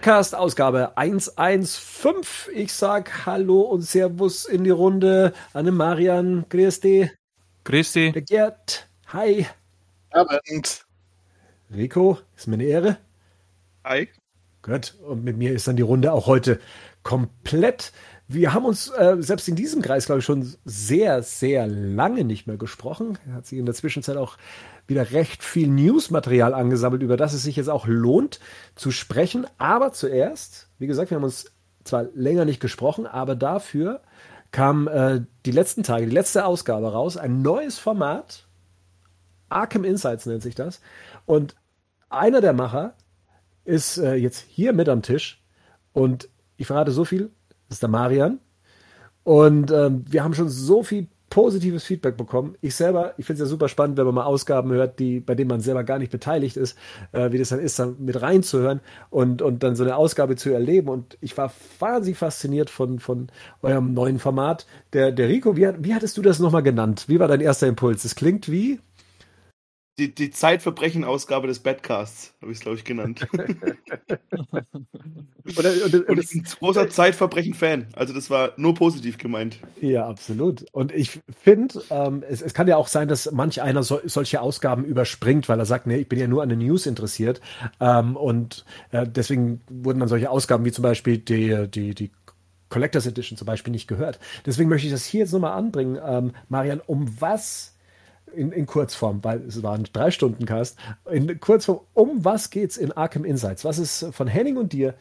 Badcast Ausgabe 115. Ich sag Hallo und Servus in die Runde. Anne Marian, grüß dich. Grüß dich. Der Gerd, hi. Abend. Rico, ist mir eine Ehre. Hi. Gut, und mit mir ist dann die Runde auch heute komplett. Wir haben uns äh, selbst in diesem Kreis, glaube ich, schon sehr, sehr lange nicht mehr gesprochen. Hat sich in der Zwischenzeit auch wieder recht viel Newsmaterial angesammelt, über das es sich jetzt auch lohnt zu sprechen. Aber zuerst, wie gesagt, wir haben uns zwar länger nicht gesprochen, aber dafür kam äh, die letzten Tage, die letzte Ausgabe raus, ein neues Format. Arkham Insights nennt sich das. Und einer der Macher ist äh, jetzt hier mit am Tisch. Und ich verrate so viel, das ist der Marian. Und ähm, wir haben schon so viel positives Feedback bekommen. Ich selber, ich finde es ja super spannend, wenn man mal Ausgaben hört, die, bei denen man selber gar nicht beteiligt ist, äh, wie das dann ist, dann mit reinzuhören und, und dann so eine Ausgabe zu erleben. Und ich war wahnsinnig fasziniert von, von eurem neuen Format. Der, der Rico, wie, wie hattest du das nochmal genannt? Wie war dein erster Impuls? Es klingt wie? Die, die Zeitverbrechen-Ausgabe des Badcasts, habe ich es, glaube ich, genannt. oder, und, und, ich bin ein großer Zeitverbrechen-Fan. Also das war nur positiv gemeint. Ja, absolut. Und ich finde, ähm, es, es, kann ja auch sein, dass manch einer so, solche Ausgaben überspringt, weil er sagt, nee, ich bin ja nur an den News interessiert. Ähm, und äh, deswegen wurden dann solche Ausgaben wie zum Beispiel die, die, die Collectors Edition zum Beispiel nicht gehört. Deswegen möchte ich das hier jetzt nochmal anbringen. Ähm, Marian, um was in, in Kurzform, weil es war ein Drei-Stunden-Cast, in Kurzform, um was geht's in Arkham Insights? Was ist von Henning und dir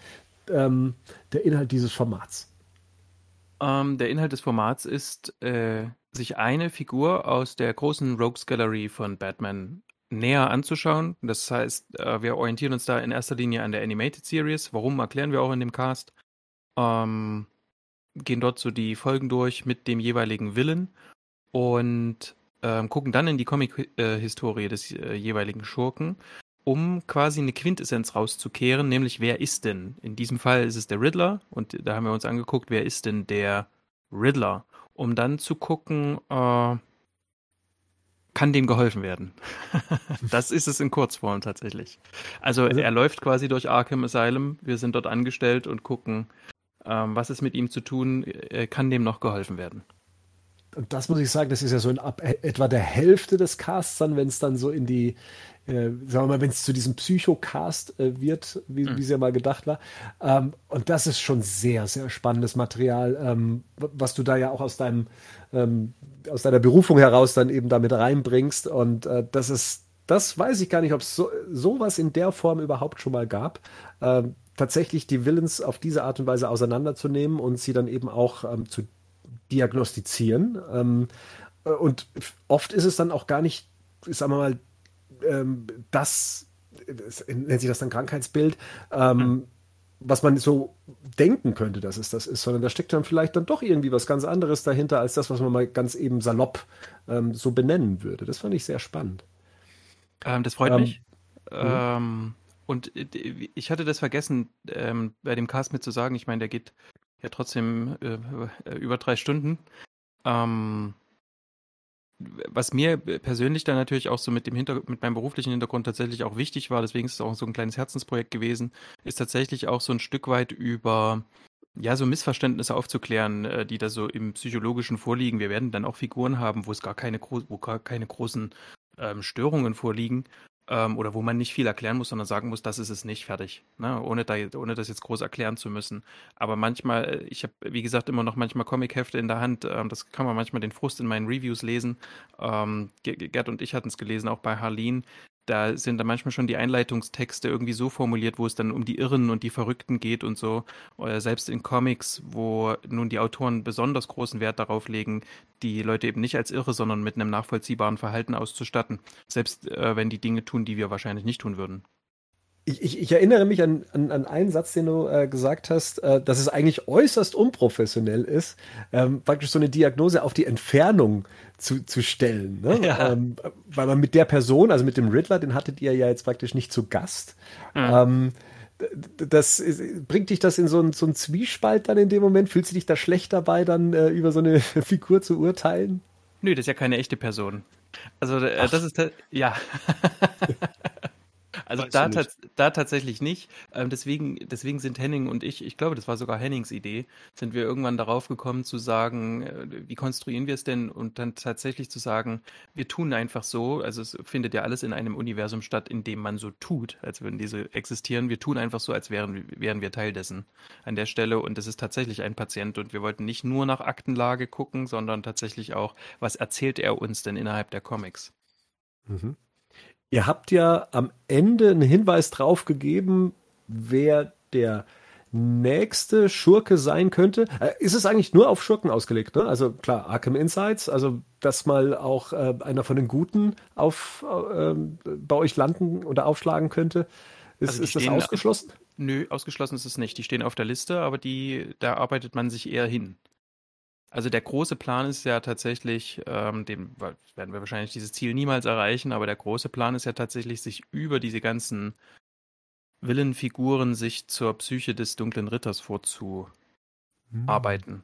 ähm, der Inhalt dieses Formats? Ähm, der Inhalt des Formats ist, äh, sich eine Figur aus der großen Rogues Gallery von Batman näher anzuschauen. Das heißt, äh, wir orientieren uns da in erster Linie an der Animated Series. Warum erklären wir auch in dem Cast? Ähm, gehen dort so die Folgen durch mit dem jeweiligen Willen und ähm, gucken dann in die Comic-Historie des äh, jeweiligen Schurken, um quasi eine Quintessenz rauszukehren, nämlich wer ist denn? In diesem Fall ist es der Riddler und da haben wir uns angeguckt, wer ist denn der Riddler? Um dann zu gucken, äh, kann dem geholfen werden? das ist es in Kurzform tatsächlich. Also, also, er läuft quasi durch Arkham Asylum, wir sind dort angestellt und gucken, ähm, was ist mit ihm zu tun, äh, kann dem noch geholfen werden und das muss ich sagen, das ist ja so in ab, etwa der Hälfte des Casts dann, wenn es dann so in die, äh, sagen wir mal, wenn es zu diesem Psycho-Cast äh, wird, wie, mhm. es ja mal gedacht war. Ähm, und das ist schon sehr, sehr spannendes Material, ähm, was du da ja auch aus deinem, ähm, aus deiner Berufung heraus dann eben damit reinbringst. Und äh, das ist, das weiß ich gar nicht, ob es so, sowas in der Form überhaupt schon mal gab. Ähm, tatsächlich die Villains auf diese Art und Weise auseinanderzunehmen und sie dann eben auch ähm, zu diagnostizieren. Ähm, äh, und oft ist es dann auch gar nicht, sagen wir mal, ähm, das, nennt sich das dann Krankheitsbild, ähm, mhm. was man so denken könnte, dass es das ist, sondern da steckt dann vielleicht dann doch irgendwie was ganz anderes dahinter, als das, was man mal ganz eben salopp ähm, so benennen würde. Das fand ich sehr spannend. Ähm, das freut mich. Mhm. und äh, ich hatte das vergessen, bei dem Cast mit zu sagen. Ich meine, der geht ja trotzdem äh, über drei Stunden. Ähm, was mir persönlich dann natürlich auch so mit dem Hinter mit meinem beruflichen Hintergrund tatsächlich auch wichtig war, deswegen ist es auch so ein kleines Herzensprojekt gewesen, ist tatsächlich auch so ein Stück weit über ja, so Missverständnisse aufzuklären, äh, die da so im Psychologischen vorliegen. Wir werden dann auch Figuren haben, wo es gar keine, wo gar keine großen ähm, Störungen vorliegen ähm, oder wo man nicht viel erklären muss, sondern sagen muss, das ist es nicht, fertig. Ne? Ohne, da, ohne das jetzt groß erklären zu müssen. Aber manchmal, äh, ich habe, wie gesagt, immer noch manchmal Comic-Hefte in der Hand. Ähm, das kann man manchmal den Frust in meinen Reviews lesen. Ähm, Gerd und ich hatten es gelesen, auch bei Harleen da sind da manchmal schon die Einleitungstexte irgendwie so formuliert, wo es dann um die Irren und die Verrückten geht und so. Oder selbst in Comics, wo nun die Autoren besonders großen Wert darauf legen, die Leute eben nicht als Irre, sondern mit einem nachvollziehbaren Verhalten auszustatten. Selbst äh, wenn die Dinge tun, die wir wahrscheinlich nicht tun würden. Ich, ich, ich, erinnere mich an, an, an einen Satz, den du äh, gesagt hast, äh, dass es eigentlich äußerst unprofessionell ist, ähm, praktisch so eine Diagnose auf die Entfernung zu, zu stellen. Ne? Ja. Ähm, weil man mit der Person, also mit dem Riddler, den hattet ihr ja jetzt praktisch nicht zu Gast. Mhm. Ähm, das bringt dich das in so einen, so einen Zwiespalt dann in dem Moment? Fühlst du dich da schlecht dabei, dann äh, über so eine Figur zu urteilen? Nö, das ist ja keine echte Person. Also äh, das ist ja. Also da, da tatsächlich nicht. Ähm, deswegen, deswegen sind Henning und ich, ich glaube, das war sogar Hennings Idee, sind wir irgendwann darauf gekommen zu sagen, äh, wie konstruieren wir es denn und dann tatsächlich zu sagen, wir tun einfach so, also es findet ja alles in einem Universum statt, in dem man so tut, als würden diese existieren. Wir tun einfach so, als wären, wären wir Teil dessen an der Stelle und es ist tatsächlich ein Patient und wir wollten nicht nur nach Aktenlage gucken, sondern tatsächlich auch, was erzählt er uns denn innerhalb der Comics? Mhm. Ihr habt ja am Ende einen Hinweis drauf gegeben, wer der nächste Schurke sein könnte. Äh, ist es eigentlich nur auf Schurken ausgelegt? Ne? Also klar, Arkham Insights, also dass mal auch äh, einer von den Guten auf, äh, bei euch landen oder aufschlagen könnte. Ist, also ist das ausgeschlossen? Nö, ausgeschlossen ist es nicht. Die stehen auf der Liste, aber die, da arbeitet man sich eher hin. Also der große Plan ist ja tatsächlich, ähm, den werden wir wahrscheinlich dieses Ziel niemals erreichen, aber der große Plan ist ja tatsächlich, sich über diese ganzen Villenfiguren sich zur Psyche des dunklen Ritters vorzuarbeiten. Hm.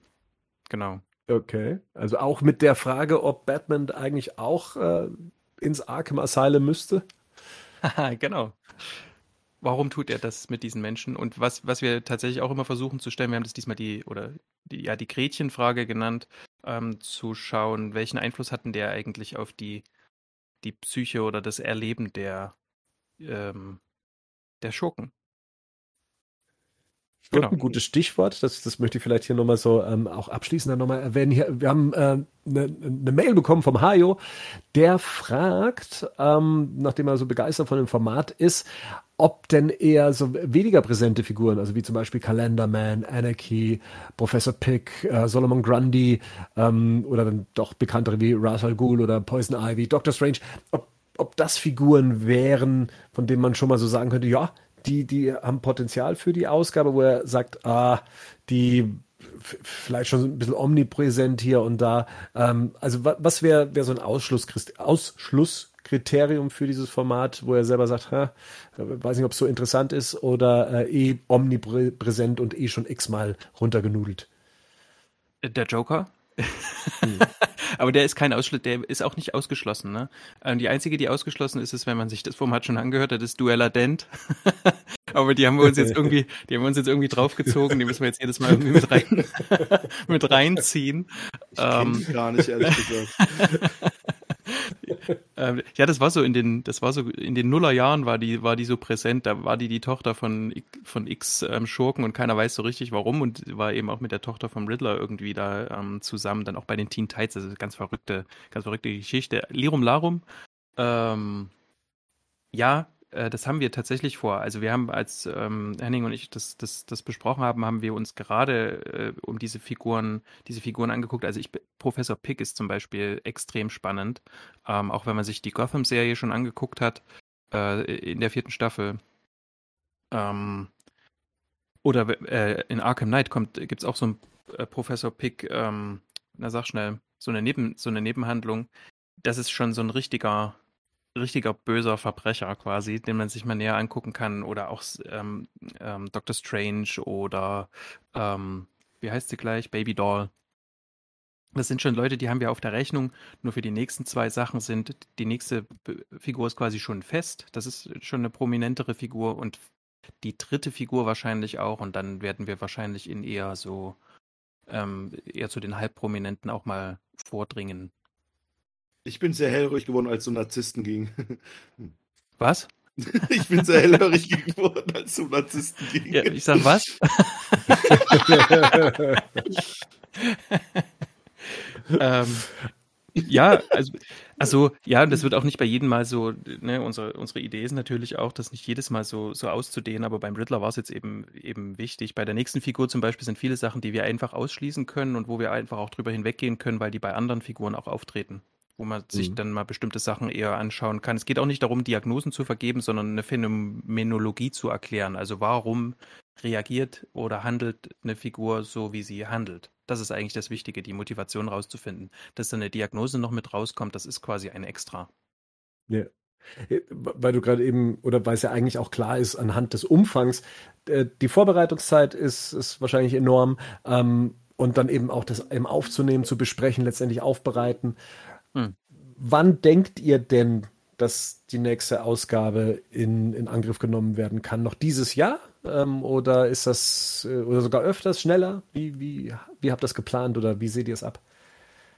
Genau. Okay. Also auch mit der Frage, ob Batman eigentlich auch äh, ins Arkham Asylum müsste? genau warum tut er das mit diesen Menschen? Und was, was wir tatsächlich auch immer versuchen zu stellen, wir haben das diesmal die, oder die, ja, die Gretchenfrage genannt, ähm, zu schauen, welchen Einfluss hatten der eigentlich auf die, die Psyche oder das Erleben der, ähm, der Schurken. Genau. Ein gutes Stichwort, das, das möchte ich vielleicht hier nochmal so ähm, auch abschließend dann nochmal erwähnen. Hier, wir haben eine äh, ne, ne Mail bekommen vom Hajo, der fragt, ähm, nachdem er so begeistert von dem Format ist, ob denn eher so weniger präsente Figuren, also wie zum Beispiel Calendarman, Anarchy, Professor Pick, äh, Solomon Grundy ähm, oder dann doch bekanntere wie Ra's al Ghul oder Poison Ivy, Doctor Strange, ob, ob das Figuren wären, von denen man schon mal so sagen könnte, ja, die, die haben Potenzial für die Ausgabe, wo er sagt, ah, die vielleicht schon ein bisschen omnipräsent hier und da. Ähm, also was wäre wär so ein Ausschluss, Ausschlusskriterium für dieses Format, wo er selber sagt, ha, weiß nicht, ob es so interessant ist oder äh, eh omnipräsent und eh schon x-mal runtergenudelt? Der Joker? Hm. Aber der ist kein Ausschluss, der ist auch nicht ausgeschlossen. Ne? Die einzige, die ausgeschlossen ist, ist, wenn man sich das Format schon angehört hat, ist Duella Dent. Aber die haben wir uns jetzt irgendwie, die haben wir uns jetzt irgendwie draufgezogen, die müssen wir jetzt jedes Mal irgendwie mit rein, mit reinziehen. Ich ähm, gar nicht, ehrlich gesagt. Ähm, ja, das war so in den, das war so in den Nullerjahren war die, war die so präsent. Da war die die Tochter von von X ähm, Schurken und keiner weiß so richtig warum und war eben auch mit der Tochter vom Riddler irgendwie da ähm, zusammen. Dann auch bei den Teen Tides, also ganz verrückte, ganz verrückte Geschichte. Lirum Larum. Ähm, ja, äh, das haben wir tatsächlich vor. Also wir haben, als ähm, Henning und ich das, das, das besprochen haben, haben wir uns gerade äh, um diese Figuren, diese Figuren angeguckt. Also ich, Professor Pick ist zum Beispiel extrem spannend. Ähm, auch wenn man sich die Gotham-Serie schon angeguckt hat, äh, in der vierten Staffel. Ähm, oder äh, in Arkham Knight gibt es auch so einen äh, Professor Pick, ähm, na sag schnell, so eine, Neben, so eine Nebenhandlung. Das ist schon so ein richtiger richtiger böser Verbrecher quasi, den man sich mal näher angucken kann. Oder auch ähm, ähm, Doctor Strange oder ähm, wie heißt sie gleich? Baby Doll. Das sind schon Leute, die haben wir auf der Rechnung. Nur für die nächsten zwei Sachen sind, die nächste Figur ist quasi schon fest. Das ist schon eine prominentere Figur und die dritte Figur wahrscheinlich auch. Und dann werden wir wahrscheinlich in eher so, ähm, eher zu den Halbprominenten auch mal vordringen. Ich bin sehr hellhörig geworden, als es um Narzissten ging. Was? Ich bin sehr hellhörig geworden, als es um Narzissten ging. Ja, ich sag was? ähm, ja, also, also ja, das wird auch nicht bei jedem Mal so, ne, unsere, unsere Idee ist natürlich auch, das nicht jedes Mal so, so auszudehnen, aber beim Riddler war es jetzt eben, eben wichtig. Bei der nächsten Figur zum Beispiel sind viele Sachen, die wir einfach ausschließen können und wo wir einfach auch drüber hinweggehen können, weil die bei anderen Figuren auch auftreten wo man sich mhm. dann mal bestimmte Sachen eher anschauen kann. Es geht auch nicht darum, Diagnosen zu vergeben, sondern eine Phänomenologie zu erklären. Also warum reagiert oder handelt eine Figur so, wie sie handelt? Das ist eigentlich das Wichtige, die Motivation rauszufinden. Dass dann eine Diagnose noch mit rauskommt, das ist quasi ein Extra. Ja. Äh, weil du gerade eben, oder weil es ja eigentlich auch klar ist, anhand des Umfangs, äh, die Vorbereitungszeit ist, ist wahrscheinlich enorm. Ähm, und dann eben auch das eben aufzunehmen, zu besprechen, letztendlich aufbereiten. Hm. Wann denkt ihr denn, dass die nächste Ausgabe in, in Angriff genommen werden kann? Noch dieses Jahr? Ähm, oder ist das, äh, oder sogar öfters, schneller? Wie, wie, wie habt ihr das geplant oder wie seht ihr es ab?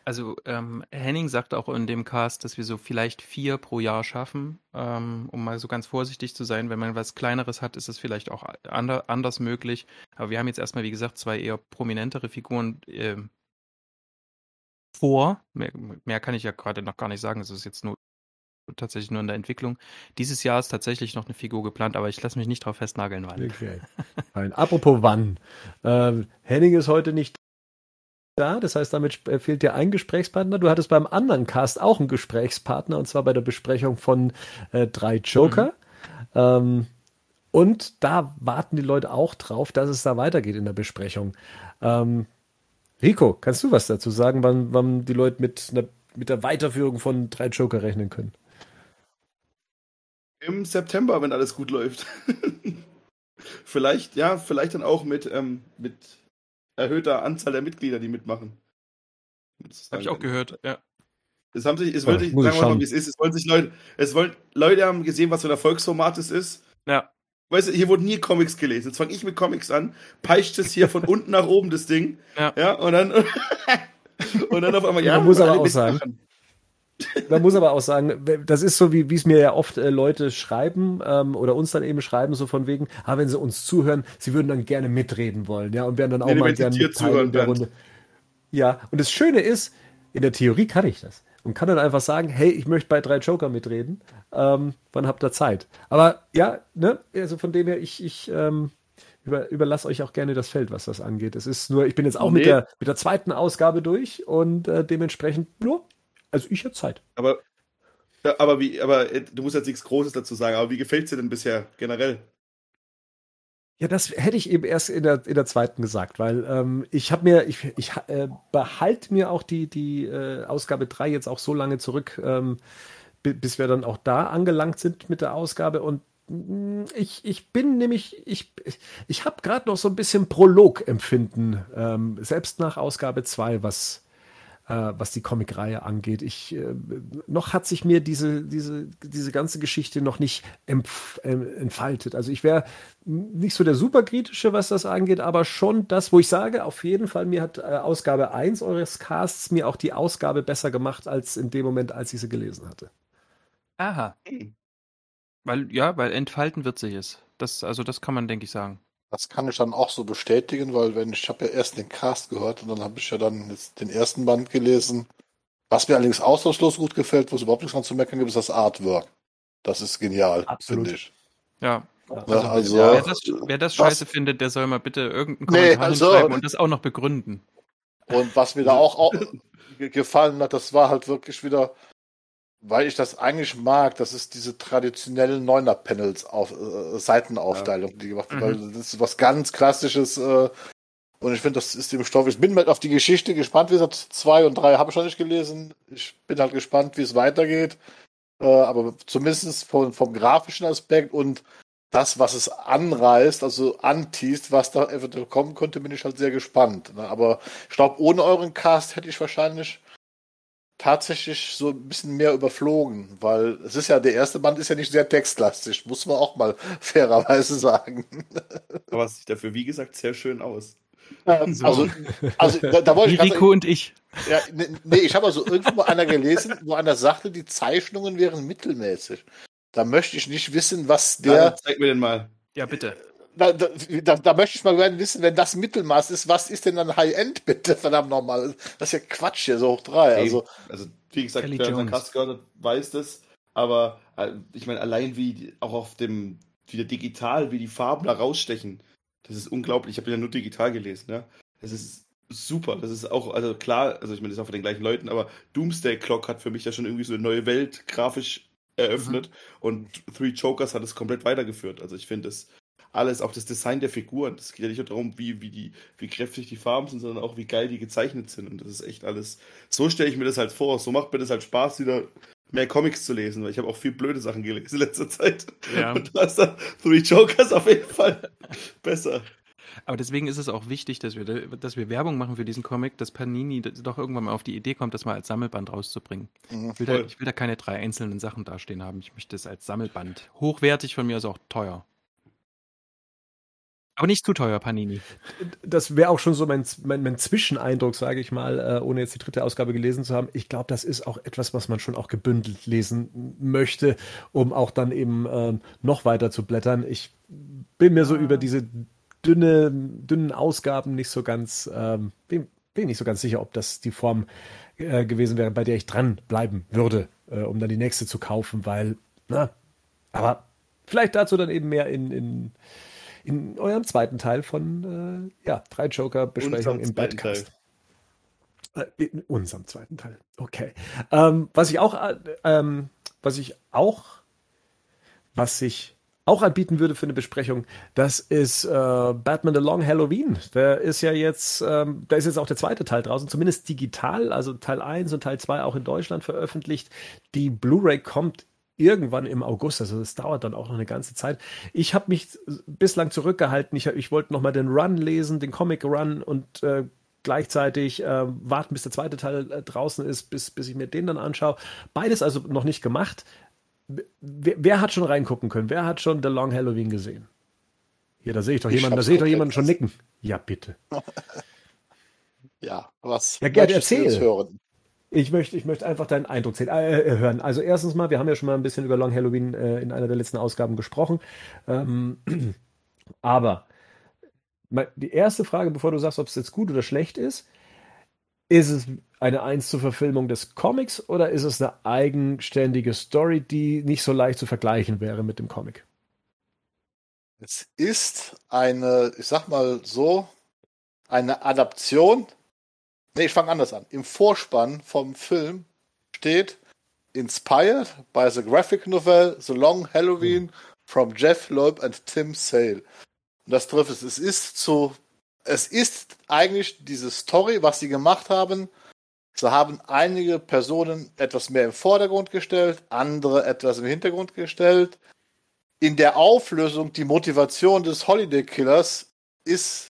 Also ähm, Henning sagt auch in dem Cast, dass wir so vielleicht vier pro Jahr schaffen, ähm, um mal so ganz vorsichtig zu sein. Wenn man was Kleineres hat, ist es vielleicht auch ander, anders möglich. Aber wir haben jetzt erstmal, wie gesagt, zwei eher prominentere Figuren äh, vor. Mehr, mehr, kann ich ja gerade noch gar nicht sagen. Es ist jetzt nur tatsächlich nur in der Entwicklung. Dieses Jahr ist tatsächlich noch eine Figur geplant, aber ich lasse mich nicht drauf festnageln, wann. Okay. Apropos wann. Ähm, Henning ist heute nicht da. Das heißt, damit äh, fehlt dir ein Gesprächspartner. Du hattest beim anderen Cast auch einen Gesprächspartner und zwar bei der Besprechung von äh, drei Joker. Mhm. Ähm, und da warten die Leute auch drauf, dass es da weitergeht in der Besprechung. Ähm, Rico, kannst du was dazu sagen, wann, wann die Leute mit, einer, mit der Weiterführung von drei Joker rechnen können? Im September, wenn alles gut läuft. vielleicht, ja, vielleicht dann auch mit, ähm, mit erhöhter Anzahl der Mitglieder, die mitmachen. Habe ich auch gehört, ja. Es haben sich, es wollte ich, sagen wir mal, wie es ist. Es wollen sich Leute, es wollen, Leute haben gesehen, was für ein Erfolgsformat es ist. Ja. Weißt du, hier wurden nie Comics gelesen. Jetzt fange ich mit Comics an, peitscht es hier von unten nach oben, das Ding. Ja. ja und dann, und dann auf einmal, ja. Man muss aber auch sagen, man muss aber auch sagen, das ist so, wie es mir ja oft äh, Leute schreiben ähm, oder uns dann eben schreiben, so von wegen, ah, wenn sie uns zuhören, sie würden dann gerne mitreden wollen, ja, und werden dann auch nee, mal gerne Teil in der Runde. Ja, und das Schöne ist, in der Theorie kann ich das und kann dann einfach sagen, hey, ich möchte bei drei Joker mitreden, ähm, wann habt ihr Zeit? Aber ja, ne, also von dem her, ich, ich ähm, über, überlasse euch auch gerne das Feld, was das angeht. Es ist nur, ich bin jetzt auch nee. mit, der, mit der zweiten Ausgabe durch und äh, dementsprechend, nur, also ich habe Zeit. Aber, aber wie, aber äh, du musst jetzt nichts Großes dazu sagen, aber wie gefällt es dir denn bisher generell? Ja, das hätte ich eben erst in der, in der zweiten gesagt, weil ähm, ich habe mir, ich, ich äh, behalte mir auch die, die äh, Ausgabe 3 jetzt auch so lange zurück, ähm, bis wir dann auch da angelangt sind mit der Ausgabe. Und mm, ich, ich bin nämlich, ich, ich habe gerade noch so ein bisschen Prolog-Empfinden, ähm, selbst nach Ausgabe 2, was, äh, was die Comicreihe angeht. Ich, äh, noch hat sich mir diese, diese, diese ganze Geschichte noch nicht empf, äh, entfaltet. Also ich wäre nicht so der superkritische, was das angeht, aber schon das, wo ich sage, auf jeden Fall, mir hat äh, Ausgabe 1 eures Casts mir auch die Ausgabe besser gemacht, als in dem Moment, als ich sie gelesen hatte. Aha. Weil, ja, weil entfalten wird sich es. Das, also das kann man, denke ich, sagen. Das kann ich dann auch so bestätigen, weil wenn ich habe ja erst den Cast gehört und dann habe ich ja dann den ersten Band gelesen. Was mir allerdings ausnahmslos gut gefällt, wo es überhaupt nichts dran zu meckern gibt, ist das Artwork. Das ist genial, finde ich. Ja. Also, also wer, das, wer das scheiße was, findet, der soll mal bitte irgendeinen Kommentar nee, also, schreiben und das auch noch begründen. Und was mir da auch, auch gefallen hat, das war halt wirklich wieder weil ich das eigentlich mag, das ist diese traditionellen Neuner-Panels auf äh, Seitenaufteilung, ja. die gemacht wird. Mhm. Das ist was ganz Klassisches. Äh, und ich finde, das ist dem Stoff. Ich bin halt auf die Geschichte gespannt. Wie gesagt, zwei und drei habe ich noch nicht gelesen. Ich bin halt gespannt, wie es weitergeht. Äh, aber zumindest vom, vom grafischen Aspekt und das, was es anreißt, also anteast, was da eventuell kommen könnte, bin ich halt sehr gespannt. Ne? Aber ich glaube, ohne euren Cast hätte ich wahrscheinlich tatsächlich so ein bisschen mehr überflogen, weil es ist ja, der erste Band ist ja nicht sehr textlastig, muss man auch mal fairerweise sagen. Aber es sieht dafür, wie gesagt, sehr schön aus. Ähm, so. Also, also da, da wollte ich Rico und ich. Ja, nee, nee ich habe also irgendwo einer gelesen, wo einer sagte, die Zeichnungen wären mittelmäßig. Da möchte ich nicht wissen, was der. Ja, zeig mir den mal. Ja, bitte da, da, da, möchte ich mal gerne wissen, wenn das Mittelmaß ist, was ist denn dann High-End bitte, verdammt nochmal? Das ist ja Quatsch hier, so hoch drei. Also, also wie gesagt, Kelly wer unseren Cast gehört hat, weiß das. Aber äh, ich meine, allein wie auch auf dem, wieder digital, wie die Farben da rausstechen, das ist unglaublich. Ich habe ja nur digital gelesen, ja. Das ist super. Das ist auch, also klar, also ich meine, das ist auch von den gleichen Leuten, aber Doomsday Clock hat für mich ja schon irgendwie so eine neue Welt grafisch eröffnet mhm. und Three Jokers hat es komplett weitergeführt. Also ich finde es alles, auch das Design der Figuren. Das geht ja nicht nur darum, wie, wie, die, wie kräftig die Farben sind, sondern auch, wie geil die gezeichnet sind. Und das ist echt alles. So stelle ich mir das halt vor. So macht mir das halt Spaß, wieder mehr Comics zu lesen, weil ich habe auch viel blöde Sachen gelesen in letzter Zeit. Ja. Und da ist dann Three Jokers auf jeden Fall besser. Aber deswegen ist es auch wichtig, dass wir, dass wir Werbung machen für diesen Comic, dass Panini doch irgendwann mal auf die Idee kommt, das mal als Sammelband rauszubringen. Mhm, ich, will da, ich, will da, keine drei einzelnen Sachen dastehen haben. Ich möchte es als Sammelband. Hochwertig von mir aus auch teuer. Aber nicht zu teuer, Panini. Das wäre auch schon so mein, mein, mein Zwischeneindruck, sage ich mal, äh, ohne jetzt die dritte Ausgabe gelesen zu haben. Ich glaube, das ist auch etwas, was man schon auch gebündelt lesen möchte, um auch dann eben äh, noch weiter zu blättern. Ich bin mir so ah. über diese dünne, dünnen Ausgaben nicht so ganz, ähm, bin, bin nicht so ganz sicher, ob das die Form äh, gewesen wäre, bei der ich dranbleiben würde, äh, um dann die nächste zu kaufen, weil, na, aber vielleicht dazu dann eben mehr in, in in eurem zweiten Teil von äh, ja, drei Joker-Besprechungen im Badcast. Äh, in unserem zweiten Teil. Okay. Ähm, was ich auch, äh, ähm, was ich auch, was ich auch anbieten würde für eine Besprechung, das ist äh, Batman The Long Halloween. Der ist ja jetzt, ähm, da ist jetzt auch der zweite Teil draußen, zumindest digital, also Teil 1 und Teil 2 auch in Deutschland veröffentlicht. Die Blu-ray kommt irgendwann im August. Also es dauert dann auch noch eine ganze Zeit. Ich habe mich bislang zurückgehalten. Ich, ich wollte noch mal den Run lesen, den Comic Run und äh, gleichzeitig äh, warten, bis der zweite Teil äh, draußen ist, bis, bis ich mir den dann anschaue. Beides also noch nicht gemacht. Wer, wer, hat schon reingucken können? Wer hat schon The Long Halloween gesehen? Hier, da sehe ich doch jemanden, da sehe ich doch jemanden schon nicken. Ja, bitte. ja, was? Ja, Gerd, erzähl. Hören? Ich möchte, ich möchte einfach deinen Eindruck sehen, äh, äh, hören. Also erstens mal, wir haben ja schon mal ein bisschen über Long Halloween äh, in einer der letzten Ausgaben gesprochen. Ähm, aber die erste Frage, bevor du sagst, ob es jetzt gut oder schlecht ist, ist es eine 1 zur Verfilmung des Comics oder ist es eine eigenständige Story, die nicht so leicht zu vergleichen wäre mit dem Comic? Es ist eine, ich sag mal so, eine Adaption Nee, ich fange anders an. Im Vorspann vom Film steht Inspired by the graphic novel The Long Halloween mhm. from Jeff Loeb and Tim Sale. Und das trifft es. Es ist so, es ist eigentlich diese Story, was sie gemacht haben. Sie haben einige Personen etwas mehr im Vordergrund gestellt, andere etwas im Hintergrund gestellt. In der Auflösung, die Motivation des Holiday Killers ist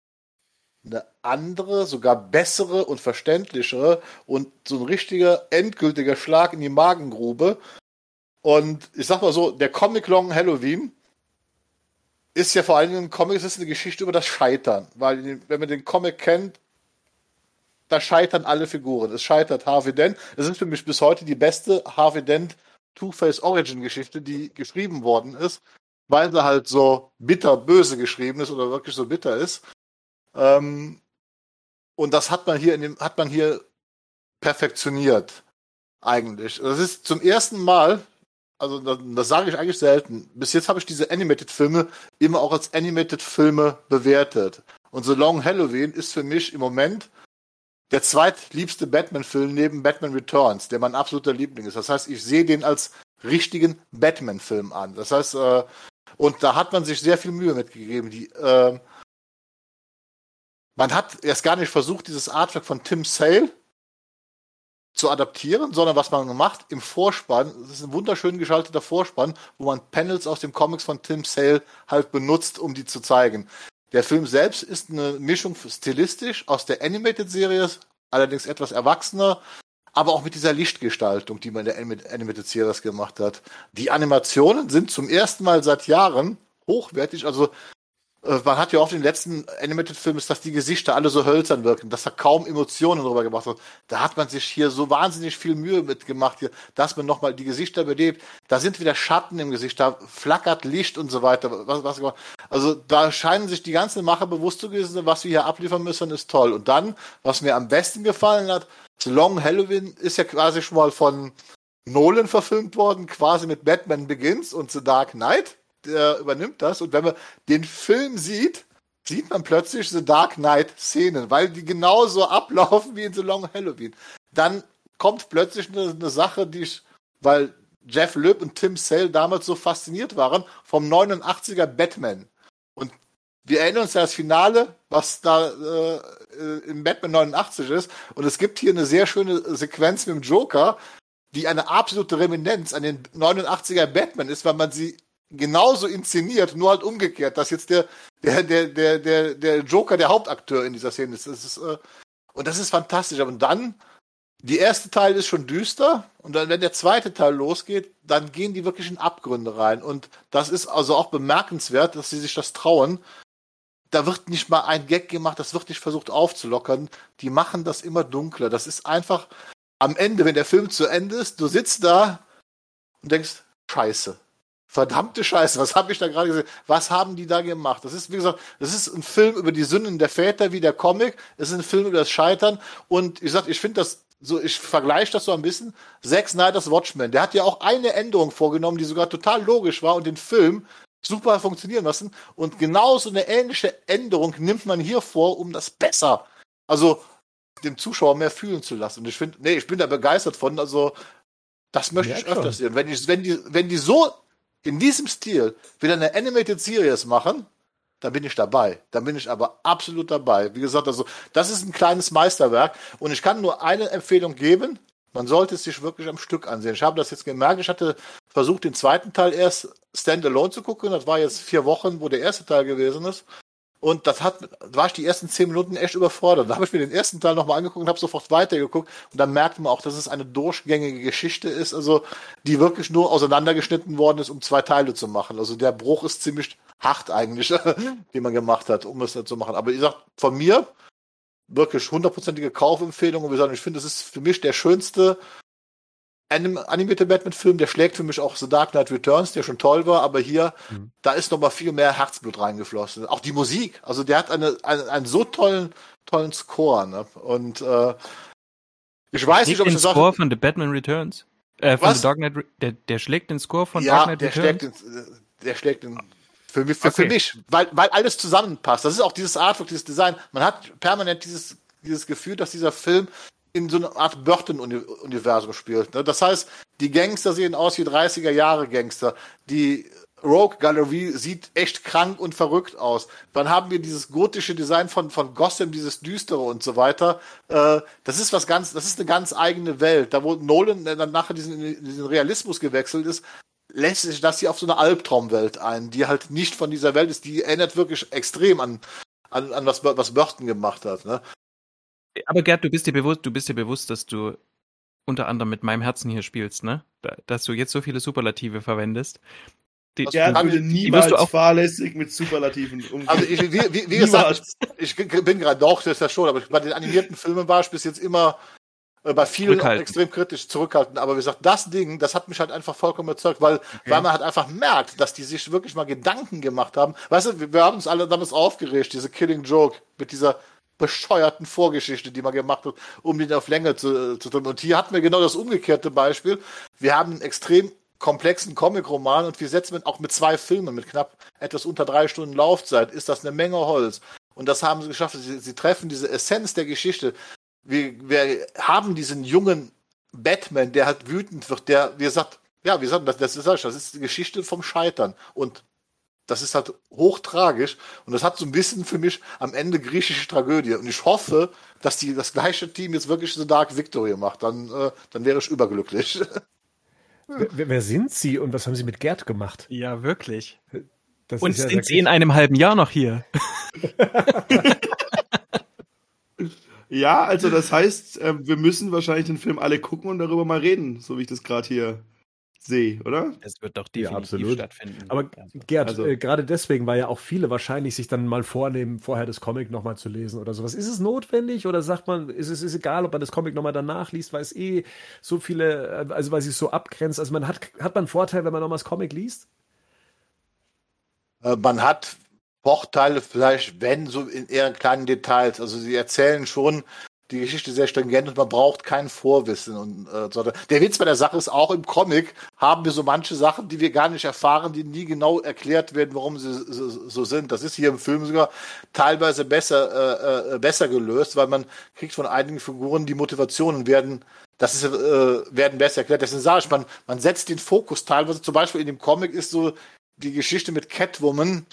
eine andere, sogar bessere und verständlichere und so ein richtiger endgültiger Schlag in die Magengrube. Und ich sag mal so, der Comic Long Halloween ist ja vor allen Dingen ein Comic, es ist eine Geschichte über das Scheitern. Weil, wenn man den Comic kennt, da scheitern alle Figuren. Es scheitert Harvey Dent. Das ist für mich bis heute die beste Harvey Dent Two-Face Origin Geschichte, die geschrieben worden ist, weil sie halt so bitter böse geschrieben ist oder wirklich so bitter ist. Ähm, und das hat man hier in dem, hat man hier perfektioniert. Eigentlich. Das ist zum ersten Mal, also das, das sage ich eigentlich selten. Bis jetzt habe ich diese Animated-Filme immer auch als Animated-Filme bewertet. Und The Long Halloween ist für mich im Moment der zweitliebste Batman-Film neben Batman Returns, der mein absoluter Liebling ist. Das heißt, ich sehe den als richtigen Batman-Film an. Das heißt, äh, und da hat man sich sehr viel Mühe mitgegeben. Die, äh, man hat erst gar nicht versucht, dieses Artwork von Tim Sale zu adaptieren, sondern was man macht im Vorspann, das ist ein wunderschön geschalteter Vorspann, wo man Panels aus den Comics von Tim Sale halt benutzt, um die zu zeigen. Der Film selbst ist eine Mischung stilistisch aus der Animated-Serie, allerdings etwas erwachsener, aber auch mit dieser Lichtgestaltung, die man in der Animated Series gemacht hat. Die Animationen sind zum ersten Mal seit Jahren hochwertig, also man hat ja oft in den letzten Animated-Filmen, dass die Gesichter alle so hölzern wirken, dass da kaum Emotionen drüber gemacht wird. Da hat man sich hier so wahnsinnig viel Mühe mitgemacht, hier, dass man nochmal die Gesichter belebt. Da sind wieder Schatten im Gesicht, da flackert Licht und so weiter. Was, was, also da scheinen sich die ganzen Macher bewusst zu gewesen, was wir hier abliefern müssen, ist toll. Und dann, was mir am besten gefallen hat, The Long Halloween ist ja quasi schon mal von Nolan verfilmt worden, quasi mit Batman Begins und The Dark Knight der übernimmt das. Und wenn man den Film sieht, sieht man plötzlich The Dark Knight-Szenen, weil die genauso ablaufen wie in The Long Halloween. Dann kommt plötzlich eine, eine Sache, die ich, weil Jeff Loeb und Tim Sale damals so fasziniert waren, vom 89er Batman. Und wir erinnern uns ja das Finale, was da äh, im Batman 89 ist. Und es gibt hier eine sehr schöne Sequenz mit dem Joker, die eine absolute Reminenz an den 89er Batman ist, weil man sie genauso inszeniert, nur halt umgekehrt, dass jetzt der, der, der, der, der, der Joker der Hauptakteur in dieser Szene ist. Das ist äh, und das ist fantastisch. Aber dann, die erste Teil ist schon düster und dann, wenn der zweite Teil losgeht, dann gehen die wirklich in Abgründe rein. Und das ist also auch bemerkenswert, dass sie sich das trauen. Da wird nicht mal ein Gag gemacht, das wird nicht versucht aufzulockern. Die machen das immer dunkler. Das ist einfach am Ende, wenn der Film zu Ende ist, du sitzt da und denkst, Scheiße. Verdammte Scheiße, was habe ich da gerade gesehen? Was haben die da gemacht? Das ist, wie gesagt, das ist ein Film über die Sünden der Väter, wie der Comic. Es ist ein Film über das Scheitern. Und ich sag, ich finde das so, ich vergleiche das so ein bisschen. Zack Snyder's Watchmen, der hat ja auch eine Änderung vorgenommen, die sogar total logisch war und den Film super funktionieren lassen. Und genauso eine ähnliche Änderung nimmt man hier vor, um das besser, also dem Zuschauer mehr fühlen zu lassen. Und ich finde, nee, ich bin da begeistert von. Also das möchte ja, ich öfters sehen. Wenn, ich, wenn, die, wenn die so in diesem Stil wieder eine Animated Series machen, dann bin ich dabei. Dann bin ich aber absolut dabei. Wie gesagt, also das ist ein kleines Meisterwerk und ich kann nur eine Empfehlung geben. Man sollte es sich wirklich am Stück ansehen. Ich habe das jetzt gemerkt. Ich hatte versucht, den zweiten Teil erst standalone zu gucken. Das war jetzt vier Wochen, wo der erste Teil gewesen ist. Und das hat, da war ich die ersten zehn Minuten echt überfordert. Da habe ich mir den ersten Teil nochmal angeguckt und habe sofort weitergeguckt. Und dann merkt man auch, dass es eine durchgängige Geschichte ist, also die wirklich nur auseinandergeschnitten worden ist, um zwei Teile zu machen. Also der Bruch ist ziemlich hart eigentlich, den man gemacht hat, um es zu machen. Aber ich sag, von mir wirklich hundertprozentige Kaufempfehlung. Und wie gesagt, ich finde, es ist für mich der schönste Anim animierte Batman-Film, der schlägt für mich auch The Dark Knight Returns, der schon toll war, aber hier, mhm. da ist noch mal viel mehr Herzblut reingeflossen. Auch die Musik, also der hat eine, eine einen so tollen, tollen Score, ne? Und äh, ich weiß nicht, ob ich das Score von The Batman Returns? Äh, von Was? The Dark Knight, der, der schlägt den Score von ja, Dark Knight der Returns? Schlägt den, der schlägt den für, für, okay. für mich, weil, weil alles zusammenpasst. Das ist auch dieses Artwork, dieses Design. Man hat permanent dieses, dieses Gefühl, dass dieser Film in so einer Art Burton-Universum spielt. Ne? Das heißt, die Gangster sehen aus wie 30er Jahre Gangster. Die Rogue Galerie sieht echt krank und verrückt aus. Dann haben wir dieses gotische Design von, von Gotham, dieses düstere und so weiter. Äh, das ist was ganz, das ist eine ganz eigene Welt. Da wo Nolan dann nachher diesen, diesen Realismus gewechselt ist, lässt sich das hier auf so eine Albtraumwelt ein, die halt nicht von dieser Welt ist. Die erinnert wirklich extrem an, an, an was, was Burton gemacht hat. Ne? Aber Gerd, du bist dir bewusst, du bist dir bewusst, dass du unter anderem mit meinem Herzen hier spielst, ne? Da, dass du jetzt so viele Superlative verwendest. Die, Gerd würde niemals auch fahrlässig mit Superlativen umgehen. Also ich, wie, wie, wie gesagt, ich bin gerade doch, das ist ja schon, aber bei den animierten Filmen war ich bis jetzt immer äh, bei vielen extrem kritisch zurückhaltend. Aber wie gesagt, das Ding, das hat mich halt einfach vollkommen überzeugt, weil, okay. weil man halt einfach merkt, dass die sich wirklich mal Gedanken gemacht haben. Weißt du, wir, wir haben uns alle damals aufgeregt, diese Killing Joke mit dieser bescheuerten Vorgeschichte, die man gemacht hat, um den auf Länge zu, zu tun. Und hier hatten wir genau das umgekehrte Beispiel. Wir haben einen extrem komplexen Comic-Roman und wir setzen auch mit zwei Filmen mit knapp etwas unter drei Stunden Laufzeit, ist das eine Menge Holz. Und das haben sie geschafft. Sie, sie treffen diese Essenz der Geschichte. Wir, wir haben diesen jungen Batman, der halt wütend wird, der, wie gesagt, ja, wie gesagt, das, das ist, das ist die Geschichte vom Scheitern. Und das ist halt hochtragisch und das hat so ein bisschen für mich am Ende griechische Tragödie. Und ich hoffe, dass die das gleiche Team jetzt wirklich so Dark Victory macht. Dann, äh, dann wäre ich überglücklich. Wer, wer, sind Sie und was haben Sie mit Gerd gemacht? Ja, wirklich. Das und ja sind Sie in einem halben Jahr noch hier? ja, also das heißt, äh, wir müssen wahrscheinlich den Film alle gucken und darüber mal reden, so wie ich das gerade hier sehe, oder? Es wird doch definitiv ja, stattfinden. Aber Gerd, also, äh, gerade deswegen, weil ja auch viele wahrscheinlich sich dann mal vornehmen, vorher das Comic nochmal zu lesen oder sowas. Ist es notwendig oder sagt man, ist es ist egal, ob man das Comic nochmal danach liest, weil es eh so viele, äh, also weil es so abgrenzt. Also man hat, hat man einen Vorteil, wenn man nochmal das Comic liest? Äh, man hat Vorteile vielleicht, wenn so in eher kleinen Details. Also sie erzählen schon die Geschichte sehr stringent und man braucht kein Vorwissen. Und, äh, so. Der Witz bei der Sache ist auch im Comic haben wir so manche Sachen, die wir gar nicht erfahren, die nie genau erklärt werden, warum sie so, so sind. Das ist hier im Film sogar teilweise besser, äh, äh, besser gelöst, weil man kriegt von einigen Figuren die Motivationen werden das ist, äh, werden besser erklärt. Deswegen sage ich, man, man setzt den Fokus teilweise, zum Beispiel in dem Comic ist so die Geschichte mit Catwoman,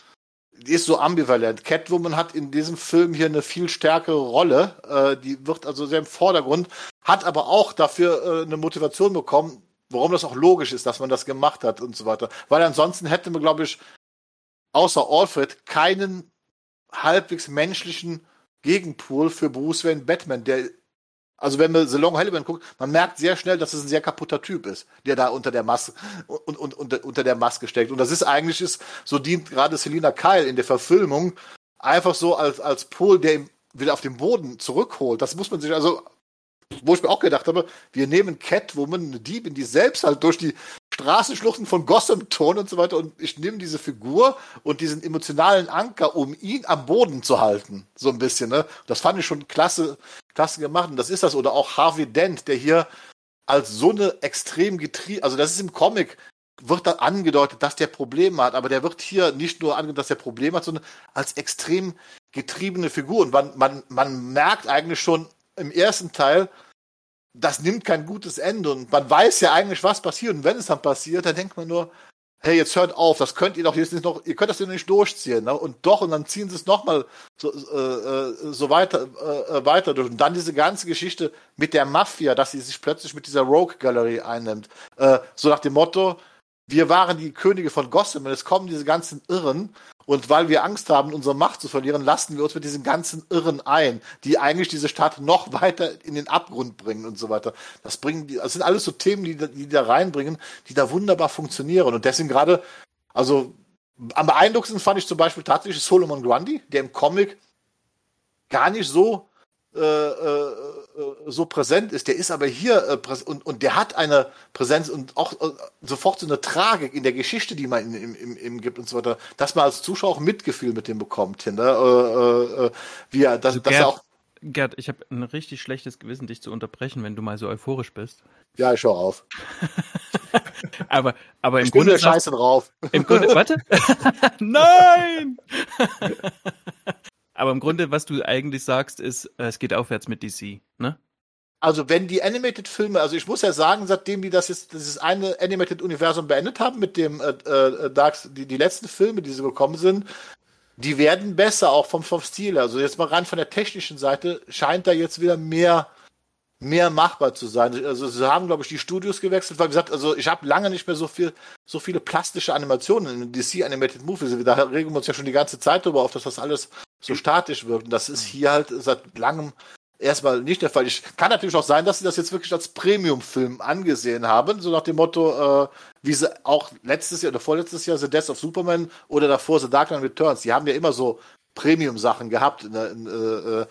die ist so ambivalent. Catwoman hat in diesem Film hier eine viel stärkere Rolle. Äh, die wird also sehr im Vordergrund, hat aber auch dafür äh, eine Motivation bekommen, warum das auch logisch ist, dass man das gemacht hat und so weiter. Weil ansonsten hätten wir, glaube ich, außer Alfred keinen halbwegs menschlichen Gegenpool für Bruce Wayne Batman, der also wenn man The Long Halloween guckt, man merkt sehr schnell, dass es ein sehr kaputter Typ ist, der da unter der Maske und, und, unter, unter der Maske steckt. Und das ist eigentlich ist, so dient gerade Selina Kyle in der Verfilmung einfach so als als Pol, der ihn wieder auf den Boden zurückholt. Das muss man sich also wo ich mir auch gedacht habe, wir nehmen Catwoman, eine Diebin, die selbst halt durch die Straßenschluchten von Gotham turnt und so weiter. Und ich nehme diese Figur und diesen emotionalen Anker, um ihn am Boden zu halten, so ein bisschen, ne? Das fand ich schon klasse, klasse gemacht. Und das ist das. Oder auch Harvey Dent, der hier als so eine extrem getrieben, also das ist im Comic wird dann angedeutet, dass der Probleme hat, aber der wird hier nicht nur angedeutet, dass er Probleme hat, sondern als extrem getriebene Figur. Und man, man, man merkt eigentlich schon im ersten Teil, das nimmt kein gutes Ende und man weiß ja eigentlich, was passiert. Und wenn es dann passiert, dann denkt man nur, hey, jetzt hört auf, das könnt ihr doch jetzt nicht noch, ihr könnt das ja nicht durchziehen. Ne? Und doch, und dann ziehen sie es nochmal so, äh, äh, so weiter, äh, äh, weiter durch. Und dann diese ganze Geschichte mit der Mafia, dass sie sich plötzlich mit dieser Rogue-Galerie einnimmt. Äh, so nach dem Motto, wir waren die Könige von Gotham und es kommen diese ganzen Irren und weil wir Angst haben, unsere Macht zu verlieren, lassen wir uns mit diesen ganzen Irren ein, die eigentlich diese Stadt noch weiter in den Abgrund bringen und so weiter. Das bringen die, das sind alles so Themen, die, die da reinbringen, die da wunderbar funktionieren. Und deswegen gerade, also am beeindruckendsten fand ich zum Beispiel tatsächlich Solomon Grundy, der im Comic gar nicht so äh, äh, so präsent ist, der ist aber hier äh, und, und der hat eine Präsenz und auch äh, sofort so eine Tragik in der Geschichte, die man ihm, ihm, ihm gibt und so weiter, dass man als Zuschauer auch Mitgefühl mit dem bekommt, ne? äh, äh, wie er, dass, also dass Gerd, er auch Gerd, ich habe ein richtig schlechtes Gewissen, dich zu unterbrechen, wenn du mal so euphorisch bist. Ja, ich schau auf. aber, aber im ich Grunde. Scheiße drauf. Im Grunde, warte. Nein! Aber im Grunde, was du eigentlich sagst, ist, äh, es geht aufwärts mit DC, ne? Also wenn die Animated-Filme, also ich muss ja sagen, seitdem die das jetzt, dieses eine Animated-Universum beendet haben mit dem äh, äh, Darks, die, die letzten Filme, die sie gekommen sind, die werden besser, auch vom, vom Stil. Also jetzt mal rein von der technischen Seite scheint da jetzt wieder mehr mehr machbar zu sein. Also sie haben, glaube ich, die Studios gewechselt, weil gesagt, also ich habe lange nicht mehr so viel, so viele plastische Animationen in DC Animated Movies. Da regen wir uns ja schon die ganze Zeit darüber auf, dass das alles so statisch wirkt. Und das ist hier halt seit langem erstmal nicht der Fall. Ich kann natürlich auch sein, dass sie das jetzt wirklich als Premium-Film angesehen haben, so nach dem Motto, äh, wie sie auch letztes Jahr oder vorletztes Jahr The Death of Superman oder davor The Dark Knight Returns, die haben ja immer so Premium-Sachen gehabt. In, in, äh,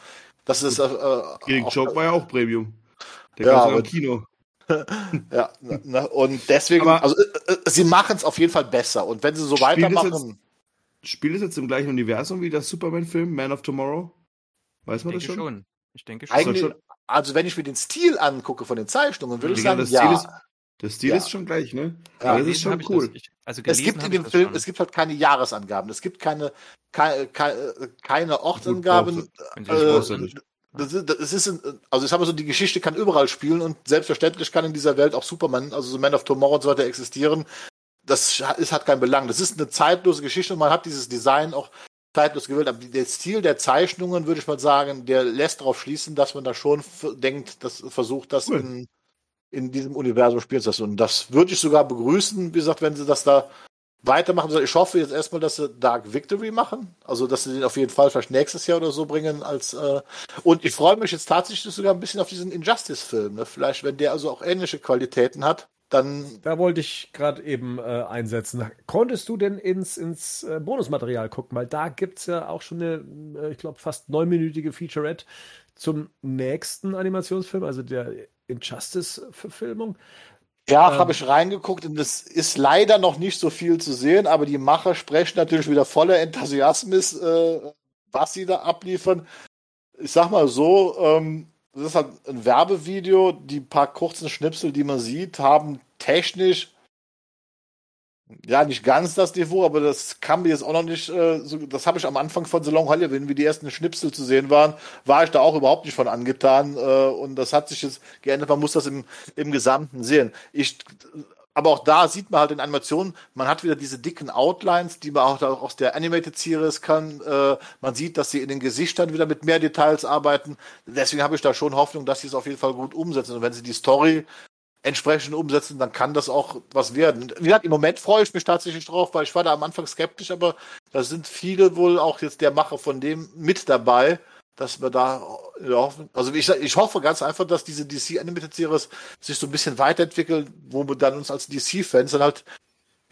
das ist äh, Killing Joke war ja auch Premium. Der ja, aber, im Kino. ja, ne, und deswegen, aber also äh, äh, sie machen es auf jeden Fall besser. Und wenn sie so weitermachen. spielt es jetzt im gleichen Universum wie der Superman-Film Man of Tomorrow? Weiß man das schon? schon? Ich denke schon. Eigentlich, also wenn ich mir den Stil angucke von den Zeichnungen, würde ich sagen, ja. Ist, der Stil ja. ist schon gleich, ne? Ja, das ist schon cool. Ich, also es gibt in dem Film, schon. es gibt halt keine Jahresangaben, es gibt keine, keine, keine Ortsangaben. Äh, das ist, das ist also ich habe so, die Geschichte kann überall spielen und selbstverständlich kann in dieser Welt auch Superman, also so Man of Tomorrow und so weiter existieren. Das ist, hat keinen Belang. Das ist eine zeitlose Geschichte und man hat dieses Design auch zeitlos gewählt. Aber der Stil der Zeichnungen, würde ich mal sagen, der lässt darauf schließen, dass man da schon denkt, dass versucht, das cool. in, in diesem Universum spielt das. Und das würde ich sogar begrüßen, wie gesagt, wenn sie das da weitermachen soll. Ich hoffe jetzt erstmal, dass sie Dark Victory machen. Also, dass sie den auf jeden Fall vielleicht nächstes Jahr oder so bringen als, äh, und ich freue mich jetzt tatsächlich sogar ein bisschen auf diesen Injustice-Film, ne? Vielleicht, wenn der also auch ähnliche Qualitäten hat, dann. Da wollte ich gerade eben äh, einsetzen. Konntest du denn ins, ins äh, Bonusmaterial gucken? Weil da gibt es ja auch schon eine, äh, ich glaube, fast neunminütige Featurette zum nächsten Animationsfilm, also der Injustice-Verfilmung. Ja, ähm, habe ich reingeguckt und es ist leider noch nicht so viel zu sehen, aber die Macher sprechen natürlich wieder voller Enthusiasmus, äh, was sie da abliefern. Ich sag mal so, ähm, das ist halt ein Werbevideo, die paar kurzen Schnipsel, die man sieht, haben technisch ja, nicht ganz das Niveau, aber das kam mir jetzt auch noch nicht, äh, so, das habe ich am Anfang von The Long Halloween, wie die ersten Schnipsel zu sehen waren, war ich da auch überhaupt nicht von angetan äh, und das hat sich jetzt geändert, man muss das im, im Gesamten sehen. Ich, aber auch da sieht man halt in Animationen, man hat wieder diese dicken Outlines, die man auch aus der Animated Series kann. Äh, man sieht, dass sie in den Gesichtern wieder mit mehr Details arbeiten. Deswegen habe ich da schon Hoffnung, dass sie es auf jeden Fall gut umsetzen. Und wenn sie die Story entsprechend umsetzen, dann kann das auch was werden. Wie gesagt, im Moment freue ich mich tatsächlich drauf, weil ich war da am Anfang skeptisch, aber da sind viele wohl auch jetzt der Macher von dem mit dabei, dass wir da ja, also ich, ich hoffe ganz einfach, dass diese DC Animated Series sich so ein bisschen weiterentwickelt, wo wir dann uns als DC-Fans dann halt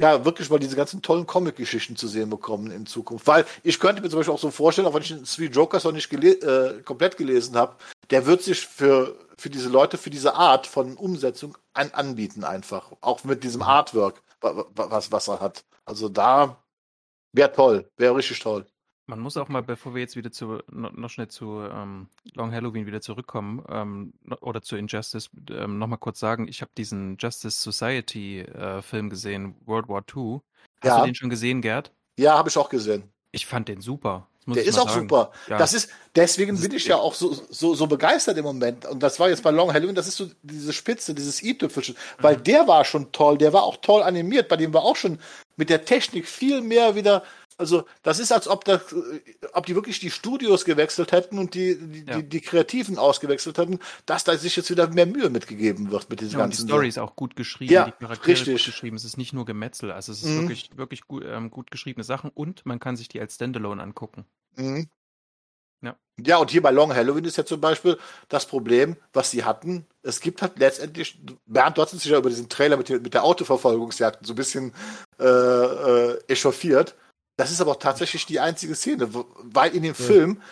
ja, wirklich mal diese ganzen tollen Comic-Geschichten zu sehen bekommen in Zukunft. Weil ich könnte mir zum Beispiel auch so vorstellen, auch wenn ich den Three Jokers noch nicht gele äh, komplett gelesen habe, der wird sich für, für diese Leute, für diese Art von Umsetzung ein anbieten einfach. Auch mit diesem mhm. Artwork, was, was er hat. Also da wäre toll, wäre richtig toll. Man muss auch mal, bevor wir jetzt wieder zu, noch schnell zu ähm, Long Halloween wieder zurückkommen ähm, oder zu Injustice, ähm, nochmal kurz sagen, ich habe diesen Justice Society äh, Film gesehen, World War II. Hast ja. du den schon gesehen, Gerd? Ja, habe ich auch gesehen. Ich fand den super. Der ist auch sagen. super. Ja. Das ist, deswegen das bin ich ja auch so, so, so begeistert im Moment. Und das war jetzt bei Long Halloween, das ist so diese Spitze, dieses i-Tüpfelchen. Mhm. Weil der war schon toll, der war auch toll animiert, bei dem war auch schon mit der Technik viel mehr wieder also das ist, als ob, das, ob die wirklich die Studios gewechselt hätten und die, die, ja. die, die, Kreativen ausgewechselt hätten, dass da sich jetzt wieder mehr Mühe mitgegeben wird mit diesem ja, ganzen. Die Story ist auch gut geschrieben, ja, die Charaktere richtig. gut geschrieben. Es ist nicht nur Gemetzel, also es ist mhm. wirklich, wirklich gut, ähm, gut geschriebene Sachen und man kann sich die als Standalone angucken. Mhm. Ja. ja, und hier bei Long Halloween ist ja zum Beispiel das Problem, was sie hatten. Es gibt halt letztendlich, Bernd, du hast sich ja über diesen Trailer mit, mit der Autoverfolgungsjagd so ein bisschen äh, äh, echauffiert. Das ist aber auch tatsächlich die einzige Szene, weil in dem ja. Film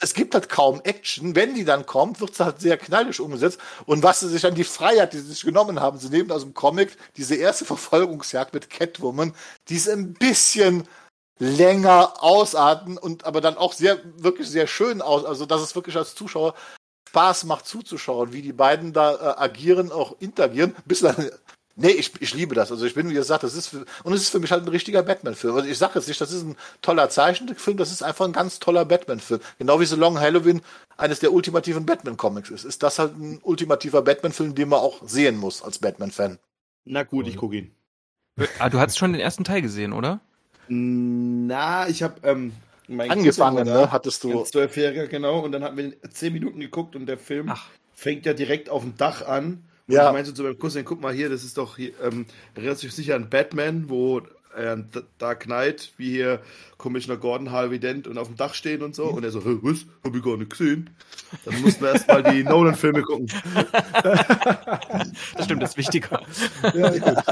es gibt halt kaum Action. Wenn die dann kommt, wird es halt sehr knallig umgesetzt. Und was sie sich an die Freiheit, die sie sich genommen haben, sie nehmen aus dem Comic diese erste Verfolgungsjagd mit Catwoman, die ist ein bisschen länger ausatmen und aber dann auch sehr, wirklich sehr schön aus. Also, dass es wirklich als Zuschauer Spaß macht zuzuschauen, wie die beiden da äh, agieren, auch interagieren, bis dann Nee, ich, ich liebe das. Also ich bin, wie gesagt, das ist für, und es ist für mich halt ein richtiger Batman-Film. Also ich sage jetzt nicht, das ist ein toller Zeichentrickfilm, das ist einfach ein ganz toller Batman-Film. Genau wie The Long Halloween eines der ultimativen Batman-Comics ist. Ist das halt ein ultimativer Batman-Film, den man auch sehen muss als Batman-Fan. Na gut, ich gucke ihn. Ah, du hast schon den ersten Teil gesehen, oder? Na, ich habe ähm, angefangen, ne? Hattest du zwölfjähriger genau und dann haben wir zehn Minuten geguckt und der Film Ach. fängt ja direkt auf dem Dach an ja. ich meinte zu meinem Cousin, guck mal hier, das ist doch, hier, ähm, erinnert sich sicher an Batman, wo äh, Dark Knight, wie hier Commissioner Gordon, Harvey Dent und auf dem Dach stehen und so. Und er so, was? Hab ich gar nicht gesehen. Dann mussten wir erstmal die Nolan-Filme gucken. das stimmt, das ist wichtiger. Ja, gut.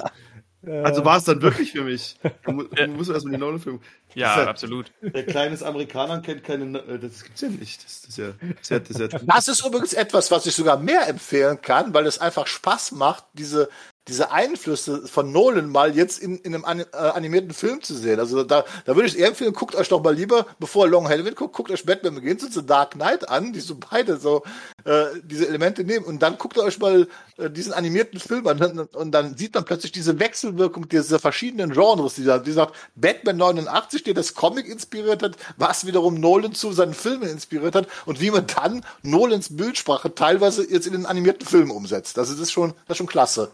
Also war es dann wirklich für mich. Du, musst erstmal die Nolan-Filme. Ja, ja, absolut. Der kleines Amerikaner kennt keine. Äh, das gibt's ja nicht. Das, ist ja, das, ist ja, das ist übrigens etwas, was ich sogar mehr empfehlen kann, weil es einfach Spaß macht, diese diese Einflüsse von Nolan mal jetzt in, in einem äh, animierten Film zu sehen. Also da, da würde ich eher empfehlen, guckt euch doch mal lieber, bevor Long Halloween guckt, guckt euch Batman Begins und The Dark Knight an, die so beide so äh, diese Elemente nehmen und dann guckt euch mal äh, diesen animierten Film an und dann sieht man plötzlich diese Wechselwirkung dieser verschiedenen Genres, die da, die sagt, Batman 89, der das Comic inspiriert hat, was wiederum Nolan zu seinen Filmen inspiriert hat und wie man dann Nolans Bildsprache teilweise jetzt in den animierten Film umsetzt. Also das ist schon, das ist schon klasse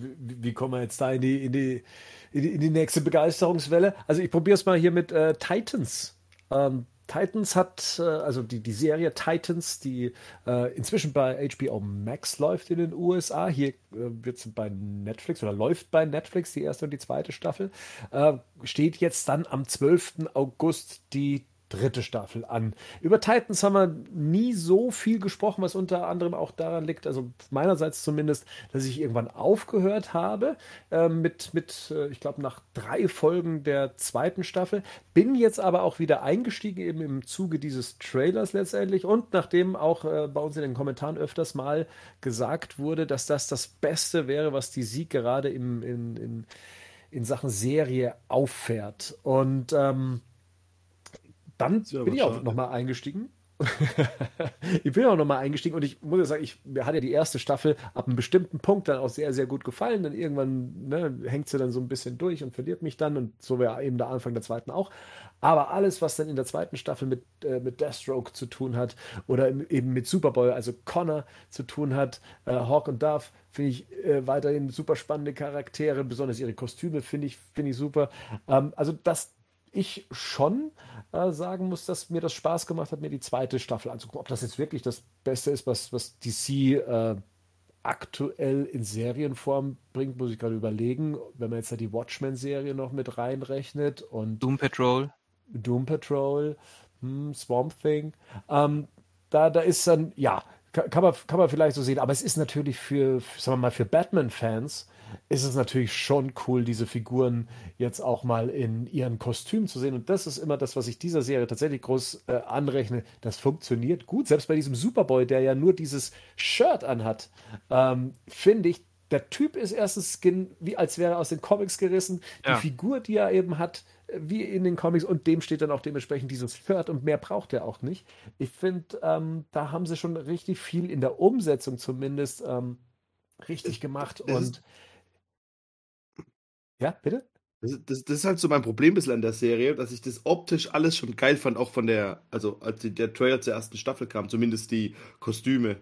wie, wie kommen wir jetzt da in die, in die, in die, in die nächste Begeisterungswelle? Also ich probiere es mal hier mit äh, Titans. Ähm, Titans hat, äh, also die, die Serie Titans, die äh, inzwischen bei HBO Max läuft in den USA. Hier äh, wird es bei Netflix oder läuft bei Netflix die erste und die zweite Staffel. Äh, steht jetzt dann am 12. August die dritte Staffel an. Über Titans haben wir nie so viel gesprochen, was unter anderem auch daran liegt, also meinerseits zumindest, dass ich irgendwann aufgehört habe äh, mit, mit äh, ich glaube, nach drei Folgen der zweiten Staffel. Bin jetzt aber auch wieder eingestiegen, eben im Zuge dieses Trailers letztendlich und nachdem auch äh, bei uns in den Kommentaren öfters mal gesagt wurde, dass das das Beste wäre, was die Sieg gerade im, in, in, in Sachen Serie auffährt. Und ähm, dann bin ich auch nochmal eingestiegen. ich bin auch nochmal eingestiegen und ich muss ja sagen, ich, mir hat ja die erste Staffel ab einem bestimmten Punkt dann auch sehr, sehr gut gefallen. Dann irgendwann ne, hängt sie dann so ein bisschen durch und verliert mich dann und so wäre eben der Anfang der zweiten auch. Aber alles, was dann in der zweiten Staffel mit, äh, mit Deathstroke zu tun hat oder eben mit Superboy, also Connor zu tun hat, äh, Hawk und Dove, finde ich äh, weiterhin super spannende Charaktere, besonders ihre Kostüme finde ich, find ich super. Ähm, also das, ich schon äh, sagen muss, dass mir das Spaß gemacht hat, mir die zweite Staffel anzugucken. Ob das jetzt wirklich das Beste ist, was, was DC äh, aktuell in Serienform bringt, muss ich gerade überlegen, wenn man jetzt da die Watchmen-Serie noch mit reinrechnet und Doom Patrol. Doom Patrol, hm, Swamp Thing. Ähm, da, da ist dann, ja, kann, man, kann man vielleicht so sehen, aber es ist natürlich für, sagen wir mal, für Batman-Fans ist es natürlich schon cool, diese Figuren jetzt auch mal in ihren Kostümen zu sehen. Und das ist immer das, was ich dieser Serie tatsächlich groß äh, anrechne. Das funktioniert gut. Selbst bei diesem Superboy, der ja nur dieses Shirt anhat, ähm, finde ich, der Typ ist erstens Skin, wie als wäre er aus den Comics gerissen. Die ja. Figur, die er eben hat, wie in den Comics und dem steht dann auch dementsprechend dieses Shirt und mehr braucht er auch nicht. Ich finde, ähm, da haben sie schon richtig viel in der Umsetzung zumindest ähm, richtig gemacht und ja, bitte? Das, das, das, ist halt so mein Problem ein bisschen an der Serie, dass ich das optisch alles schon geil fand, auch von der, also als der Trailer zur ersten Staffel kam, zumindest die Kostüme.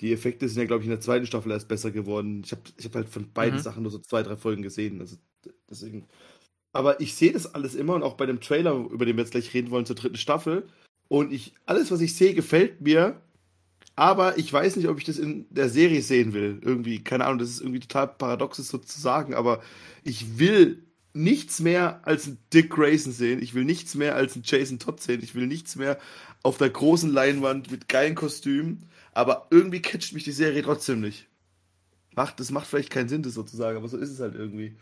Die Effekte sind ja, glaube ich, in der zweiten Staffel erst besser geworden. Ich habe ich hab halt von beiden mhm. Sachen nur so zwei, drei Folgen gesehen. Also deswegen. Aber ich sehe das alles immer und auch bei dem Trailer, über den wir jetzt gleich reden wollen, zur dritten Staffel. Und ich, alles, was ich sehe, gefällt mir. Aber ich weiß nicht, ob ich das in der Serie sehen will. Irgendwie, keine Ahnung, das ist irgendwie total paradox, so zu sagen, aber ich will nichts mehr als einen Dick Grayson sehen. Ich will nichts mehr als einen Jason Todd sehen. Ich will nichts mehr auf der großen Leinwand mit geilen Kostümen. Aber irgendwie catcht mich die Serie trotzdem nicht. Macht, das macht vielleicht keinen Sinn, das sozusagen, aber so ist es halt irgendwie.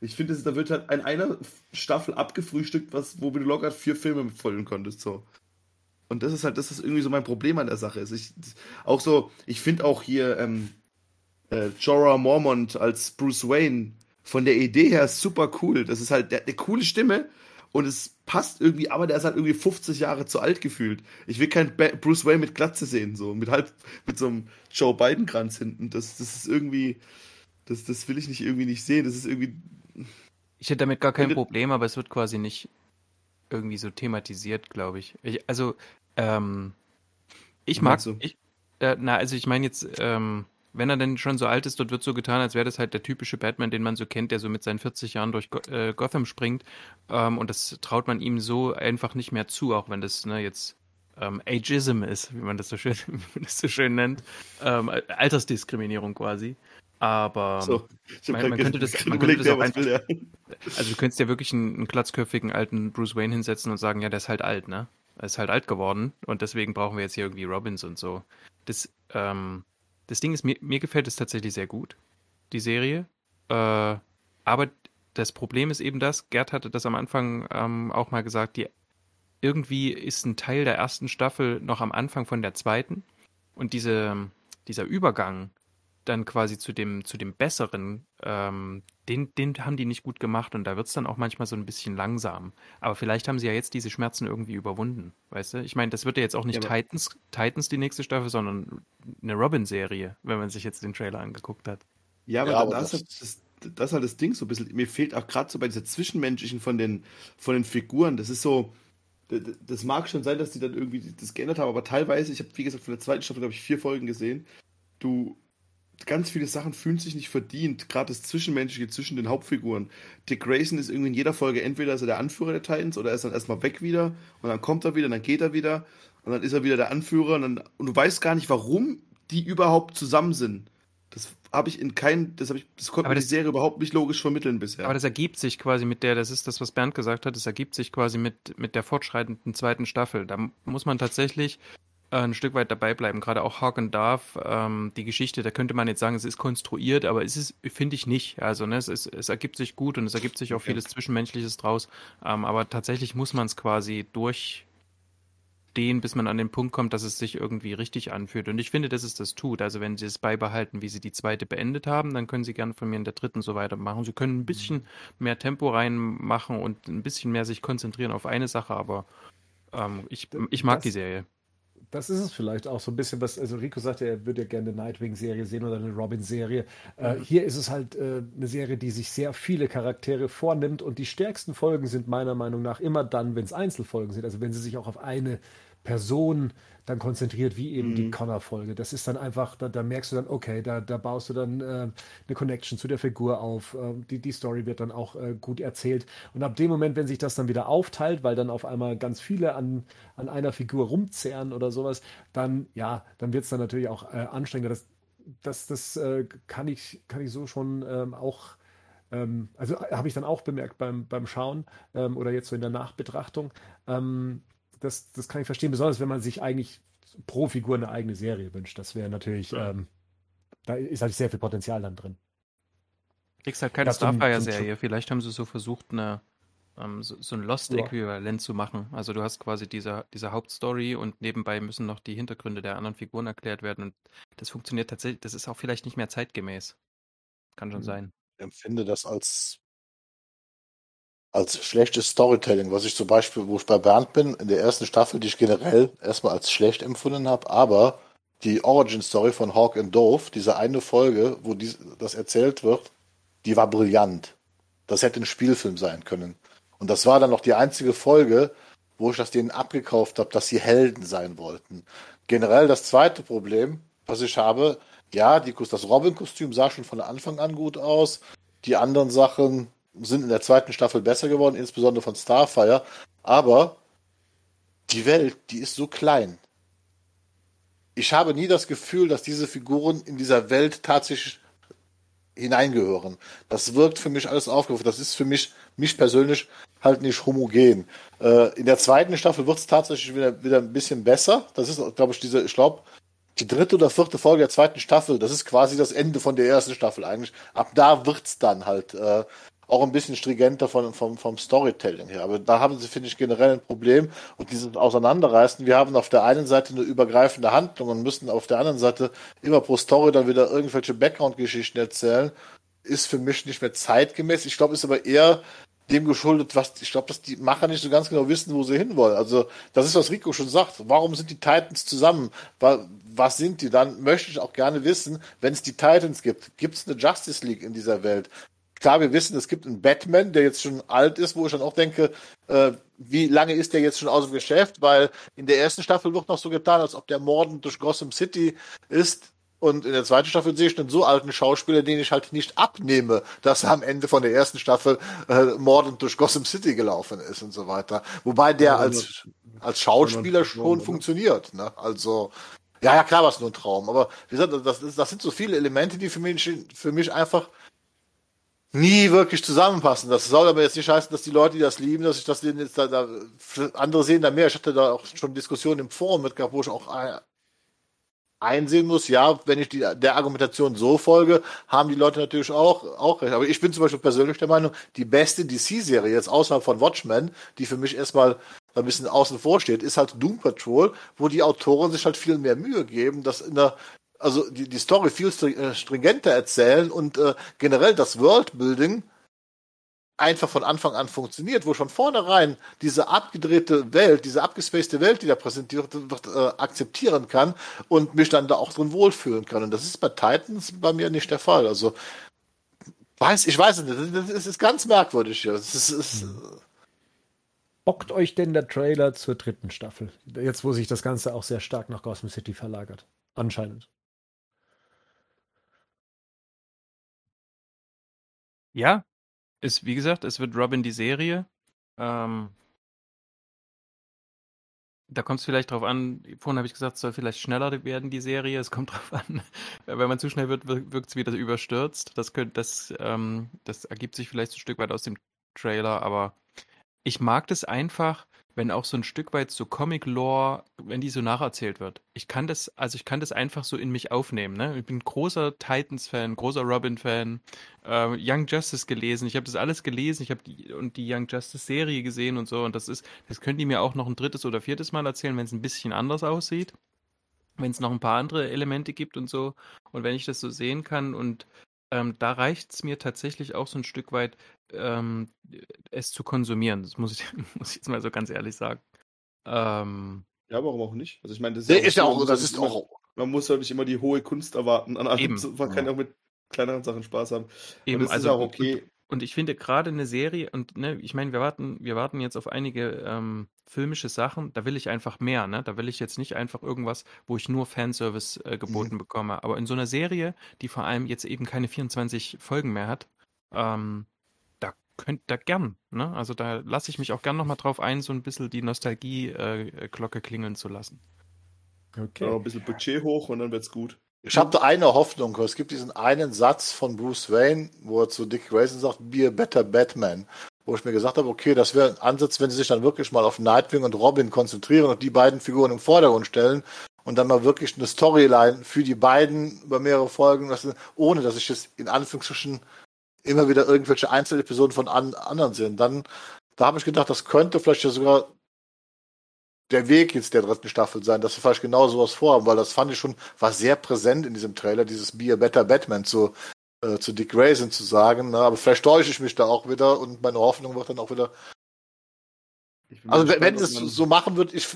Ich finde, da wird halt in einer Staffel abgefrühstückt, was, wo du locker vier Filme mitfüllen konntest. So. Und das ist halt, das ist irgendwie so mein Problem an der Sache. Ist. Ich, auch so, ich finde auch hier ähm, äh, Jorah Mormont als Bruce Wayne von der Idee her super cool. Das ist halt der, eine coole Stimme und es passt irgendwie, aber der ist halt irgendwie 50 Jahre zu alt gefühlt. Ich will keinen Bruce Wayne mit Glatze sehen, so mit halb mit so einem Joe Biden Kranz hinten. Das, das ist irgendwie, das, das will ich nicht irgendwie nicht sehen. Das ist irgendwie. Ich hätte damit gar kein Problem, aber es wird quasi nicht irgendwie so thematisiert, glaube ich. ich. Also, ähm, ich mag, ich, äh, na, also ich meine jetzt, ähm, wenn er denn schon so alt ist, dort wird so getan, als wäre das halt der typische Batman, den man so kennt, der so mit seinen 40 Jahren durch äh, Gotham springt. Ähm, und das traut man ihm so einfach nicht mehr zu, auch wenn das ne, jetzt ähm, Ageism ist, wie man das so schön, das so schön nennt. Ähm, Altersdiskriminierung quasi. Aber so, man, man, könnte das, man könnte das auch einfach, will, ja. Also du könntest ja wirklich einen, einen glatzköpfigen alten Bruce Wayne hinsetzen und sagen, ja, der ist halt alt, ne? Er ist halt alt geworden und deswegen brauchen wir jetzt hier irgendwie Robins und so. Das, ähm, das Ding ist, mir, mir gefällt es tatsächlich sehr gut, die Serie. Äh, aber das Problem ist eben das, Gerd hatte das am Anfang ähm, auch mal gesagt, die, irgendwie ist ein Teil der ersten Staffel noch am Anfang von der zweiten. Und diese, dieser Übergang dann quasi zu dem, zu dem Besseren, ähm, den, den haben die nicht gut gemacht und da wird es dann auch manchmal so ein bisschen langsam. Aber vielleicht haben sie ja jetzt diese Schmerzen irgendwie überwunden, weißt du? Ich meine, das wird ja jetzt auch nicht ja, Titans, Titans die nächste Staffel, sondern eine Robin-Serie, wenn man sich jetzt den Trailer angeguckt hat. Ja, aber, ja, aber das, das, das, das, ist halt das Ding so ein bisschen. Mir fehlt auch gerade so bei dieser Zwischenmenschlichen von den, von den Figuren, das ist so, das mag schon sein, dass die dann irgendwie das geändert haben, aber teilweise, ich habe, wie gesagt, von der zweiten Staffel, glaube ich, vier Folgen gesehen, du ganz viele Sachen fühlen sich nicht verdient, gerade das Zwischenmenschliche zwischen den Hauptfiguren. Dick Grayson ist irgendwie in jeder Folge entweder ist er der Anführer der Titans oder er ist dann erstmal weg wieder und dann kommt er wieder, und dann geht er wieder und dann ist er wieder der Anführer und, dann, und du weißt gar nicht, warum die überhaupt zusammen sind. Das habe ich in keinem, das habe ich, das konnte mir die Serie überhaupt nicht logisch vermitteln bisher. Aber das ergibt sich quasi mit der, das ist das, was Bernd gesagt hat, das ergibt sich quasi mit, mit der fortschreitenden zweiten Staffel. Da muss man tatsächlich ein Stück weit dabei bleiben. Gerade auch Hawk and Darth, ähm, die Geschichte, da könnte man jetzt sagen, es ist konstruiert, aber es ist, finde ich nicht. Also ne, es, ist, es ergibt sich gut und es ergibt sich auch vieles Zwischenmenschliches draus. Ähm, aber tatsächlich muss man es quasi durchstehen, bis man an den Punkt kommt, dass es sich irgendwie richtig anfühlt. Und ich finde, dass es das tut. Also wenn sie es beibehalten, wie sie die zweite beendet haben, dann können sie gerne von mir in der dritten so weitermachen. Sie können ein bisschen mehr Tempo reinmachen und ein bisschen mehr sich konzentrieren auf eine Sache, aber ähm, ich, ich mag das, die Serie das ist es vielleicht auch so ein bisschen, was, also Rico sagte, er würde ja gerne eine Nightwing-Serie sehen oder eine Robin-Serie. Äh, mhm. Äh, hier ist es halt äh, eine Serie, die sich sehr viele Charaktere vornimmt und die stärksten Folgen sind meiner Meinung nach immer dann, wenn es Einzelfolgen sind, also wenn sie sich auch auf eine Person dann konzentriert, wie eben mhm. die Connor-Folge. Das ist dann einfach, da, da, merkst du dann, okay, da, da baust du dann äh, eine Connection zu der Figur auf. Äh, die, die Story wird dann auch äh, gut erzählt. Und ab dem Moment, wenn sich das dann wieder aufteilt, weil dann auf einmal ganz viele an, an einer Figur rumzehren oder sowas, dann, ja, dann wird es dann natürlich auch äh, anstrengender. Das das, das äh, kann, ich, kann ich so schon ähm, auch, ähm, also äh, habe ich dann auch bemerkt beim, beim Schauen ähm, oder jetzt so in der Nachbetrachtung. Ähm, das, das kann ich verstehen, besonders wenn man sich eigentlich pro Figur eine eigene Serie wünscht. Das wäre natürlich, ja. Ähm, da ist halt sehr viel Potenzial dann drin. Kriegst halt keine Starfire-Serie. Vielleicht haben sie so versucht, eine ähm, so, so, ein Lost-Äquivalent ja. zu machen. Also du hast quasi diese, diese Hauptstory und nebenbei müssen noch die Hintergründe der anderen Figuren erklärt werden. Und das funktioniert tatsächlich, das ist auch vielleicht nicht mehr zeitgemäß. Kann schon mhm. sein. Ich empfinde das als, als schlechtes Storytelling, was ich zum Beispiel, wo ich bei Bernd bin, in der ersten Staffel, die ich generell erstmal als schlecht empfunden habe, aber die Origin-Story von Hawk and Dove, diese eine Folge, wo dies, das erzählt wird, die war brillant. Das hätte ein Spielfilm sein können. Und das war dann noch die einzige Folge, wo ich das denen abgekauft habe, dass sie Helden sein wollten. Generell das zweite Problem, was ich habe, ja, die, das Robin-Kostüm sah schon von Anfang an gut aus. Die anderen Sachen sind in der zweiten Staffel besser geworden, insbesondere von Starfire. Aber die Welt, die ist so klein. Ich habe nie das Gefühl, dass diese Figuren in dieser Welt tatsächlich hineingehören. Das wirkt für mich alles aufgerufen. Das ist für mich, mich persönlich halt nicht homogen. Äh, in der zweiten Staffel wird es tatsächlich wieder, wieder ein bisschen besser. Das ist, glaube ich, diese, ich glaube, die dritte oder vierte Folge der zweiten Staffel, das ist quasi das Ende von der ersten Staffel eigentlich. Ab da wird's dann halt äh, auch ein bisschen stringenter von, vom, vom Storytelling her. Aber da haben sie, finde ich, generell ein Problem. Und dieses Auseinanderreißen, wir haben auf der einen Seite eine übergreifende Handlung und müssen auf der anderen Seite immer pro Story dann wieder irgendwelche Background-Geschichten erzählen, ist für mich nicht mehr zeitgemäß. Ich glaube, ist aber eher dem geschuldet, was ich glaube, dass die Macher nicht so ganz genau wissen, wo sie hinwollen. Also das ist, was Rico schon sagt. Warum sind die Titans zusammen? Was sind die? Dann möchte ich auch gerne wissen, wenn es die Titans gibt, gibt es eine Justice League in dieser Welt? Klar, wir wissen, es gibt einen Batman, der jetzt schon alt ist, wo ich dann auch denke, äh, wie lange ist der jetzt schon aus dem Geschäft? Weil in der ersten Staffel wird noch so getan, als ob der Morden durch Gotham City ist. Und in der zweiten Staffel sehe ich einen so alten Schauspieler, den ich halt nicht abnehme, dass er am Ende von der ersten Staffel äh, mordend durch Gotham City gelaufen ist und so weiter. Wobei der als, als Schauspieler schon funktioniert. Ne? Also, ja, ja, klar war es nur ein Traum. Aber wie gesagt, das, das sind so viele Elemente, die für mich, für mich einfach nie wirklich zusammenpassen. Das soll aber jetzt nicht heißen, dass die Leute, die das lieben, dass ich das denen jetzt da, da andere sehen da mehr. Ich hatte da auch schon Diskussionen im Forum mit gehabt, wo ich auch einsehen muss, ja, wenn ich die, der Argumentation so folge, haben die Leute natürlich auch, auch recht. Aber ich bin zum Beispiel persönlich der Meinung, die beste DC-Serie jetzt außerhalb von Watchmen, die für mich erstmal ein bisschen außen vor steht, ist halt Doom Patrol, wo die Autoren sich halt viel mehr Mühe geben, das in der also die, die Story viel äh, stringenter erzählen und äh, generell das Worldbuilding einfach von Anfang an funktioniert, wo schon vornherein diese abgedrehte Welt, diese abgespacede Welt, die da präsentiert wird, äh, akzeptieren kann und mich dann da auch drin wohlfühlen kann. Und das ist bei Titans bei mir nicht der Fall. Also weiß, ich weiß nicht, das ist ganz merkwürdig hier. Das ist, ist, hm. Bockt euch denn der Trailer zur dritten Staffel? Jetzt, wo sich das Ganze auch sehr stark nach Gotham City verlagert. Anscheinend. Ja, ist, wie gesagt, es wird Robin die Serie. Ähm, da kommt es vielleicht drauf an, vorhin habe ich gesagt, es soll vielleicht schneller werden, die Serie. Es kommt drauf an, wenn man zu schnell wird, wirkt es wieder überstürzt. Das, könnt, das, ähm, das ergibt sich vielleicht ein Stück weit aus dem Trailer, aber ich mag das einfach, wenn auch so ein Stück weit so Comic-Lore, wenn die so nacherzählt wird. Ich kann das, also ich kann das einfach so in mich aufnehmen. Ne? Ich bin großer Titans-Fan, großer Robin-Fan, äh, Young Justice gelesen. Ich habe das alles gelesen. Ich habe die und die Young Justice-Serie gesehen und so. Und das ist, das können die mir auch noch ein drittes oder viertes Mal erzählen, wenn es ein bisschen anders aussieht. Wenn es noch ein paar andere Elemente gibt und so. Und wenn ich das so sehen kann und ähm, da reicht es mir tatsächlich auch so ein Stück weit, ähm, es zu konsumieren. Das muss ich, muss ich jetzt mal so ganz ehrlich sagen. Ähm, ja, warum auch nicht? Also ich meine, das ist, ja, ist ja auch, das ist immer, auch. Man muss ja nicht immer die hohe Kunst erwarten. An allem, man kann ja auch mit kleineren Sachen Spaß haben. Eben, und das also, ist auch okay. Und, und ich finde gerade eine Serie, und ne, ich meine, wir warten, wir warten jetzt auf einige ähm, filmische Sachen, da will ich einfach mehr, ne? Da will ich jetzt nicht einfach irgendwas, wo ich nur Fanservice äh, geboten mhm. bekomme. Aber in so einer Serie, die vor allem jetzt eben keine 24 Folgen mehr hat, ähm, da könnt da gern, ne? Also da lasse ich mich auch gern nochmal drauf ein, so ein bisschen die Nostalgie-Glocke äh, klingeln zu lassen. Okay. Ja, ein bisschen Budget hoch und dann wird's gut. Ich habe da eine Hoffnung. Es gibt diesen einen Satz von Bruce Wayne, wo er zu Dick Grayson sagt, be a better Batman. Wo ich mir gesagt habe, okay, das wäre ein Ansatz, wenn sie sich dann wirklich mal auf Nightwing und Robin konzentrieren und die beiden Figuren im Vordergrund stellen und dann mal wirklich eine Storyline für die beiden über mehrere Folgen, ohne dass ich jetzt in Anführungsstrichen immer wieder irgendwelche Einzelepisoden von an, anderen sehe. Dann, da habe ich gedacht, das könnte vielleicht ja sogar der Weg jetzt der dritten Staffel sein, dass wir vielleicht genau sowas vorhaben, weil das fand ich schon, war sehr präsent in diesem Trailer, dieses Be a Better Batman zu, äh, zu Dick Grayson zu sagen. Ne? Aber vielleicht täusche ich mich da auch wieder und meine Hoffnung wird dann auch wieder. Also gespannt, wenn es so machen wird, ich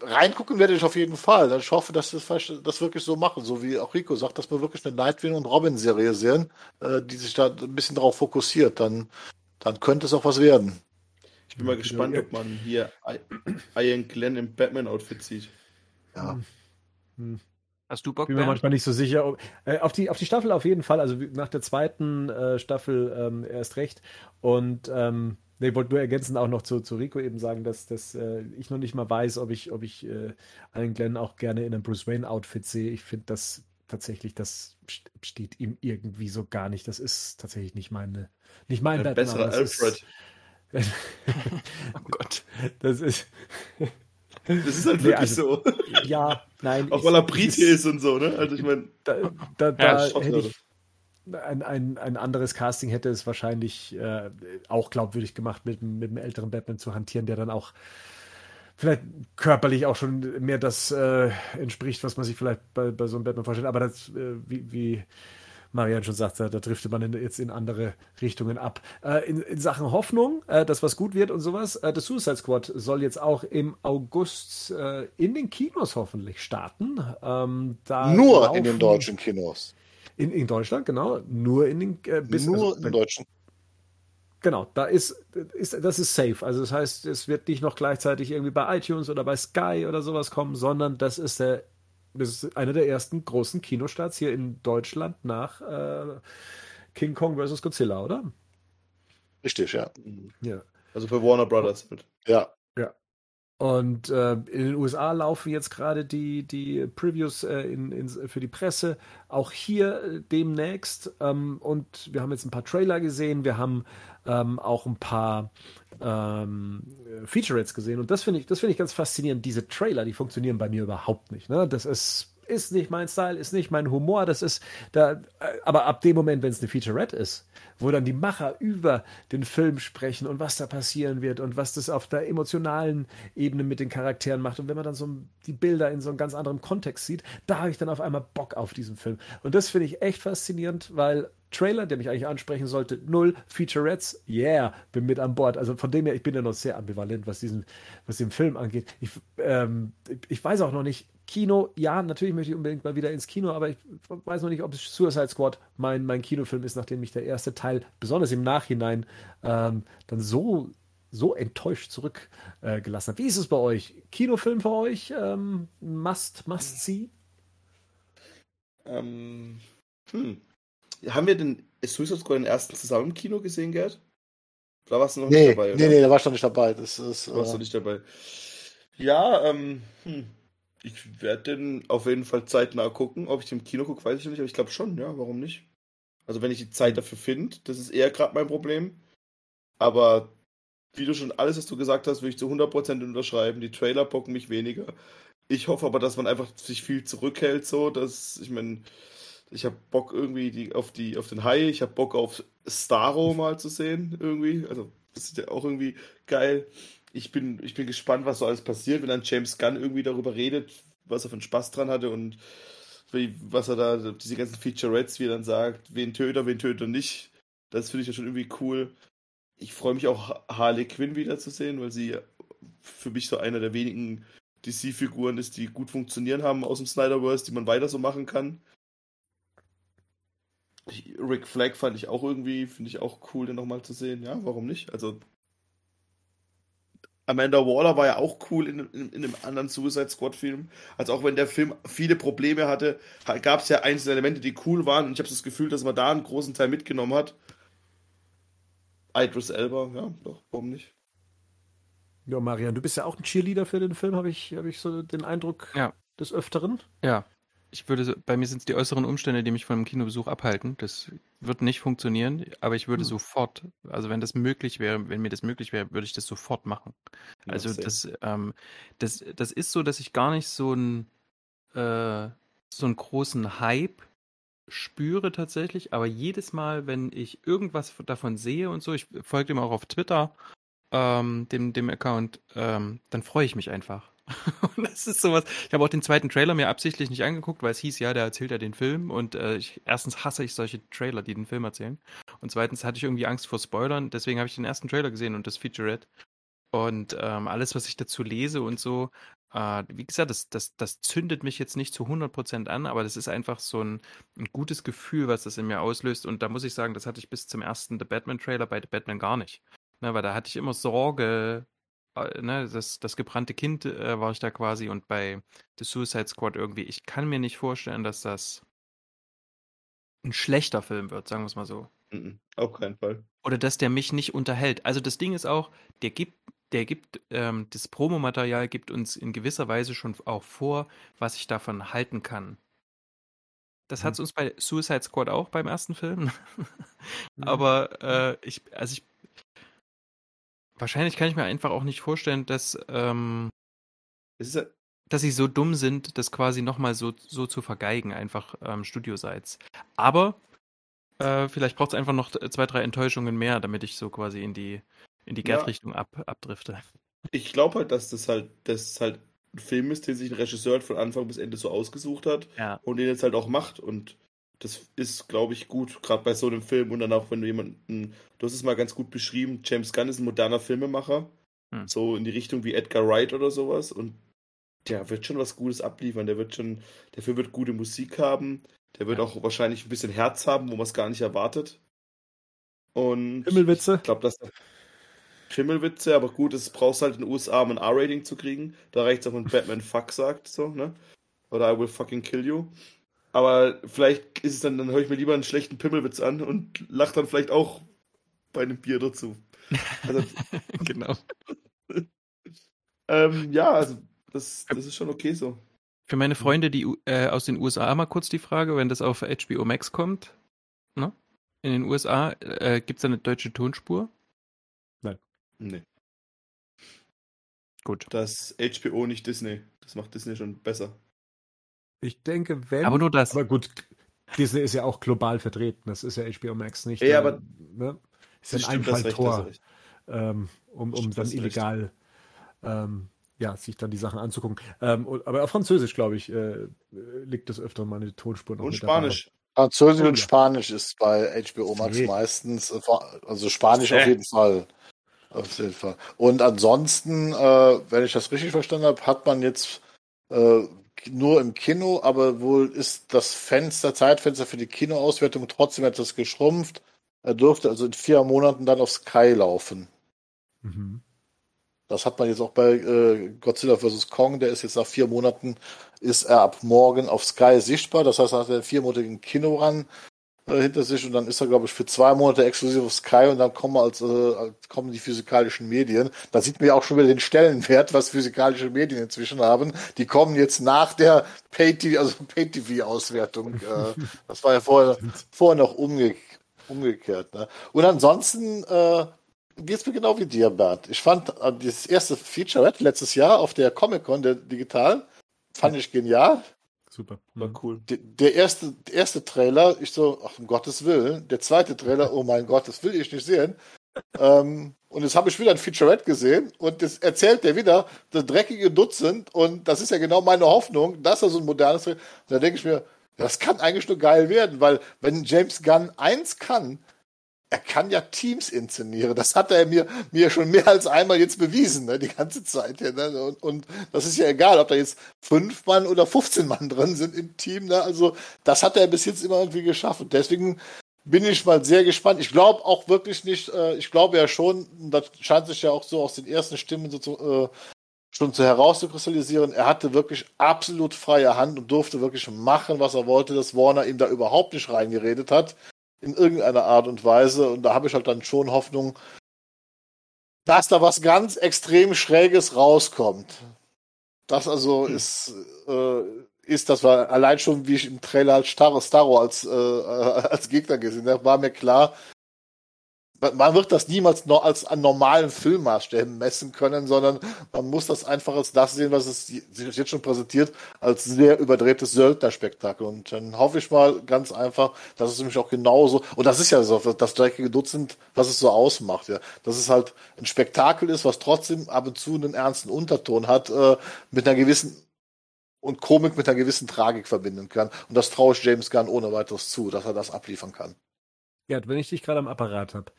reingucken werde ich auf jeden Fall. Ich hoffe, dass das, das wirklich so machen, so wie auch Rico sagt, dass wir wirklich eine Nightwing und Robin Serie sehen, äh, die sich da ein bisschen darauf fokussiert. Dann, dann könnte es auch was werden. Ich bin mal gespannt, ob man hier Ian Glenn im Batman-Outfit sieht. Ja. Hm. Hast du Bock? Bin mir manchmal nicht so sicher. Äh, auf, die, auf die Staffel auf jeden Fall. Also nach der zweiten äh, Staffel ähm, erst recht. Und ähm, ich wollte nur ergänzend auch noch zu, zu Rico eben sagen, dass, dass äh, ich noch nicht mal weiß, ob ich, ob ich äh, Alan Glenn auch gerne in einem Bruce Wayne-Outfit sehe. Ich finde das tatsächlich, das steht ihm irgendwie so gar nicht. Das ist tatsächlich nicht meine, nicht mein Batman. Bessere Alfred. Ist, oh Gott, das ist. Das ist halt wirklich nee, also, so. Ja, nein. Auch weil er Brite ist und so, ne? Also ich meine. Da, da, da ja, hätte ich ein, ein, ein anderes Casting hätte es wahrscheinlich äh, auch glaubwürdig gemacht, mit, mit einem älteren Batman zu hantieren, der dann auch vielleicht körperlich auch schon mehr das äh, entspricht, was man sich vielleicht bei, bei so einem Batman vorstellt. Aber das, äh, wie, wie Marian schon sagt, da, driftet man in, jetzt in andere Richtungen ab. Äh, in, in, Sachen Hoffnung, äh, dass was gut wird und sowas, äh, das Suicide Squad soll jetzt auch im August äh, in den Kinos hoffentlich starten. Ähm, Nur laufen, in den deutschen Kinos. In, in Deutschland, genau. Nur in den äh, bis, Nur also, in deutschen. Genau, da ist, ist, das ist safe. Also das heißt, es wird nicht noch gleichzeitig irgendwie bei iTunes oder bei Sky oder sowas kommen, sondern das ist der das ist einer der ersten großen Kinostarts hier in Deutschland nach äh, King Kong vs. Godzilla, oder? Richtig, ja. ja. Also für Warner Brothers. Ja. Und äh, in den USA laufen jetzt gerade die, die Previews äh, in, in, für die Presse, auch hier äh, demnächst. Ähm, und wir haben jetzt ein paar Trailer gesehen, wir haben ähm, auch ein paar ähm, Featurettes gesehen. Und das finde ich, das finde ich ganz faszinierend. Diese Trailer, die funktionieren bei mir überhaupt nicht. Ne? Das ist, ist nicht mein Style, ist nicht mein Humor. Das ist da, äh, aber ab dem Moment, wenn es eine Featurette ist, wo dann die Macher über den Film sprechen und was da passieren wird und was das auf der emotionalen Ebene mit den Charakteren macht. Und wenn man dann so die Bilder in so einem ganz anderen Kontext sieht, da habe ich dann auf einmal Bock auf diesen Film. Und das finde ich echt faszinierend, weil Trailer, der mich eigentlich ansprechen sollte, null. Featurettes, yeah, bin mit an Bord. Also von dem her, ich bin ja noch sehr ambivalent, was diesen, was den Film angeht. Ich, ähm, ich weiß auch noch nicht, Kino, ja, natürlich möchte ich unbedingt mal wieder ins Kino, aber ich weiß noch nicht, ob Suicide Squad mein, mein Kinofilm ist, nachdem mich der erste Teil, besonders im Nachhinein, ähm, dann so, so enttäuscht zurückgelassen äh, hat. Wie ist es bei euch? Kinofilm für euch? Ähm, must, must see? Ähm, hm. Haben wir den Suicide Squad den ersten zusammen im Kino gesehen, Gerd? Da warst du noch nee, nicht dabei, oder? Nee, nee, da warst du noch nicht dabei. Das ist, da warst äh... du nicht dabei. Ja, ähm, hm. Ich werde den auf jeden Fall zeitnah gucken. Ob ich den im Kino gucke, weiß ich nicht, aber ich glaube schon, ja, warum nicht? Also wenn ich die Zeit dafür finde, das ist eher gerade mein Problem. Aber wie du schon alles, was du gesagt hast, würde ich zu 100% unterschreiben. Die Trailer bocken mich weniger. Ich hoffe aber, dass man einfach sich viel zurückhält, so, dass, ich meine, ich habe Bock irgendwie die, auf, die, auf den Hai, ich habe Bock auf Starro mal zu sehen, irgendwie. Also, das ist ja auch irgendwie geil. Ich bin, ich bin gespannt, was so alles passiert, wenn dann James Gunn irgendwie darüber redet, was er für einen Spaß dran hatte und wie, was er da, diese ganzen Featurettes, wie er dann sagt, wen tötet er, wen tötet er nicht. Das finde ich ja schon irgendwie cool. Ich freue mich auch, Harley Quinn wiederzusehen, weil sie für mich so einer der wenigen DC-Figuren ist, die gut funktionieren haben aus dem Snyderverse, die man weiter so machen kann. Rick Flag fand ich auch irgendwie, finde ich auch cool, den nochmal zu sehen. Ja, warum nicht? Also, Amanda Waller war ja auch cool in, in, in einem anderen Suicide Squad-Film. Also, auch wenn der Film viele Probleme hatte, gab es ja einzelne Elemente, die cool waren. Und ich habe das Gefühl, dass man da einen großen Teil mitgenommen hat. Idris Elba, ja, doch, warum nicht? Ja, Marian, du bist ja auch ein Cheerleader für den Film, habe ich, hab ich so den Eindruck ja. des Öfteren. Ja, ich würde, bei mir sind es die äußeren Umstände, die mich von einem Kinobesuch abhalten. Das wird nicht funktionieren, aber ich würde hm. sofort, also wenn das möglich wäre, wenn mir das möglich wäre, würde ich das sofort machen. Also das, ähm, das, das ist so, dass ich gar nicht so ein äh, so einen großen Hype spüre tatsächlich, aber jedes Mal, wenn ich irgendwas davon sehe und so, ich folge dem auch auf Twitter, ähm, dem, dem Account, ähm, dann freue ich mich einfach. und das ist sowas. Ich habe auch den zweiten Trailer mir absichtlich nicht angeguckt, weil es hieß, ja, der erzählt ja den Film. Und äh, ich, erstens hasse ich solche Trailer, die den Film erzählen. Und zweitens hatte ich irgendwie Angst vor Spoilern. Deswegen habe ich den ersten Trailer gesehen und das Featurette. Und ähm, alles, was ich dazu lese und so, äh, wie gesagt, das, das, das zündet mich jetzt nicht zu 100% an, aber das ist einfach so ein, ein gutes Gefühl, was das in mir auslöst. Und da muss ich sagen, das hatte ich bis zum ersten The Batman-Trailer bei The Batman gar nicht. Ne, weil da hatte ich immer Sorge, ne, das, das gebrannte Kind äh, war ich da quasi und bei The Suicide Squad irgendwie. Ich kann mir nicht vorstellen, dass das ein schlechter Film wird, sagen wir es mal so. Mhm, auf keinen Fall. Oder dass der mich nicht unterhält. Also das Ding ist auch, der gibt, der gibt, ähm, das Promomaterial gibt uns in gewisser Weise schon auch vor, was ich davon halten kann. Das mhm. hat es uns bei Suicide Squad auch beim ersten Film. mhm. Aber äh, ich, also ich Wahrscheinlich kann ich mir einfach auch nicht vorstellen, dass, ähm, ja dass sie so dumm sind, das quasi nochmal so, so zu vergeigen, einfach ähm, studioseits. Aber äh, vielleicht braucht es einfach noch zwei, drei Enttäuschungen mehr, damit ich so quasi in die, in die Gerd-Richtung ab, abdrifte. Ich glaube halt, dass das halt, das halt ein Film ist, den sich ein Regisseur halt von Anfang bis Ende so ausgesucht hat ja. und den jetzt halt auch macht. Und das ist, glaube ich, gut, gerade bei so einem Film und dann auch, wenn du jemanden, du hast es mal ganz gut beschrieben, James Gunn ist ein moderner Filmemacher, hm. so in die Richtung wie Edgar Wright oder sowas und der wird schon was Gutes abliefern, der wird schon, der Film wird gute Musik haben, der wird ja. auch wahrscheinlich ein bisschen Herz haben, wo man es gar nicht erwartet. Und Himmelwitze. Ich glaube, dass Schimmelwitze, aber gut, es brauchst halt in den USA, um ein R-Rating zu kriegen. Da reicht es auch, wenn Batman Fuck sagt, so, ne? Oder I will fucking kill you. Aber vielleicht ist es dann, dann höre ich mir lieber einen schlechten Pimmelwitz an und lache dann vielleicht auch bei einem Bier dazu. Also, genau. ähm, ja, also das, das ist schon okay so. Für meine Freunde die äh, aus den USA mal kurz die Frage, wenn das auf HBO Max kommt, ne? In den USA äh, gibt es da eine deutsche Tonspur? Nein. Nee. Gut. Das HBO nicht Disney. Das macht Disney schon besser. Ich denke, wenn. Aber nur das. Aber gut, Disney ist ja auch global vertreten. Das ist ja HBO Max nicht. Ja, aber. Ne? Ist ja ein Einfalltor, ähm, um, um dann illegal ähm, ja, sich dann die Sachen anzugucken. Ähm, aber auf Französisch, glaube ich, äh, liegt das öfter mal eine Tonspur noch. Und Spanisch. Französisch und Spanisch ist bei HBO Max nee. meistens, äh, also Spanisch auf jeden Fall. Auf jeden Fall. Und ansonsten, äh, wenn ich das richtig verstanden habe, hat man jetzt äh, nur im Kino, aber wohl ist das Fenster, Zeitfenster für die Kinoauswertung trotzdem etwas geschrumpft. Er durfte also in vier Monaten dann auf Sky laufen. Mhm. Das hat man jetzt auch bei äh, Godzilla vs. Kong, der ist jetzt nach vier Monaten, ist er ab morgen auf Sky sichtbar. Das heißt, er hat einen viermonatigen Kinorun äh, hinter sich und dann ist er, glaube ich, für zwei Monate exklusiv auf Sky und dann kommen, als, äh, kommen die physikalischen Medien. Da sieht man ja auch schon wieder den Stellenwert, was physikalische Medien inzwischen haben. Die kommen jetzt nach der Pay-TV, also Pay-TV-Auswertung. äh, das war ja vorher, vorher noch umge umgekehrt. Ne? Und ansonsten äh, geht es mir genau wie dir, Bernd. Ich fand äh, das erste Featurette letztes Jahr auf der Comic-Con, der digital, fand ich genial. Super. War cool. Der, der, erste, der erste Trailer, ich so, ach, um Gottes Willen. Der zweite Trailer, oh mein Gott, das will ich nicht sehen. ähm, und jetzt habe ich wieder ein Featurette gesehen und das erzählt der wieder das dreckige Dutzend und das ist ja genau meine Hoffnung, dass er so ein modernes. Und da denke ich mir, das kann eigentlich nur geil werden, weil wenn James Gunn eins kann, er kann ja Teams inszenieren. Das hat er mir, mir schon mehr als einmal jetzt bewiesen, ne, die ganze Zeit. Ja, ne? und, und, das ist ja egal, ob da jetzt fünf Mann oder 15 Mann drin sind im Team. Ne? Also das hat er bis jetzt immer irgendwie geschafft. Und deswegen bin ich mal sehr gespannt. Ich glaube auch wirklich nicht, äh, ich glaube ja schon, das scheint sich ja auch so aus den ersten Stimmen so zu, äh, schon zu herauszukristallisieren. Er hatte wirklich absolut freie Hand und durfte wirklich machen, was er wollte, dass Warner ihm da überhaupt nicht reingeredet hat in irgendeiner Art und Weise. Und da habe ich halt dann schon Hoffnung, dass da was ganz extrem Schräges rauskommt. Das also hm. ist, äh, ist, dass wir allein schon, wie ich im Trailer als Starro, Starro als, äh, als Gegner gesehen habe, war mir klar, man wird das niemals noch als an normalen Filmmaßstäben messen können, sondern man muss das einfach als das sehen, was es sich jetzt schon präsentiert, als sehr überdrehtes Söldnerspektakel. Und dann hoffe ich mal ganz einfach, dass es nämlich auch genauso, und das ist ja so, das dreckige Dutzend, was es so ausmacht, ja, dass es halt ein Spektakel ist, was trotzdem ab und zu einen ernsten Unterton hat, äh, mit einer gewissen und Komik mit einer gewissen Tragik verbinden kann. Und das traue ich James Gunn ohne weiteres zu, dass er das abliefern kann. Ja, wenn ich dich gerade am Apparat habe.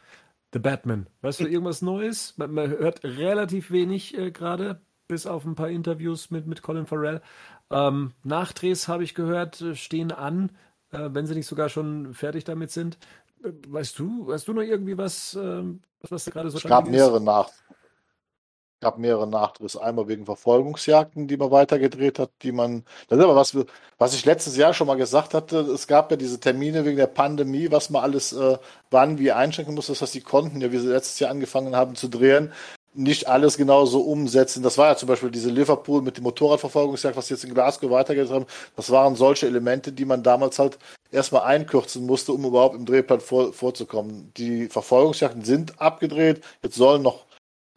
The Batman. Weißt du irgendwas Neues? Man, man hört relativ wenig äh, gerade, bis auf ein paar Interviews mit, mit Colin Farrell. Ähm, Nachdrehs habe ich gehört, äh, stehen an, äh, wenn sie nicht sogar schon fertig damit sind. Äh, weißt du, weißt du noch irgendwie was, äh, was da gerade so Es gab mehrere Nach gab mehrere Nachdrehs. Einmal wegen Verfolgungsjagden, die man weitergedreht hat, die man. Das ist aber was, was ich letztes Jahr schon mal gesagt hatte. Es gab ja diese Termine wegen der Pandemie, was man alles äh, wann wie einschränken muss. Das heißt, die konnten ja, wie sie letztes Jahr angefangen haben zu drehen, nicht alles genauso umsetzen. Das war ja zum Beispiel diese Liverpool mit dem Motorradverfolgungsjagd, was jetzt in Glasgow weitergeht haben. Das waren solche Elemente, die man damals halt erstmal einkürzen musste, um überhaupt im Drehplan vor, vorzukommen. Die Verfolgungsjagden sind abgedreht. Jetzt sollen noch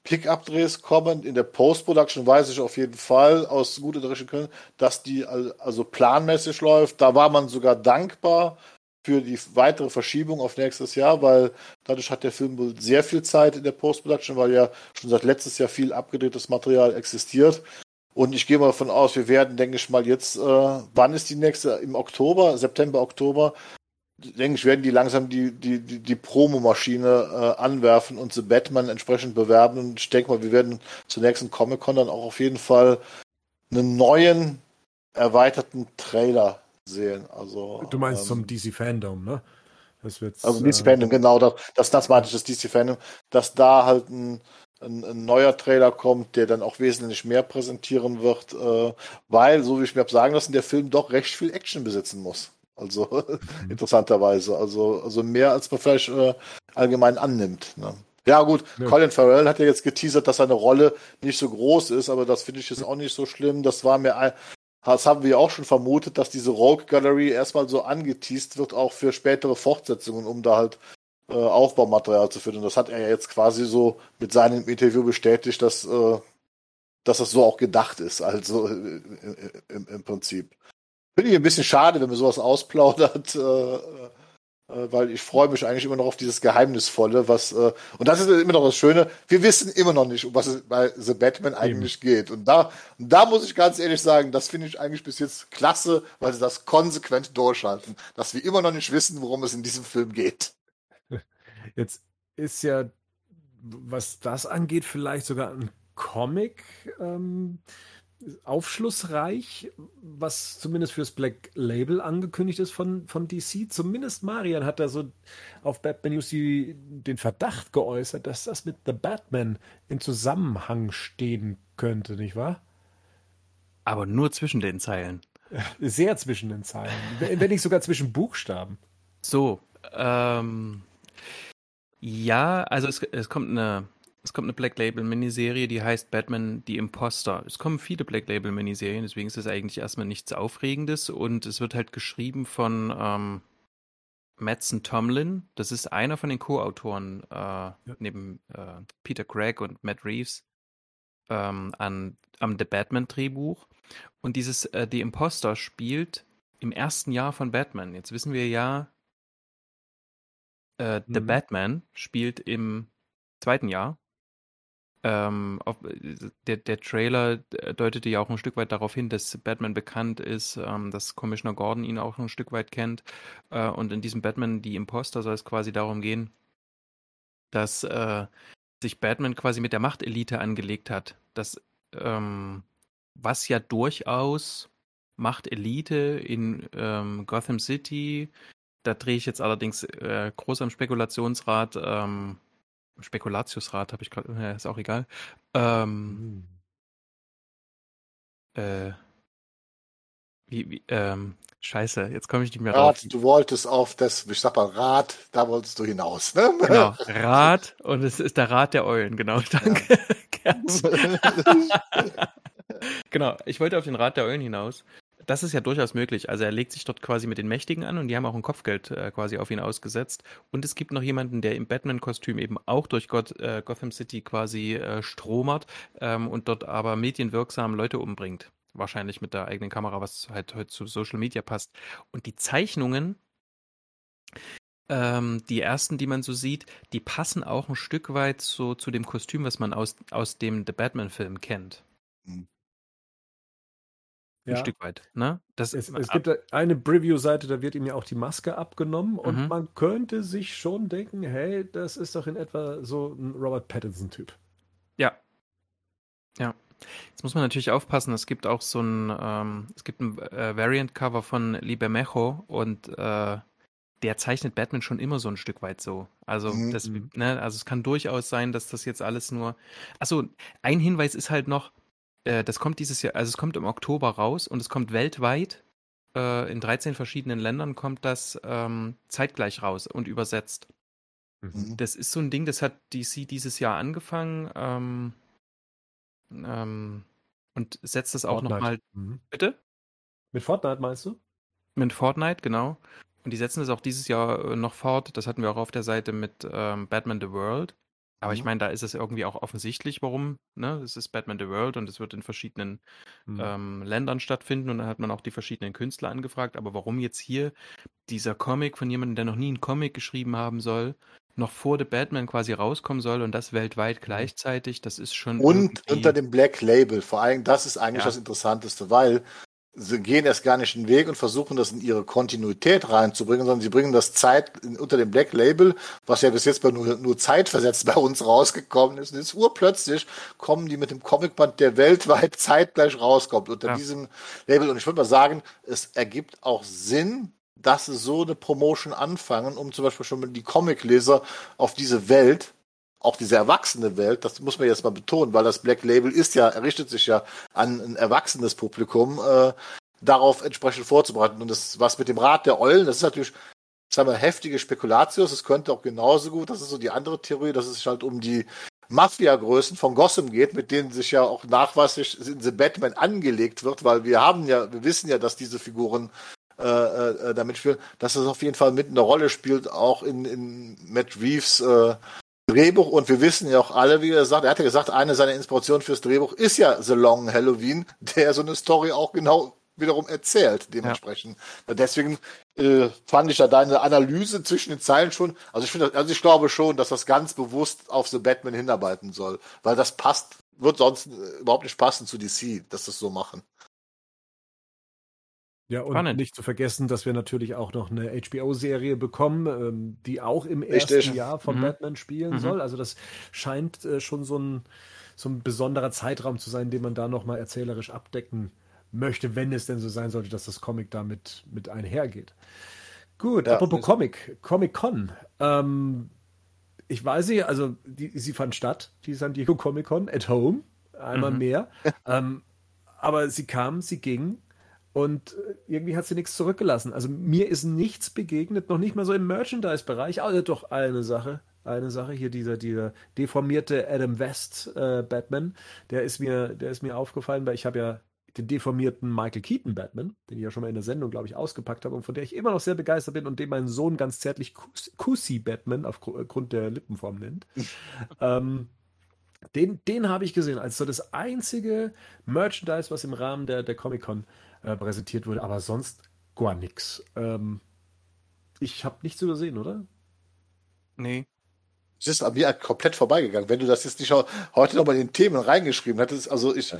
Pickup-Drehs kommen. In der Post-Production weiß ich auf jeden Fall aus guter Drehung können, dass die also planmäßig läuft. Da war man sogar dankbar für die weitere Verschiebung auf nächstes Jahr, weil dadurch hat der Film wohl sehr viel Zeit in der Post-Production, weil ja schon seit letztes Jahr viel abgedrehtes Material existiert. Und ich gehe mal davon aus, wir werden, denke ich mal, jetzt, äh, wann ist die nächste? Im Oktober, September, Oktober, denke ich, werden die langsam die, die, die, die Promomaschine äh, anwerfen und The Batman entsprechend bewerben. Und ich denke mal, wir werden zur nächsten Comic-Con dann auch auf jeden Fall einen neuen, erweiterten Trailer sehen. Also, du meinst ähm, zum DC Fandom, ne? Das wird's, also DC äh, Fandom, genau, das, das, das meinte ich, das DC Fandom, dass da halt ein, ein, ein, neuer Trailer kommt, der dann auch wesentlich mehr präsentieren wird, äh, weil, so wie ich mir habe sagen lassen, der Film doch recht viel Action besitzen muss. Also mhm. interessanterweise. Also, also mehr als man vielleicht äh, allgemein annimmt. Ne? Ja, gut, ja. Colin Farrell hat ja jetzt geteasert, dass seine Rolle nicht so groß ist, aber das finde ich jetzt auch nicht so schlimm. Das war mir ein, das haben wir auch schon vermutet, dass diese Rogue Gallery erstmal so angeteased wird, auch für spätere Fortsetzungen, um da halt äh, Aufbaumaterial zu finden. Das hat er ja jetzt quasi so mit seinem Interview bestätigt, dass, äh, dass das so auch gedacht ist, also äh, im, im Prinzip. Finde ich ein bisschen schade, wenn man sowas ausplaudert, äh, äh, weil ich freue mich eigentlich immer noch auf dieses Geheimnisvolle, was, äh, und das ist immer noch das Schöne, wir wissen immer noch nicht, um was es bei The Batman eigentlich Eben. geht. Und da, und da muss ich ganz ehrlich sagen, das finde ich eigentlich bis jetzt klasse, weil sie das konsequent durchhalten, dass wir immer noch nicht wissen, worum es in diesem Film geht. Jetzt ist ja, was das angeht, vielleicht sogar ein Comic. Ähm aufschlussreich, was zumindest fürs Black Label angekündigt ist von, von DC. Zumindest Marian hat da so auf Batman News die, den Verdacht geäußert, dass das mit The Batman in Zusammenhang stehen könnte, nicht wahr? Aber nur zwischen den Zeilen. Sehr zwischen den Zeilen. wenn nicht sogar zwischen Buchstaben. So, ähm, ja, also es, es kommt eine es kommt eine Black Label Miniserie, die heißt Batman the Imposter. Es kommen viele Black Label Miniserien, deswegen ist es eigentlich erstmal nichts Aufregendes und es wird halt geschrieben von ähm, Madsen Tomlin. Das ist einer von den Co-Autoren äh, ja. neben äh, Peter Craig und Matt Reeves ähm, an, am The Batman Drehbuch. Und dieses äh, The Imposter spielt im ersten Jahr von Batman. Jetzt wissen wir ja, äh, The mhm. Batman spielt im zweiten Jahr ähm, auf, der, der Trailer deutete ja auch ein Stück weit darauf hin, dass Batman bekannt ist, ähm, dass Commissioner Gordon ihn auch ein Stück weit kennt. Äh, und in diesem Batman, die Imposter, soll es quasi darum gehen, dass äh, sich Batman quasi mit der Machtelite angelegt hat. Das, ähm, was ja durchaus Machtelite in ähm, Gotham City, da drehe ich jetzt allerdings äh, groß am Spekulationsrad, ähm, Spekulatiusrat habe ich gerade, ja, ist auch egal. Ähm, hm. äh, wie, wie, ähm, scheiße, jetzt komme ich nicht mehr Rat, drauf. Du wolltest auf das, ich sag mal, Rat, da wolltest du hinaus, ne? Genau, Rat und es ist der Rat der Eulen, genau, danke. Ja. genau, ich wollte auf den Rat der Eulen hinaus. Das ist ja durchaus möglich. Also er legt sich dort quasi mit den Mächtigen an und die haben auch ein Kopfgeld äh, quasi auf ihn ausgesetzt. Und es gibt noch jemanden, der im Batman-Kostüm eben auch durch Gott, äh, Gotham City quasi äh, stromert ähm, und dort aber medienwirksam Leute umbringt. Wahrscheinlich mit der eigenen Kamera, was halt heute zu Social Media passt. Und die Zeichnungen, ähm, die ersten, die man so sieht, die passen auch ein Stück weit so zu dem Kostüm, was man aus, aus dem The Batman-Film kennt. Mhm. Ein ja. Stück weit. Ne? Das, es, es gibt eine Preview-Seite, da wird ihm ja auch die Maske abgenommen und mhm. man könnte sich schon denken, hey, das ist doch in etwa so ein Robert Pattinson-Typ. Ja. Ja. Jetzt muss man natürlich aufpassen, es gibt auch so ein, ähm, es gibt ein äh, Variant-Cover von Libermejo und äh, der zeichnet Batman schon immer so ein Stück weit so. Also, mhm. das, mhm. ne, also es kann durchaus sein, dass das jetzt alles nur. Achso, ein Hinweis ist halt noch, äh, das kommt dieses Jahr, also es kommt im Oktober raus und es kommt weltweit. Äh, in 13 verschiedenen Ländern kommt das ähm, zeitgleich raus und übersetzt. Mhm. Das ist so ein Ding, das hat DC dieses Jahr angefangen ähm, ähm, und setzt das auch nochmal. Mhm. Bitte? Mit Fortnite meinst du? Mit Fortnite, genau. Und die setzen es auch dieses Jahr äh, noch fort. Das hatten wir auch auf der Seite mit ähm, Batman the World. Aber mhm. ich meine, da ist es irgendwie auch offensichtlich, warum. Ne? Es ist Batman the World und es wird in verschiedenen mhm. ähm, Ländern stattfinden und dann hat man auch die verschiedenen Künstler angefragt. Aber warum jetzt hier dieser Comic von jemandem, der noch nie einen Comic geschrieben haben soll, noch vor The Batman quasi rauskommen soll und das weltweit mhm. gleichzeitig, das ist schon. Und unter dem Black Label, vor allem, das ist eigentlich ja. das Interessanteste, weil sie gehen erst gar nicht den Weg und versuchen das in ihre Kontinuität reinzubringen, sondern sie bringen das Zeit unter dem Black Label, was ja bis jetzt bei nur, nur zeitversetzt bei uns rausgekommen ist. Und jetzt urplötzlich kommen die mit dem Comicband, der weltweit zeitgleich rauskommt unter ja. diesem Label. Und ich würde mal sagen, es ergibt auch Sinn, dass sie so eine Promotion anfangen, um zum Beispiel schon die Comicleser auf diese Welt auch diese erwachsene Welt, das muss man jetzt mal betonen, weil das Black Label ist ja, richtet sich ja an ein erwachsenes Publikum, äh, darauf entsprechend vorzubereiten. Und das, was mit dem Rat der Eulen, das ist natürlich, sagen wir, heftige Spekulatius. Es könnte auch genauso gut, das ist so die andere Theorie, dass es sich halt um die Mafia-Größen von Gotham geht, mit denen sich ja auch nachweislich in The Batman angelegt wird, weil wir haben ja, wir wissen ja, dass diese Figuren äh, äh, damit spielen, dass es auf jeden Fall mit eine Rolle spielt, auch in, in Matt Reeves äh, Drehbuch und wir wissen ja auch alle, wie er sagt, er hat ja gesagt, eine seiner Inspirationen fürs Drehbuch ist ja The Long Halloween, der so eine Story auch genau wiederum erzählt, dementsprechend. Ja. Deswegen äh, fand ich da deine Analyse zwischen den Zeilen schon, also ich finde, also ich glaube schon, dass das ganz bewusst auf The Batman hinarbeiten soll, weil das passt, wird sonst äh, überhaupt nicht passen zu DC, dass das so machen. Ja, und Spannend. nicht zu vergessen, dass wir natürlich auch noch eine HBO-Serie bekommen, ähm, die auch im ersten Richtig. Jahr von mhm. Batman spielen mhm. soll. Also das scheint äh, schon so ein, so ein besonderer Zeitraum zu sein, den man da nochmal erzählerisch abdecken möchte, wenn es denn so sein sollte, dass das Comic damit mit einhergeht. Gut, ja, apropos Comic, Comic-Con. Ähm, ich weiß nicht, also die, sie fand statt, die San Diego Comic-Con, at home, einmal mhm. mehr. ähm, aber sie kam, sie ging und äh, irgendwie hat sie nichts zurückgelassen. Also mir ist nichts begegnet, noch nicht mal so im Merchandise-Bereich. Also doch eine Sache. Eine Sache hier, dieser, dieser deformierte Adam West äh, Batman, der ist mir, der ist mir aufgefallen, weil ich habe ja den deformierten Michael Keaton Batman, den ich ja schon mal in der Sendung, glaube ich, ausgepackt habe und von der ich immer noch sehr begeistert bin und den mein Sohn ganz zärtlich Kusi Batman aufgrund der Lippenform nennt. ähm, den, den habe ich gesehen als so das einzige Merchandise, was im Rahmen der, der Comic-Con äh, präsentiert wurde, aber sonst gar nichts. Ähm, ich habe nichts übersehen, oder? Nee. Es ist an mir komplett vorbeigegangen. Wenn du das jetzt nicht heute noch mal in den Themen reingeschrieben hättest, also ich,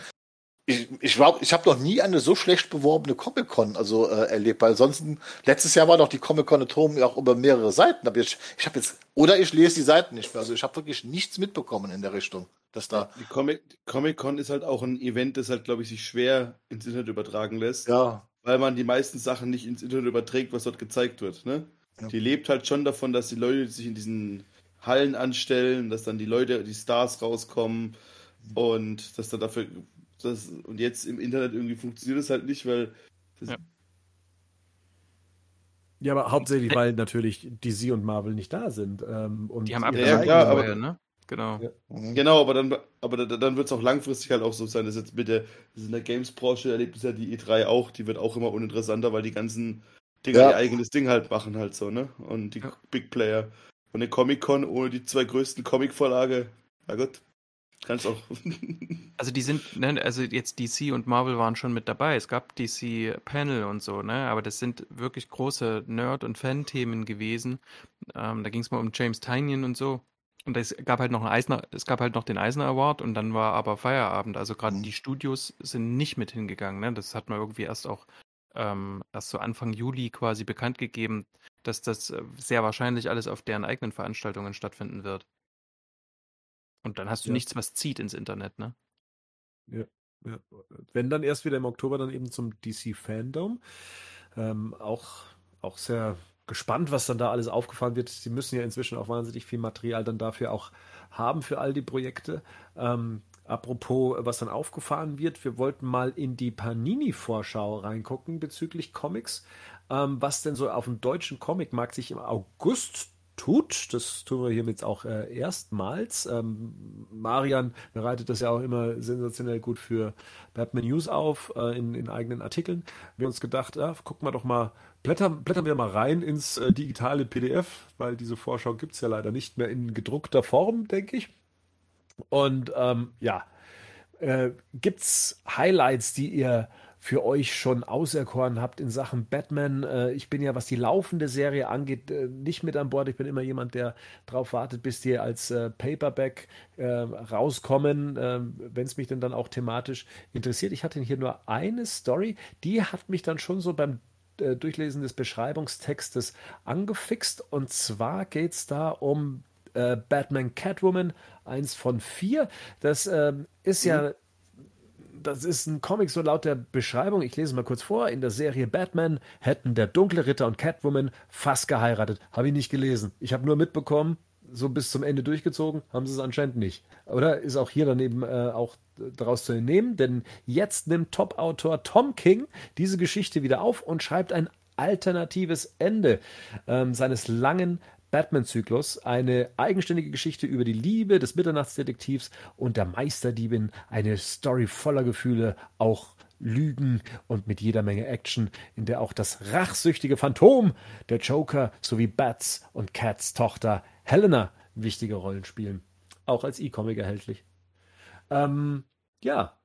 ich, ich ich habe noch nie eine so schlecht beworbene Comic-Con also äh, erlebt, weil sonst letztes Jahr war doch die Comic-Con at Home auch über mehrere Seiten. Aber ich, ich habe jetzt oder ich lese die Seiten nicht mehr. Also ich habe wirklich nichts mitbekommen in der Richtung, dass da. Die Comic-Con ist halt auch ein Event, das halt, glaube ich, sich schwer ins Internet übertragen lässt. Ja. Weil man die meisten Sachen nicht ins Internet überträgt, was dort gezeigt wird. Ne? Ja. Die lebt halt schon davon, dass die Leute sich in diesen Hallen anstellen, dass dann die Leute, die Stars rauskommen und dass dann dafür das, und jetzt im Internet irgendwie funktioniert das halt nicht, weil. ja. ja. aber hauptsächlich, weil natürlich DC und Marvel nicht da sind. Ähm, und die haben abgesagt, ja, klar, aber, ne? Genau. Ja. Genau, aber dann, aber dann wird es auch langfristig halt auch so sein, dass jetzt mit der, in der Games-Branche erlebt es ja die E3 auch, die wird auch immer uninteressanter, weil die ganzen Dinger ja. ihr eigenes Ding halt machen halt so, ne? Und die ja. Big Player. Und eine Comic-Con ohne die zwei größten Comic-Vorlage, na gut, kannst auch. also die sind, ne, also jetzt DC und Marvel waren schon mit dabei. Es gab DC Panel und so, ne? Aber das sind wirklich große Nerd- und Fan-Themen gewesen. Ähm, da ging es mal um James Tynion und so. Und es gab halt noch einen Eisner, es gab halt noch den Eisner Award und dann war aber Feierabend. Also gerade mhm. die Studios sind nicht mit hingegangen. Ne? Das hat man irgendwie erst auch ähm, erst so Anfang Juli quasi bekannt gegeben, dass das äh, sehr wahrscheinlich alles auf deren eigenen Veranstaltungen stattfinden wird. Und dann hast du ja. nichts, was zieht ins Internet, ne? Ja, ja. Wenn dann erst wieder im Oktober dann eben zum DC Fandom. Ähm, auch, auch sehr gespannt, was dann da alles aufgefahren wird. Sie müssen ja inzwischen auch wahnsinnig viel Material dann dafür auch haben für all die Projekte. Ähm, apropos, was dann aufgefahren wird, wir wollten mal in die Panini-Vorschau reingucken bezüglich Comics, ähm, was denn so auf dem deutschen Comicmarkt sich im August tut. Das tun wir hiermit auch äh, erstmals. Ähm, Marian bereitet das ja auch immer sensationell gut für Batman News auf, äh, in, in, eigenen Artikeln. Wir haben uns gedacht, ja, gucken wir doch mal, blättern, blättern wir mal rein ins äh, digitale PDF, weil diese Vorschau gibt es ja leider nicht mehr in gedruckter Form, denke ich. Und ähm, ja, äh, gibt es Highlights, die ihr für euch schon auserkoren habt in Sachen Batman. Äh, ich bin ja, was die laufende Serie angeht, äh, nicht mit an Bord. Ich bin immer jemand, der darauf wartet, bis die als äh, Paperback rauskommen, wenn es mich denn dann auch thematisch interessiert. Ich hatte hier nur eine Story, die hat mich dann schon so beim Durchlesen des Beschreibungstextes angefixt. Und zwar geht es da um Batman Catwoman, eins von vier. Das ähm, ist ja mhm das ist ein Comic so laut der Beschreibung. Ich lese mal kurz vor. In der Serie Batman hätten der dunkle Ritter und Catwoman fast geheiratet. Habe ich nicht gelesen. Ich habe nur mitbekommen, so bis zum Ende durchgezogen, haben sie es anscheinend nicht. Oder ist auch hier daneben äh, auch daraus zu entnehmen, denn jetzt nimmt Top-Autor Tom King diese Geschichte wieder auf und schreibt ein alternatives Ende ähm, seines langen Batman-Zyklus, eine eigenständige Geschichte über die Liebe des Mitternachtsdetektivs und der Meisterdiebin, eine Story voller Gefühle, auch Lügen und mit jeder Menge Action, in der auch das rachsüchtige Phantom, der Joker sowie Bats und Cats Tochter Helena wichtige Rollen spielen. Auch als E-Comic erhältlich. Ähm, ja,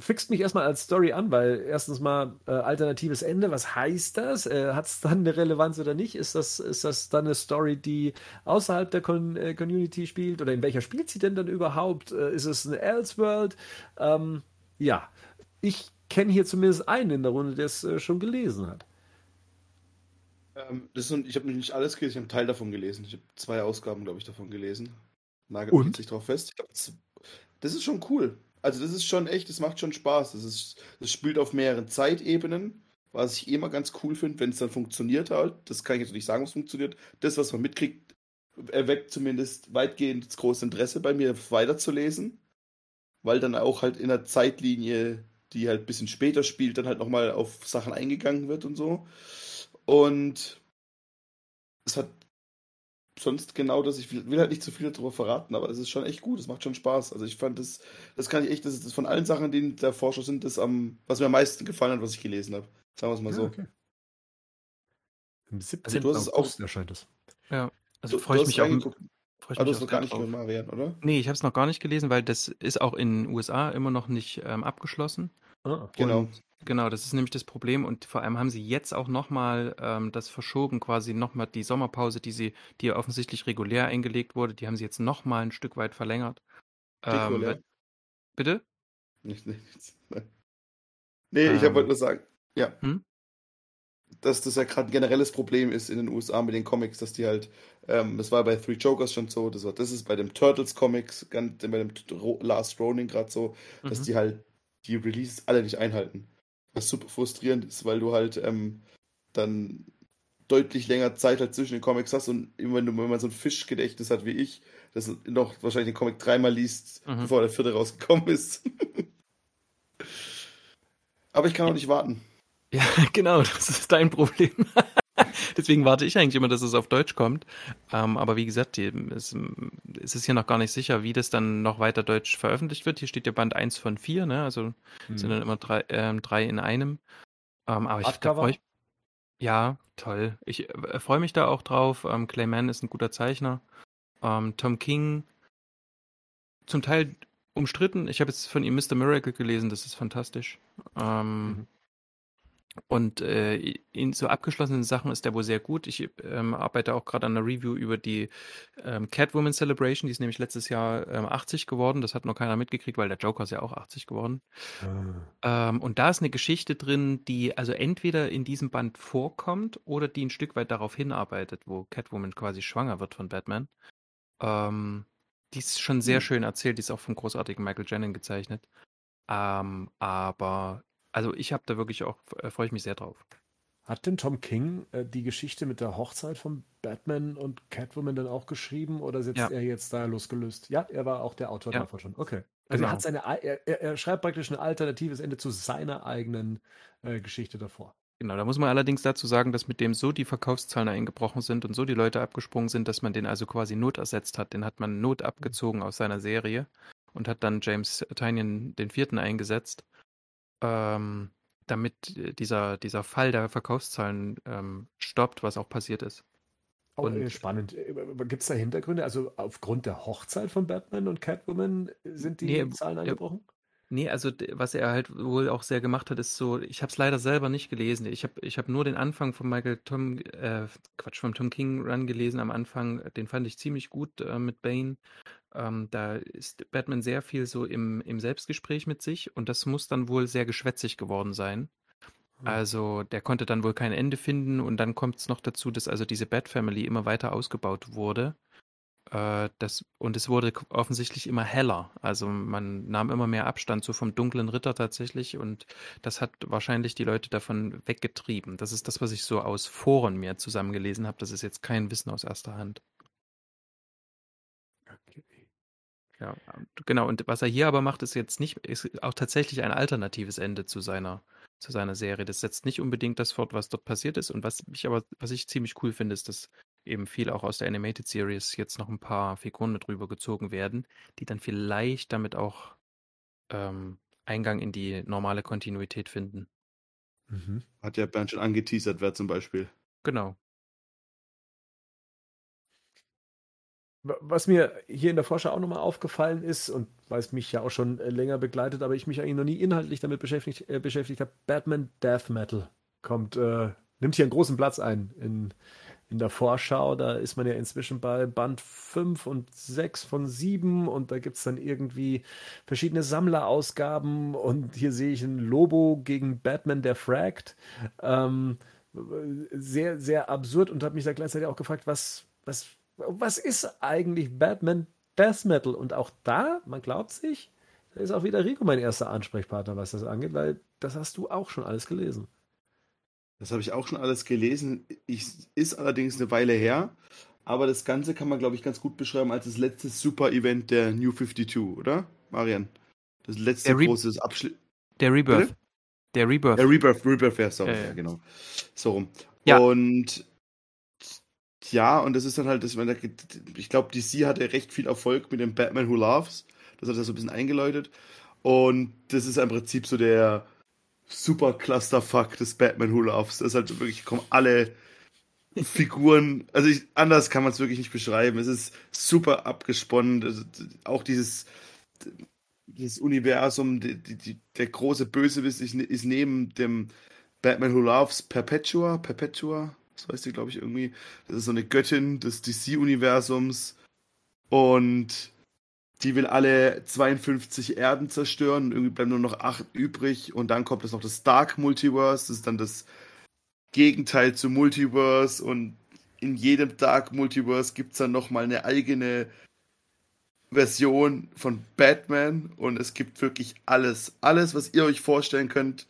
fixt mich erstmal als Story an, weil erstens mal äh, alternatives Ende, was heißt das? Äh, Hat es dann eine Relevanz oder nicht? Ist das, ist das dann eine Story, die außerhalb der Con äh, Community spielt? Oder in welcher spielt sie denn dann überhaupt? Äh, ist es eine Elseworld? Ähm, ja, ich kenne hier zumindest einen in der Runde, der es schon gelesen hat. Ähm, das ist, ich habe nicht alles gelesen, ich habe einen Teil davon gelesen. Ich habe zwei Ausgaben, glaube ich, davon gelesen. Nagelt sich drauf fest. Glaub, das ist schon cool. Also das ist schon echt, das macht schon Spaß. Das, ist, das spielt auf mehreren Zeitebenen, was ich immer ganz cool finde, wenn es dann funktioniert halt. Das kann ich jetzt nicht sagen, was funktioniert. Das, was man mitkriegt, erweckt zumindest weitgehend das große Interesse bei mir, weiterzulesen. Weil dann auch halt in der Zeitlinie, die halt ein bisschen später spielt, dann halt nochmal auf Sachen eingegangen wird und so. Und es hat sonst genau das. Ich will, will, halt nicht zu viel darüber verraten, aber es ist schon echt gut. Es macht schon Spaß. Also ich fand das, das kann ich echt, das ist das von allen Sachen, die in der Forschung sind, das am, was mir am meisten gefallen hat, was ich gelesen habe. Sagen wir es mal ja, so. Okay. Am 17. Also du August erscheint es. Ja, also freue ich mich auch. Freue ich du hast noch gar nicht gelesen, Marian, oder? Nee, ich habe es noch gar nicht gelesen, weil das ist auch in den USA immer noch nicht ähm, abgeschlossen. Ah, genau. Und Genau, das ist nämlich das Problem und vor allem haben sie jetzt auch nochmal ähm, das verschoben, quasi nochmal die Sommerpause, die sie, die offensichtlich regulär eingelegt wurde, die haben sie jetzt nochmal ein Stück weit verlängert. Ähm, bitte? Nicht, nicht, nichts. Nee, ähm, ich wollte nur sagen, ja. Hm? Dass das ja gerade ein generelles Problem ist in den USA mit den Comics, dass die halt, ähm, das war bei Three Jokers schon so, das, war, das ist bei dem Turtles Comics, ganz, bei dem Last Ronin gerade so, mhm. dass die halt die Releases alle nicht einhalten. Was super frustrierend ist, weil du halt ähm, dann deutlich länger Zeit halt zwischen den Comics hast und immer wenn, du, wenn man so ein Fischgedächtnis hat wie ich, das noch wahrscheinlich den Comic dreimal liest, mhm. bevor der vierte rausgekommen ist. Aber ich kann auch nicht warten. Ja, genau, das ist dein Problem. Deswegen warte ich eigentlich immer, dass es auf Deutsch kommt. Ähm, aber wie gesagt, die, es, es, ist hier noch gar nicht sicher, wie das dann noch weiter Deutsch veröffentlicht wird. Hier steht ja Band 1 von 4, ne? Also hm. sind dann immer drei, äh, drei in einem. Ähm, aber ich, da freu ich, ja, toll. Ich äh, freue mich da auch drauf. Ähm, Clayman ist ein guter Zeichner. Ähm, Tom King, zum Teil umstritten. Ich habe jetzt von ihm Mr. Miracle gelesen, das ist fantastisch. Ähm, mhm. Und äh, in so abgeschlossenen Sachen ist der wohl sehr gut. Ich ähm, arbeite auch gerade an einer Review über die ähm, Catwoman Celebration. Die ist nämlich letztes Jahr ähm, 80 geworden. Das hat noch keiner mitgekriegt, weil der Joker ist ja auch 80 geworden. Ähm, und da ist eine Geschichte drin, die also entweder in diesem Band vorkommt oder die ein Stück weit darauf hinarbeitet, wo Catwoman quasi schwanger wird von Batman. Ähm, die ist schon sehr hm. schön erzählt. Die ist auch vom großartigen Michael Jennings gezeichnet. Ähm, aber also ich habe da wirklich auch, äh, freue ich mich sehr drauf. Hat denn Tom King äh, die Geschichte mit der Hochzeit von Batman und Catwoman dann auch geschrieben oder sitzt ja. er jetzt da losgelöst? Ja, er war auch der Autor ja. davon schon. Okay. Also genau. er, hat seine, er, er, schreibt praktisch ein alternatives Ende zu seiner eigenen äh, Geschichte davor. Genau, da muss man allerdings dazu sagen, dass mit dem so die Verkaufszahlen eingebrochen sind und so die Leute abgesprungen sind, dass man den also quasi Not ersetzt hat. Den hat man Not abgezogen aus seiner Serie und hat dann James Tynion den vierten eingesetzt ähm, damit äh, dieser, dieser Fall der Verkaufszahlen ähm, stoppt, was auch passiert ist. Oh, und, spannend. Äh, Gibt es da Hintergründe? Also aufgrund der Hochzeit von Batman und Catwoman sind die nee, Zahlen eingebrochen? Nee, also was er halt wohl auch sehr gemacht hat, ist so, ich habe es leider selber nicht gelesen. Ich habe ich hab nur den Anfang von Michael Tom, äh, Quatsch, vom Tom King Run gelesen am Anfang. Den fand ich ziemlich gut äh, mit Bane. Ähm, da ist Batman sehr viel so im, im Selbstgespräch mit sich und das muss dann wohl sehr geschwätzig geworden sein. Hm. Also der konnte dann wohl kein Ende finden und dann kommt es noch dazu, dass also diese Bat Family immer weiter ausgebaut wurde. Äh, das, und es wurde offensichtlich immer heller. Also man nahm immer mehr Abstand so vom dunklen Ritter tatsächlich und das hat wahrscheinlich die Leute davon weggetrieben. Das ist das, was ich so aus Foren mir zusammengelesen habe. Das ist jetzt kein Wissen aus erster Hand. Ja, genau. Und was er hier aber macht, ist jetzt nicht, ist auch tatsächlich ein alternatives Ende zu seiner, zu seiner Serie. Das setzt nicht unbedingt das fort, was dort passiert ist. Und was ich aber, was ich ziemlich cool finde, ist, dass eben viel auch aus der Animated Series jetzt noch ein paar Figuren mit drüber gezogen werden, die dann vielleicht damit auch ähm, Eingang in die normale Kontinuität finden. Mhm. Hat ja Bernd schon angeteasert, wer zum Beispiel. Genau. Was mir hier in der Vorschau auch nochmal aufgefallen ist und weil es mich ja auch schon äh, länger begleitet, aber ich mich eigentlich noch nie inhaltlich damit beschäftigt, äh, beschäftigt habe, Batman Death Metal kommt, äh, nimmt hier einen großen Platz ein in, in der Vorschau. Da ist man ja inzwischen bei Band 5 und 6 von 7 und da gibt es dann irgendwie verschiedene Sammlerausgaben und hier sehe ich ein Lobo gegen Batman, der fragt. Ähm, sehr, sehr absurd und habe mich da gleichzeitig auch gefragt, was, was was ist eigentlich Batman Death Metal? Und auch da, man glaubt sich, da ist auch wieder Rico mein erster Ansprechpartner, was das angeht, weil das hast du auch schon alles gelesen. Das habe ich auch schon alles gelesen. Ich, ist allerdings eine Weile her. Aber das Ganze kann man, glaube ich, ganz gut beschreiben als das letzte Super-Event der New 52, oder? Marian? Das letzte der großes Abschluss. Der Rebirth. Bitte? Der Rebirth. Der Rebirth, Rebirth, ja, sorry, äh. ja, genau. So rum. Ja. Und ja, und das ist dann halt, das, ich glaube, DC hatte recht viel Erfolg mit dem Batman Who Loves. Das hat er so ein bisschen eingeläutet. Und das ist im Prinzip so der super Clusterfuck des Batman Who Loves. Das ist halt wirklich, kommen alle Figuren, also ich, anders kann man es wirklich nicht beschreiben. Es ist super abgesponnen. Also, auch dieses, dieses Universum, die, die, der große Bösewicht ist, ist neben dem Batman Who Loves Perpetua, Perpetua, das weiß sie, glaube ich, irgendwie. Das ist so eine Göttin des DC-Universums. Und die will alle 52 Erden zerstören. Und irgendwie bleiben nur noch 8 übrig. Und dann kommt es noch das Dark Multiverse. Das ist dann das Gegenteil zu Multiverse. Und in jedem Dark Multiverse gibt es dann nochmal eine eigene Version von Batman. Und es gibt wirklich alles. Alles, was ihr euch vorstellen könnt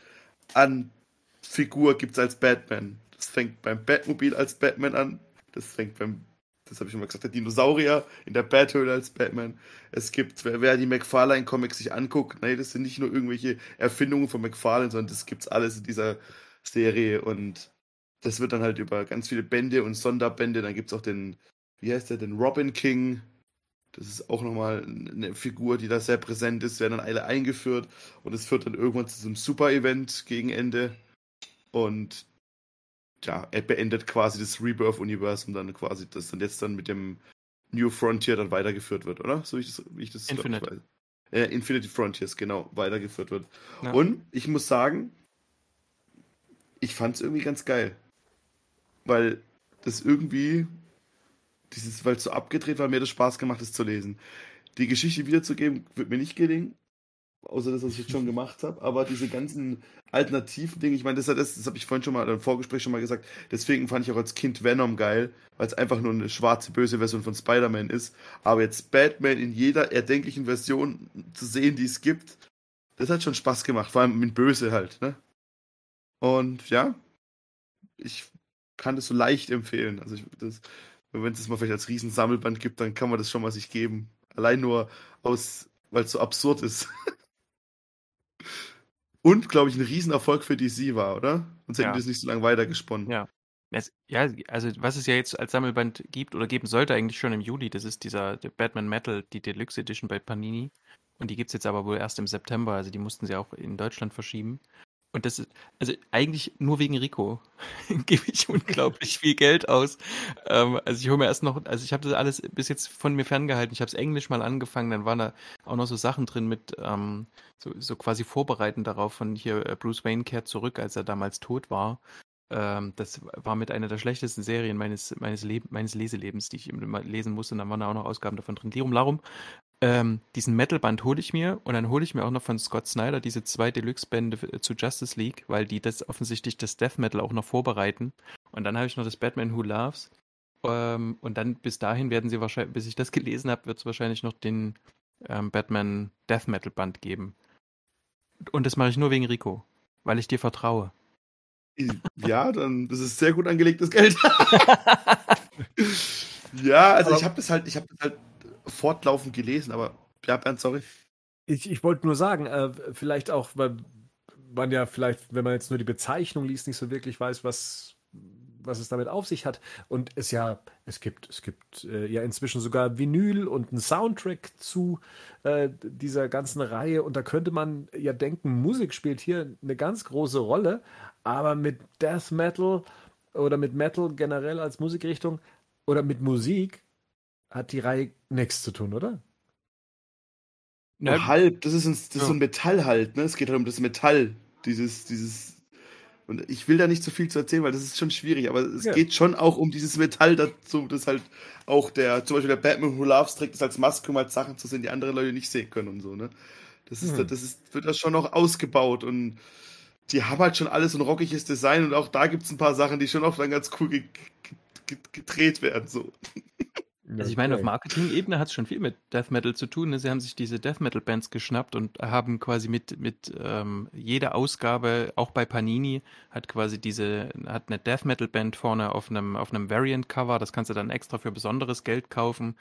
an Figur gibt es als Batman. Das fängt beim Batmobil als Batman an. Das fängt beim, das habe ich mal gesagt, der Dinosaurier in der Bathöhle als Batman. Es gibt, wer, wer die McFarlane-Comics sich anguckt, nee, das sind nicht nur irgendwelche Erfindungen von McFarlane, sondern das gibt's alles in dieser Serie und das wird dann halt über ganz viele Bände und Sonderbände. Dann gibt es auch den, wie heißt der, den Robin King. Das ist auch nochmal eine Figur, die da sehr präsent ist, werden dann alle eingeführt und es führt dann irgendwann zu so einem Super-Event gegen Ende. Und ja, er beendet quasi das Rebirth-Universum dann quasi, das dann jetzt dann mit dem New Frontier dann weitergeführt wird, oder? So wie ich das, wie ich das Infinite. Ich, äh, Infinity Frontiers, genau, weitergeführt wird. Ja. Und ich muss sagen, ich fand es irgendwie ganz geil. Weil das irgendwie, dieses, weil es so abgedreht war, mir das Spaß gemacht, es zu lesen. Die Geschichte wiederzugeben, wird mir nicht gelingen außer das, was ich jetzt schon gemacht habe. Aber diese ganzen alternativen Dinge, ich meine, das, das, das habe ich vorhin schon mal im Vorgespräch schon mal gesagt. Deswegen fand ich auch als Kind Venom geil, weil es einfach nur eine schwarze, böse Version von Spider-Man ist. Aber jetzt Batman in jeder erdenklichen Version zu sehen, die es gibt, das hat schon Spaß gemacht. Vor allem mit Böse halt, ne? Und ja, ich kann das so leicht empfehlen. Also, wenn es mal vielleicht als Riesensammelband gibt, dann kann man das schon mal sich geben. Allein nur aus, weil es so absurd ist. Und, glaube ich, ein Riesenerfolg für DC war, oder? Sonst hätten ja. die das nicht so lange weitergesponnen. Ja. Es, ja, also was es ja jetzt als Sammelband gibt oder geben sollte eigentlich schon im Juli, das ist dieser Batman Metal, die Deluxe Edition bei Panini. Und die gibt es jetzt aber wohl erst im September, also die mussten sie auch in Deutschland verschieben. Und das ist, also eigentlich nur wegen Rico gebe ich unglaublich viel Geld aus. Ähm, also ich hole mir erst noch, also ich habe das alles bis jetzt von mir ferngehalten. Ich habe es Englisch mal angefangen, dann waren da auch noch so Sachen drin mit, ähm, so, so quasi vorbereiten darauf von hier äh, Bruce Wayne kehrt zurück, als er damals tot war. Ähm, das war mit einer der schlechtesten Serien meines, meines, Leb meines Leselebens, die ich lesen musste. Und dann waren da auch noch Ausgaben davon drin. Lirum Larum ähm, diesen Metal-Band hole ich mir und dann hole ich mir auch noch von Scott Snyder diese zwei Deluxe-Bände äh, zu Justice League, weil die das offensichtlich das Death Metal auch noch vorbereiten. Und dann habe ich noch das Batman Who Loves. Ähm, und dann bis dahin werden sie wahrscheinlich, bis ich das gelesen habe, wird es wahrscheinlich noch den ähm, Batman Death Metal Band geben. Und das mache ich nur wegen Rico, weil ich dir vertraue. Ja, dann das ist sehr gut angelegtes Geld. ja, also Aber ich habe das halt, ich habe das halt fortlaufend gelesen, aber ja, Bernd, sorry. Ich, ich wollte nur sagen, äh, vielleicht auch, weil man ja vielleicht, wenn man jetzt nur die Bezeichnung liest, nicht so wirklich weiß, was, was es damit auf sich hat. Und es ja, es gibt, es gibt äh, ja inzwischen sogar Vinyl und einen Soundtrack zu äh, dieser ganzen Reihe. Und da könnte man ja denken, Musik spielt hier eine ganz große Rolle, aber mit Death Metal oder mit Metal generell als Musikrichtung oder mit Musik hat die Reihe nichts zu tun, oder? Nur halb, das ist, ein, das ist so ein Metall halt, ne? Es geht halt um das Metall, dieses, dieses. Und ich will da nicht so viel zu erzählen, weil das ist schon schwierig, aber es ja. geht schon auch um dieses Metall dazu, das halt auch der, zum Beispiel der Batman Who Loves trägt es als Maske, um halt Sachen zu sehen, die andere Leute nicht sehen können und so, ne? Das ist, hm. das ist, wird das schon noch ausgebaut und die haben halt schon alles so ein rockiges Design und auch da gibt es ein paar Sachen, die schon auch dann ganz cool ge ge gedreht werden, so. Also ich meine, auf Marketing-Ebene hat es schon viel mit Death Metal zu tun. Ne? Sie haben sich diese Death Metal-Bands geschnappt und haben quasi mit, mit ähm, jeder Ausgabe, auch bei Panini, hat quasi diese, hat eine Death Metal-Band vorne auf einem, auf einem Variant-Cover. Das kannst du dann extra für besonderes Geld kaufen.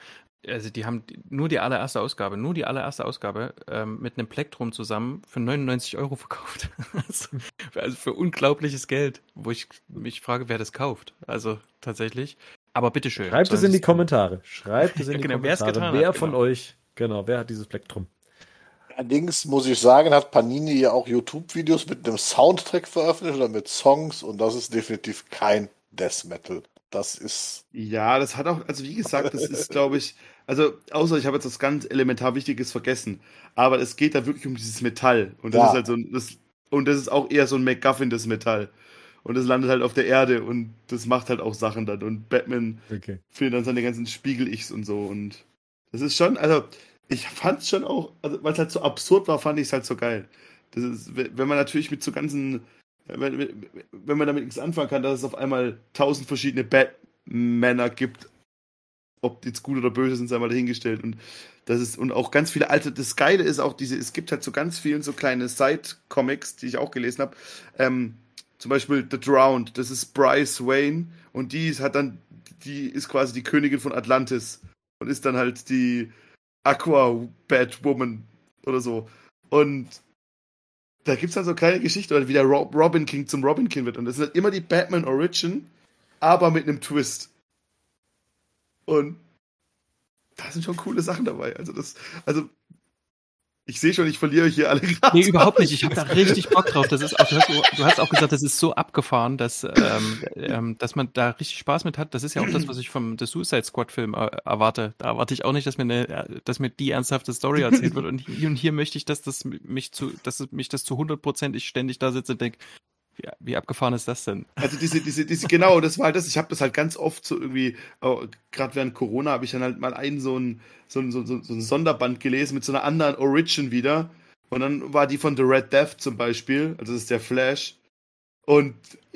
Also die haben nur die allererste Ausgabe, nur die allererste Ausgabe ähm, mit einem Plektrum zusammen für 99 Euro verkauft. also, also für unglaubliches Geld, wo ich mich frage, wer das kauft. Also tatsächlich. Aber bitteschön. Schreibt es in die Kommentare. Schreibt es in die genau, Kommentare. Wer hat, von genau. euch, genau, wer hat dieses Plektrum? Allerdings muss ich sagen, hat Panini ja auch YouTube-Videos mit einem Soundtrack veröffentlicht oder mit Songs und das ist definitiv kein Death Metal. Das ist. Ja, das hat auch, also wie gesagt, das ist, glaube ich, also außer ich habe jetzt was ganz elementar Wichtiges vergessen, aber es geht da wirklich um dieses Metall und das ja. ist halt so, das, und das ist auch eher so ein MacGuffin, das Metall und es landet halt auf der Erde und das macht halt auch Sachen dann. Und Batman okay. findet dann seine ganzen Spiegel-Ichs und so. Und das ist schon, also ich fand es schon auch, also, weil es halt so absurd war, fand ich es halt so geil. Das ist, wenn man natürlich mit so ganzen, wenn, wenn man damit nichts anfangen kann, dass es auf einmal tausend verschiedene Batmänner gibt, ob die jetzt gut oder böse sind, sei mal dahingestellt. Und das ist, und auch ganz viele alte, das Geile ist auch diese, es gibt halt so ganz vielen so kleine Side-Comics, die ich auch gelesen habe, ähm, zum Beispiel The Drowned, das ist Bryce Wayne und die hat dann, die ist quasi die Königin von Atlantis und ist dann halt die Aqua Batwoman oder so. Und da gibt es halt so kleine Geschichten, wie der Robin King zum Robin King wird. Und das ist halt immer die Batman Origin, aber mit einem Twist. Und da sind schon coole Sachen dabei. Also das, also ich sehe schon, ich verliere hier alle gerade. Nee, überhaupt nicht. Ich habe da richtig Bock drauf. Das ist auch, du, hast, du hast auch gesagt, das ist so abgefahren, dass, ähm, ähm, dass man da richtig Spaß mit hat. Das ist ja auch das, was ich vom The Suicide Squad Film äh, erwarte. Da erwarte ich auch nicht, dass mir, eine, dass mir die ernsthafte Story erzählt wird. Und hier, und hier möchte ich, dass das mich zu, dass mich das zu 100 Prozent ich ständig da sitze und denke, wie, wie abgefahren ist das denn? Also diese, diese, diese, genau, das war halt das. Ich habe das halt ganz oft so irgendwie, oh, gerade während Corona habe ich dann halt mal einen so ein, so, ein, so, so, so ein Sonderband gelesen mit so einer anderen Origin wieder. Und dann war die von The Red Death zum Beispiel, also das ist der Flash. Und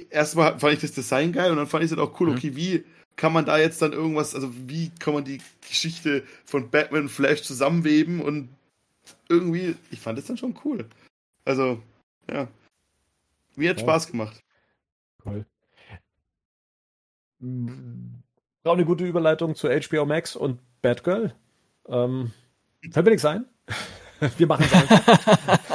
erstmal fand ich das Design geil und dann fand ich es halt auch cool, mhm. okay, wie kann man da jetzt dann irgendwas, also wie kann man die Geschichte von Batman und Flash zusammenweben und irgendwie, ich fand das dann schon cool. Also, ja. Mir hat ja. Spaß gemacht. Cool. Auch eine gute Überleitung zu HBO Max und Batgirl. Ähm, fällt mir nichts ein. Wir machen es einfach.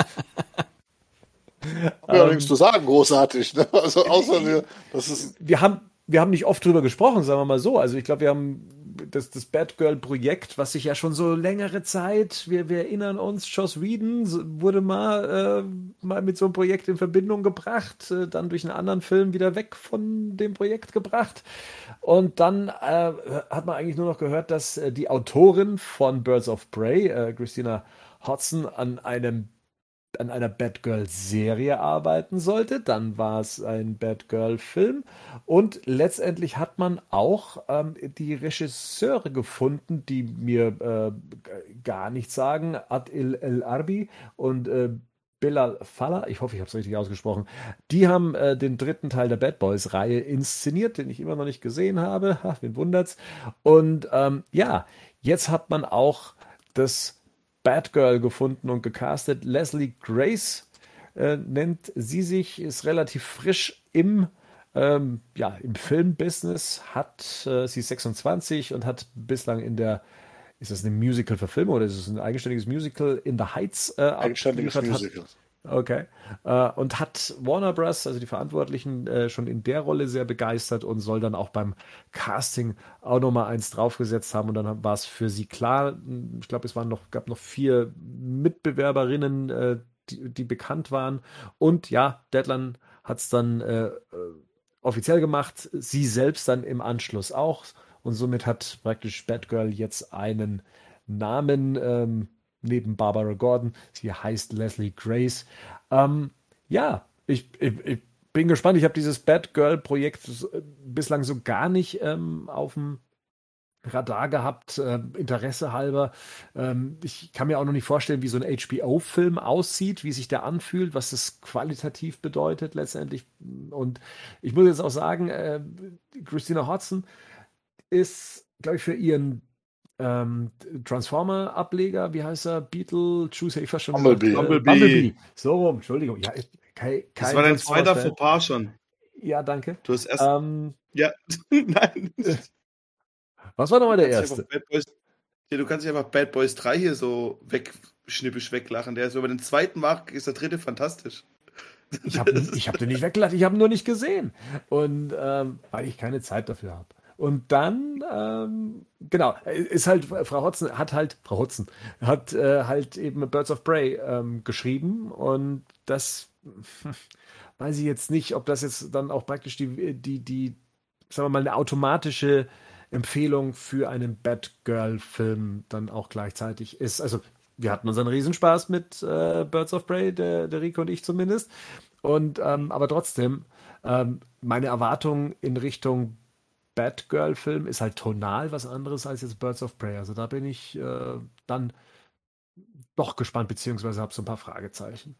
ja, nichts zu sagen, großartig. Ne? Also außer wir, das ist. Wir haben, wir haben nicht oft drüber gesprochen, sagen wir mal so. Also ich glaube, wir haben das, das Batgirl-Projekt, was sich ja schon so längere Zeit, wir, wir erinnern uns, Joss Whedon wurde mal, äh, mal mit so einem Projekt in Verbindung gebracht, äh, dann durch einen anderen Film wieder weg von dem Projekt gebracht. Und dann äh, hat man eigentlich nur noch gehört, dass äh, die Autorin von Birds of Prey, äh, Christina Hodson, an einem an einer Batgirl-Serie arbeiten sollte. Dann war es ein Batgirl-Film. Und letztendlich hat man auch ähm, die Regisseure gefunden, die mir äh, gar nichts sagen. Adil El Arbi und äh, Bilal Falla, ich hoffe, ich habe es richtig ausgesprochen, die haben äh, den dritten Teil der Bad Boys-Reihe inszeniert, den ich immer noch nicht gesehen habe. Ha, wen wundert's? Und ähm, ja, jetzt hat man auch das Batgirl gefunden und gecastet. Leslie Grace äh, nennt sie sich, ist relativ frisch im ähm, ja, im Filmbusiness, hat äh, sie ist 26 und hat bislang in der ist das eine Musical-Verfilmung oder ist es ein eigenständiges Musical in the Heights äh, Eigenständiges Musical. Hat, Okay. Äh, und hat Warner Bros., also die Verantwortlichen, äh, schon in der Rolle sehr begeistert und soll dann auch beim Casting auch nochmal eins draufgesetzt haben. Und dann war es für sie klar, ich glaube, es waren noch, gab noch vier Mitbewerberinnen, äh, die, die bekannt waren. Und ja, Deadline hat es dann äh, offiziell gemacht, sie selbst dann im Anschluss auch. Und somit hat praktisch Batgirl jetzt einen Namen. Ähm, neben Barbara Gordon. Sie heißt Leslie Grace. Ähm, ja, ich, ich, ich, bin gespannt. Ich habe dieses Batgirl-Projekt bislang so gar nicht ähm, auf dem Radar gehabt, äh, Interesse halber. Ähm, ich kann mir auch noch nicht vorstellen, wie so ein HBO-Film aussieht, wie sich der anfühlt, was das qualitativ bedeutet letztendlich. Und ich muss jetzt auch sagen, äh, Christina Hodson ist, glaube ich, für ihren ähm, Transformer-Ableger, wie heißt er? Beetle, Choose, ich fast schon Bumblebee. Bumblebee. Bumblebee. So rum, Entschuldigung. Ja, kein, kein das war dein zweiter Fauxpas schon. Ja, danke. Du hast erst. Ähm, ja, nein. Was war nochmal der erste? Boys, ja, du kannst dich einfach Bad Boys 3 hier so wegschnippisch weglachen. Der ist über den zweiten Mark, ist der dritte fantastisch. Ich habe ich hab den nicht weggelacht, ich habe ihn nur nicht gesehen. Und ähm, weil ich keine Zeit dafür habe. Und dann, ähm, genau, ist halt, Frau Hotzen hat halt, Frau Hotzen, hat äh, halt eben Birds of Prey ähm, geschrieben und das weiß ich jetzt nicht, ob das jetzt dann auch praktisch die, die, die, sagen wir mal, eine automatische Empfehlung für einen Batgirl-Film dann auch gleichzeitig ist. Also, wir hatten unseren Riesenspaß mit äh, Birds of Prey, der, der Rico und ich zumindest. Und ähm, aber trotzdem, ähm, meine Erwartungen in Richtung Batgirl-Film ist halt tonal was anderes als jetzt Birds of Prey. Also da bin ich äh, dann doch gespannt, beziehungsweise habe so ein paar Fragezeichen.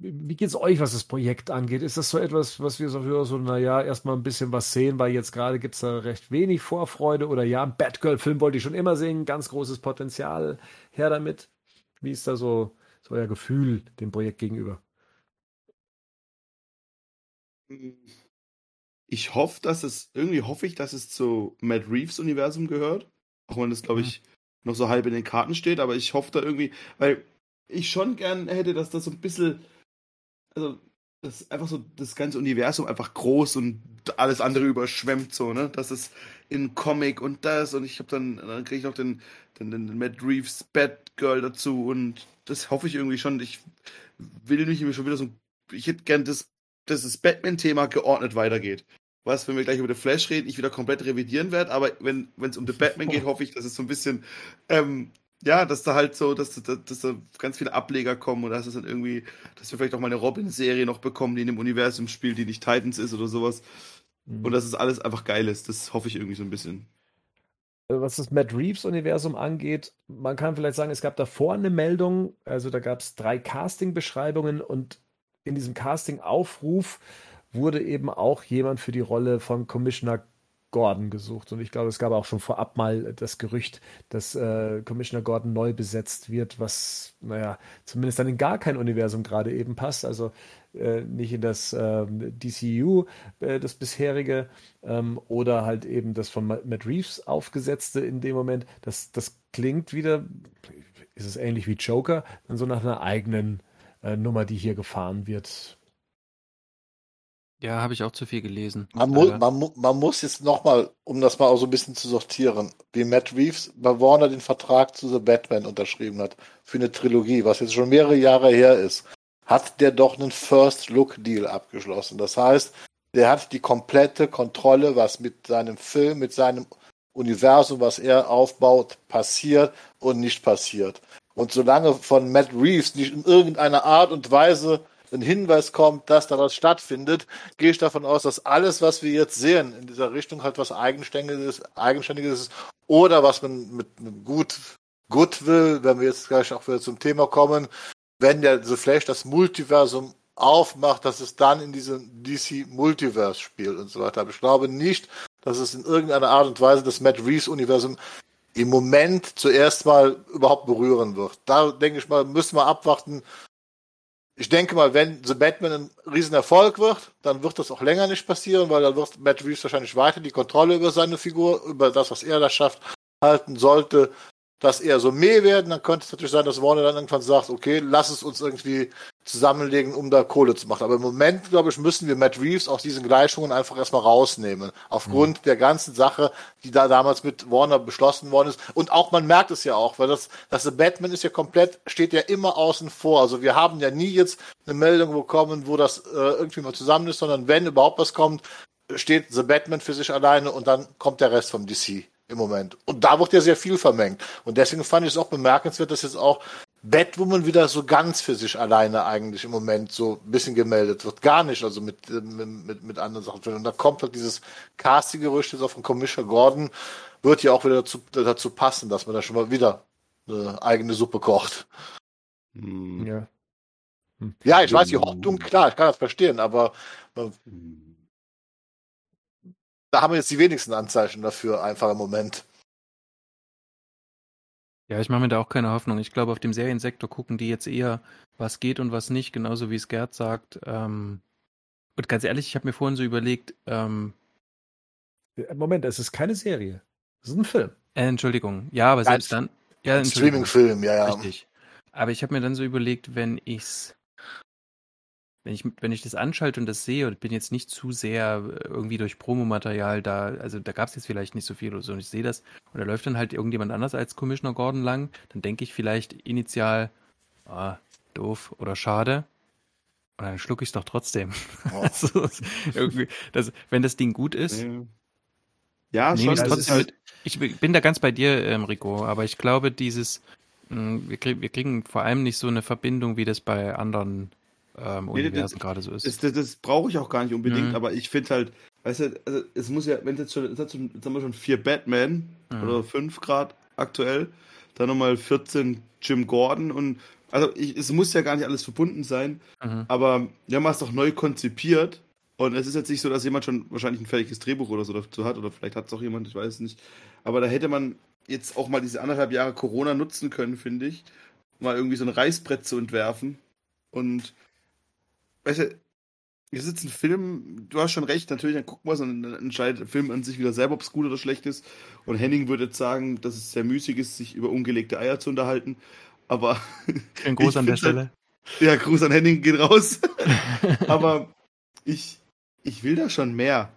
Wie geht es euch, was das Projekt angeht? Ist das so etwas, was wir so, so naja, erstmal ein bisschen was sehen, weil jetzt gerade gibt es da recht wenig Vorfreude oder ja, Batgirl-Film wollte ich schon immer sehen, ganz großes Potenzial her damit. Wie ist da so, so euer Gefühl dem Projekt gegenüber? Ich hoffe, dass es, irgendwie hoffe ich, dass es zu Matt Reeves Universum gehört. Auch wenn das, glaube ich, noch so halb in den Karten steht, aber ich hoffe da irgendwie, weil ich schon gern hätte, dass das so ein bisschen, also das einfach so das ganze Universum einfach groß und alles andere überschwemmt so, ne? Das ist in Comic und das und ich habe dann dann kriege ich noch den, den, den Matt Reeves Batgirl dazu und das hoffe ich irgendwie schon. Ich will mich schon wieder so ich hätte gern das das Batman-Thema geordnet weitergeht. Was, wenn wir gleich über The Flash reden, ich wieder komplett revidieren werde, aber wenn es um The Batman geht, hoffe ich, dass es so ein bisschen ähm, ja, dass da halt so, dass, dass, dass da ganz viele Ableger kommen und dass es dann irgendwie, dass wir vielleicht auch mal eine Robin-Serie noch bekommen, die in dem Universum spielt, die nicht Titans ist oder sowas. Mhm. Und dass es alles einfach geil ist. Das hoffe ich irgendwie so ein bisschen. Äh, was das Matt Reeves-Universum angeht, man kann vielleicht sagen, es gab davor eine Meldung, also da gab es drei Casting-Beschreibungen und in diesem Casting-Aufruf wurde eben auch jemand für die Rolle von Commissioner Gordon gesucht. Und ich glaube, es gab auch schon vorab mal das Gerücht, dass äh, Commissioner Gordon neu besetzt wird, was, naja, zumindest dann in gar kein Universum gerade eben passt. Also äh, nicht in das äh, DCU, das bisherige, ähm, oder halt eben das von Matt Reeves aufgesetzte in dem Moment. Das, das klingt wieder, ist es ähnlich wie Joker, dann so nach einer eigenen äh, Nummer, die hier gefahren wird. Ja, habe ich auch zu viel gelesen. Man, mu man, man muss jetzt nochmal, um das mal auch so ein bisschen zu sortieren, wie Matt Reeves bei Warner den Vertrag zu The Batman unterschrieben hat, für eine Trilogie, was jetzt schon mehrere Jahre her ist, hat der doch einen First-Look-Deal abgeschlossen. Das heißt, der hat die komplette Kontrolle, was mit seinem Film, mit seinem Universum, was er aufbaut, passiert und nicht passiert. Und solange von Matt Reeves nicht in irgendeiner Art und Weise ein Hinweis kommt, dass da was stattfindet, gehe ich davon aus, dass alles, was wir jetzt sehen in dieser Richtung, halt was Eigenständiges, Eigenständiges ist oder was man mit, mit gut Goodwill, wenn wir jetzt gleich auch wieder zum Thema kommen, wenn der The Flash das Multiversum aufmacht, dass es dann in diesem DC Multiverse spielt und so weiter. Aber ich glaube nicht, dass es in irgendeiner Art und Weise das Matt Reeves Universum im Moment zuerst mal überhaupt berühren wird. Da denke ich mal, müssen wir abwarten, ich denke mal, wenn The Batman ein Riesenerfolg wird, dann wird das auch länger nicht passieren, weil dann wird Matt Reeves wahrscheinlich weiter die Kontrolle über seine Figur, über das, was er da schafft, halten sollte das eher so meh werden, dann könnte es natürlich sein, dass Warner dann irgendwann sagt, okay, lass es uns irgendwie zusammenlegen, um da Kohle zu machen. Aber im Moment, glaube ich, müssen wir Matt Reeves aus diesen Gleichungen einfach erstmal rausnehmen. Aufgrund mhm. der ganzen Sache, die da damals mit Warner beschlossen worden ist. Und auch, man merkt es ja auch, weil das, das The Batman ist ja komplett, steht ja immer außen vor. Also wir haben ja nie jetzt eine Meldung bekommen, wo das äh, irgendwie mal zusammen ist, sondern wenn überhaupt was kommt, steht The Batman für sich alleine und dann kommt der Rest vom DC im Moment. Und da wird ja sehr viel vermengt. Und deswegen fand ich es auch bemerkenswert, dass jetzt auch Batwoman wieder so ganz für sich alleine eigentlich im Moment so ein bisschen gemeldet wird. Gar nicht, also mit, mit, mit anderen Sachen. Und da kommt halt dieses Casting-Gerücht jetzt auf den Commissioner Gordon, wird ja auch wieder dazu, dazu passen, dass man da schon mal wieder eine eigene Suppe kocht. Hm. Ja. Ja, ich weiß, die Hoffnung, klar, ich kann das verstehen, aber hm da haben wir jetzt die wenigsten Anzeichen dafür, einfach im Moment. Ja, ich mache mir da auch keine Hoffnung. Ich glaube, auf dem Seriensektor gucken die jetzt eher, was geht und was nicht, genauso wie es Gerd sagt. Ähm, und ganz ehrlich, ich habe mir vorhin so überlegt. Ähm, Moment, es ist keine Serie. Es ist ein Film. Äh, Entschuldigung. Ja, aber selbst dann. Ja, ein Streaming-Film, ja, ja. Richtig. Aber ich habe mir dann so überlegt, wenn ich's wenn ich, wenn ich das anschalte und das sehe und bin jetzt nicht zu sehr äh, irgendwie durch Promomaterial da, also da gab es jetzt vielleicht nicht so viel oder so und ich sehe das und da läuft dann halt irgendjemand anders als Commissioner Gordon lang, dann denke ich vielleicht initial, ah, doof oder schade. Und dann schlucke ich es doch trotzdem. Oh. also, irgendwie, das, wenn das Ding gut ist, ja, schon. Ich, trotzdem halt... ich bin da ganz bei dir, ähm, Rico, aber ich glaube, dieses, mh, hm, wir, krieg, wir kriegen vor allem nicht so eine Verbindung, wie das bei anderen ähm, Universen gerade so ist. Das, das, das brauche ich auch gar nicht unbedingt, mhm. aber ich finde halt, weißt du, also es muss ja, wenn schon, jetzt, schon, jetzt haben wir schon vier Batman mhm. oder fünf Grad aktuell, dann nochmal 14 Jim Gordon und also ich, es muss ja gar nicht alles verbunden sein, mhm. aber wir haben es doch neu konzipiert und es ist jetzt nicht so, dass jemand schon wahrscheinlich ein fertiges Drehbuch oder so dazu hat oder vielleicht hat es auch jemand, ich weiß es nicht, aber da hätte man jetzt auch mal diese anderthalb Jahre Corona nutzen können, finde ich, mal irgendwie so ein Reißbrett zu entwerfen und weißt du, hier sitzt ein Film, du hast schon recht, natürlich, dann gucken wir es und dann entscheidet der Film an sich wieder selber, ob es gut oder schlecht ist. Und Henning würde jetzt sagen, dass es sehr müßig ist, sich über ungelegte Eier zu unterhalten. Aber. Ein Gruß an der halt Stelle. Halt, ja, Gruß an Henning geht raus. aber ich, ich will da schon mehr.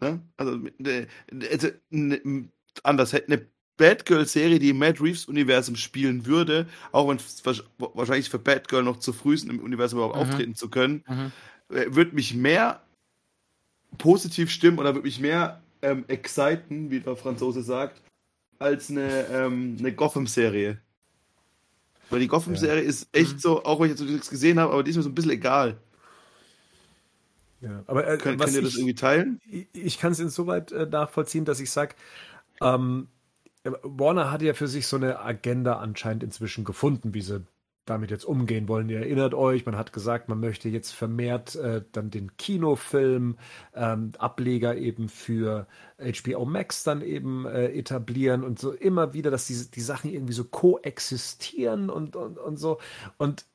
Ne? Also, ne, also ne, anders, eine Batgirl-Serie, die im Matt Reeves-Universum spielen würde, auch wenn es wahrscheinlich für Batgirl noch zu früh ist, im Universum überhaupt mhm. auftreten zu können, mhm. Äh, würde mich mehr positiv stimmen oder würde mich mehr ähm, exciten, wie der Franzose sagt, als eine, ähm, eine Gotham-Serie. Weil die Gotham-Serie ja. ist echt mhm. so, auch wenn ich jetzt nichts gesehen habe, aber die ist mir so ein bisschen egal. Ja, aber äh, Kön könnt ihr das irgendwie teilen? Ich, ich kann es insoweit äh, nachvollziehen, dass ich sage, ähm, Warner hat ja für sich so eine Agenda anscheinend inzwischen gefunden, wie sie damit jetzt umgehen wollen. Ihr erinnert euch, man hat gesagt, man möchte jetzt vermehrt äh, dann den Kinofilm, ähm, Ableger eben für HBO Max dann eben äh, etablieren und so immer wieder, dass diese die Sachen irgendwie so koexistieren und, und, und so. Und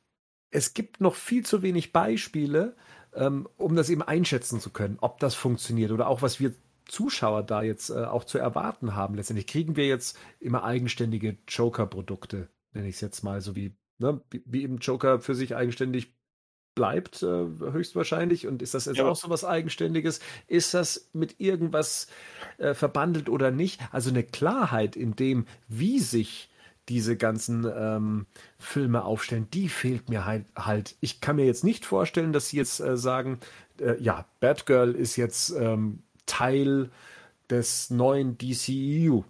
es gibt noch viel zu wenig Beispiele, ähm, um das eben einschätzen zu können, ob das funktioniert oder auch was wir Zuschauer da jetzt äh, auch zu erwarten haben. Letztendlich kriegen wir jetzt immer eigenständige Joker-Produkte, nenne ich es jetzt mal, so wie, ne, wie, wie eben Joker für sich eigenständig bleibt, äh, höchstwahrscheinlich. Und ist das jetzt ja. auch so was Eigenständiges? Ist das mit irgendwas äh, verbandelt oder nicht? Also eine Klarheit in dem, wie sich diese ganzen ähm, Filme aufstellen, die fehlt mir halt, halt. Ich kann mir jetzt nicht vorstellen, dass sie jetzt äh, sagen, äh, ja, Batgirl ist jetzt ähm, Teil des neuen DCEU,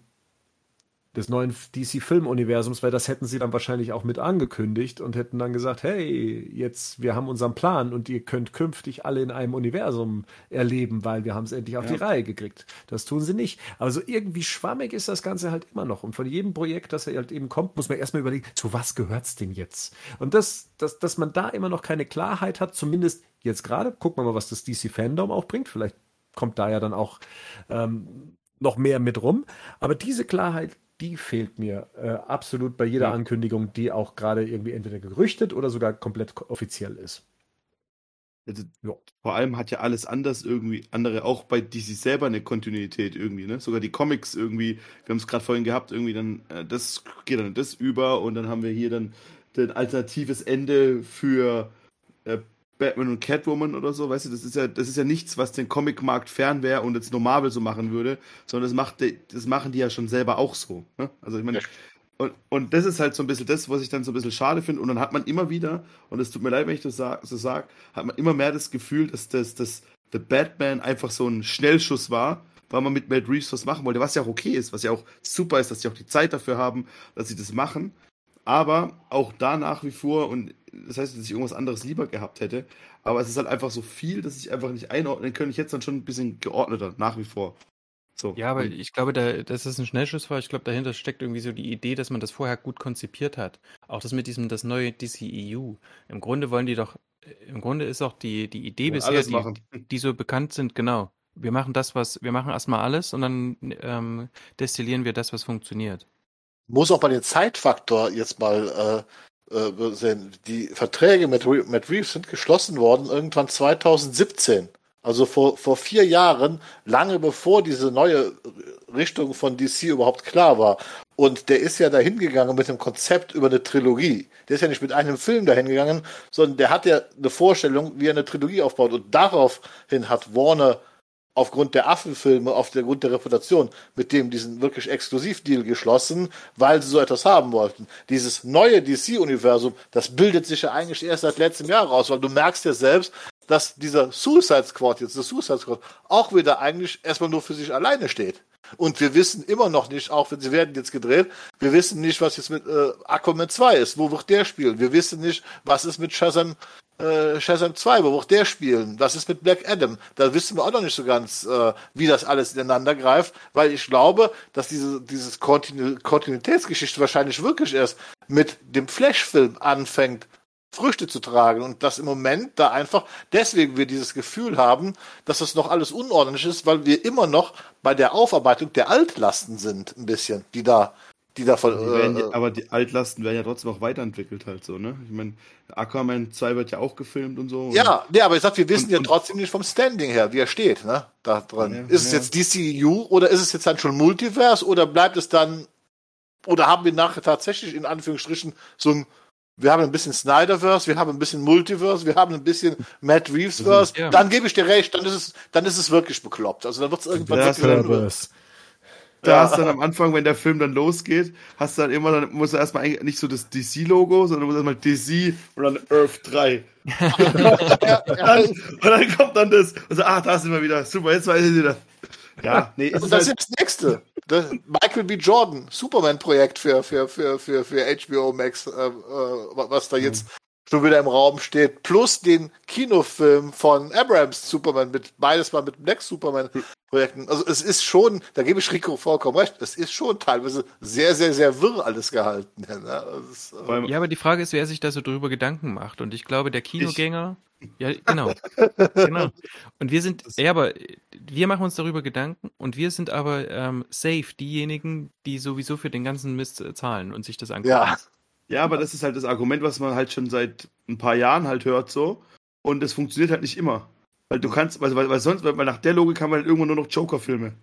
des neuen DC-Filmuniversums, weil das hätten sie dann wahrscheinlich auch mit angekündigt und hätten dann gesagt, hey, jetzt, wir haben unseren Plan und ihr könnt künftig alle in einem Universum erleben, weil wir haben es endlich auf ja. die Reihe gekriegt. Das tun sie nicht. Aber so irgendwie schwammig ist das Ganze halt immer noch. Und von jedem Projekt, das halt eben kommt, muss man erstmal überlegen, zu was gehört's denn jetzt? Und das, das, dass man da immer noch keine Klarheit hat, zumindest jetzt gerade, gucken wir mal, was das DC-Fandom auch bringt. Vielleicht kommt da ja dann auch ähm, noch mehr mit rum. Aber diese Klarheit, die fehlt mir äh, absolut bei jeder ja. Ankündigung, die auch gerade irgendwie entweder gerüchtet oder sogar komplett offiziell ist. Also, ja. Vor allem hat ja alles anders irgendwie, andere auch bei DC selber eine Kontinuität irgendwie, ne? Sogar die Comics irgendwie, wir haben es gerade vorhin gehabt, irgendwie dann, äh, das geht dann das über und dann haben wir hier dann ein alternatives Ende für äh, Batman und Catwoman oder so, weißt du, das ist ja, das ist ja nichts, was den Comicmarkt fern wäre und jetzt nur Marvel so machen würde, sondern das macht, das machen die ja schon selber auch so. Ne? Also ich meine, und, und das ist halt so ein bisschen das, was ich dann so ein bisschen schade finde. Und dann hat man immer wieder, und es tut mir leid, wenn ich das sag, so sage, hat man immer mehr das Gefühl, dass das, das The Batman einfach so ein Schnellschuss war, weil man mit Matt Reeves was machen wollte, was ja auch okay ist, was ja auch super ist, dass sie auch die Zeit dafür haben, dass sie das machen. Aber auch da nach wie vor, und das heißt, dass ich irgendwas anderes lieber gehabt hätte, aber es ist halt einfach so viel, dass ich einfach nicht einordnen könnte. Ich hätte es dann schon ein bisschen geordneter, nach wie vor. So. Ja, aber ich glaube, da, dass es ein Schnellschuss war. Ich glaube, dahinter steckt irgendwie so die Idee, dass man das vorher gut konzipiert hat. Auch das mit diesem, das neue DCEU. Im Grunde wollen die doch, im Grunde ist auch die, die Idee bisher, die, die so bekannt sind, genau. Wir machen das, was, wir machen erstmal alles und dann ähm, destillieren wir das, was funktioniert muss auch mal den Zeitfaktor jetzt mal äh, äh, sehen. Die Verträge mit, mit Reeves sind geschlossen worden irgendwann 2017. Also vor, vor vier Jahren, lange bevor diese neue Richtung von DC überhaupt klar war. Und der ist ja dahin gegangen mit einem Konzept über eine Trilogie. Der ist ja nicht mit einem Film dahin gegangen, sondern der hat ja eine Vorstellung, wie er eine Trilogie aufbaut. Und daraufhin hat Warner aufgrund der Affenfilme, aufgrund der Reputation mit dem diesen wirklich Exklusivdeal geschlossen, weil sie so etwas haben wollten. Dieses neue DC-Universum, das bildet sich ja eigentlich erst seit letztem Jahr raus, weil du merkst ja selbst, dass dieser Suicide Squad jetzt, der Suicide Squad, auch wieder eigentlich erstmal nur für sich alleine steht. Und wir wissen immer noch nicht, auch wenn sie werden jetzt gedreht, wir wissen nicht, was jetzt mit äh, Aquaman 2 ist. Wo wird der spielen? Wir wissen nicht, was ist mit Shazam äh, Shazam 2, wo wird der spielen? Was ist mit Black Adam? Da wissen wir auch noch nicht so ganz, äh, wie das alles ineinander greift, weil ich glaube, dass diese dieses Kontinu Kontinuitätsgeschichte wahrscheinlich wirklich erst mit dem Flash-Film anfängt, Früchte zu tragen und dass im Moment da einfach deswegen wir dieses Gefühl haben, dass das noch alles unordentlich ist, weil wir immer noch bei der Aufarbeitung der Altlasten sind, ein bisschen, die da die davon. Die äh, aber die Altlasten werden ja trotzdem auch weiterentwickelt halt so, ne? Ich meine, Aquaman 2 wird ja auch gefilmt und so. Ja, nee, aber ich sag, wir wissen und, ja trotzdem nicht vom Standing her, wie er steht, ne? Da dran. Ja, ist ja. es jetzt DCU oder ist es jetzt dann schon Multiverse oder bleibt es dann oder haben wir nachher tatsächlich in Anführungsstrichen so ein wir haben ein bisschen Snyderverse, wir haben ein bisschen Multiverse, wir haben ein bisschen Matt Reevesverse. Ja. Dann gebe ich dir recht, dann ist es, dann ist es wirklich bekloppt. Also dann wird es irgendwann wirklich da ja. hast du dann am Anfang, wenn der Film dann losgeht, hast du dann immer, dann musst du erstmal nicht so das DC-Logo, sondern du musst erstmal DC und dann Earth 3. ja, ja. Und dann kommt dann das, und so, ah, da sind wir wieder, super, jetzt weiß ich wieder. Ja, nee, ist Und das halt ist das nächste. Das Michael B. Jordan, Superman-Projekt für, für, für, für, für HBO Max, äh, äh, was da jetzt schon wieder im Raum steht, plus den Kinofilm von Abrams Superman mit beides mal mit Black Superman Projekten. Also es ist schon, da gebe ich Rico vollkommen recht, es ist schon teilweise sehr, sehr, sehr wirr alles gehalten. Ne? Ist, äh ja, aber die Frage ist, wer sich da so drüber Gedanken macht. Und ich glaube, der Kinogänger, ich. ja, genau, genau. Und wir sind, ja, aber wir machen uns darüber Gedanken und wir sind aber ähm, safe diejenigen, die sowieso für den ganzen Mist äh, zahlen und sich das angucken. Ja. Ja, aber das ist halt das Argument, was man halt schon seit ein paar Jahren halt hört so. Und es funktioniert halt nicht immer. Weil du kannst, weil, weil, weil sonst, weil nach der Logik haben wir halt irgendwann nur noch Joker-Filme.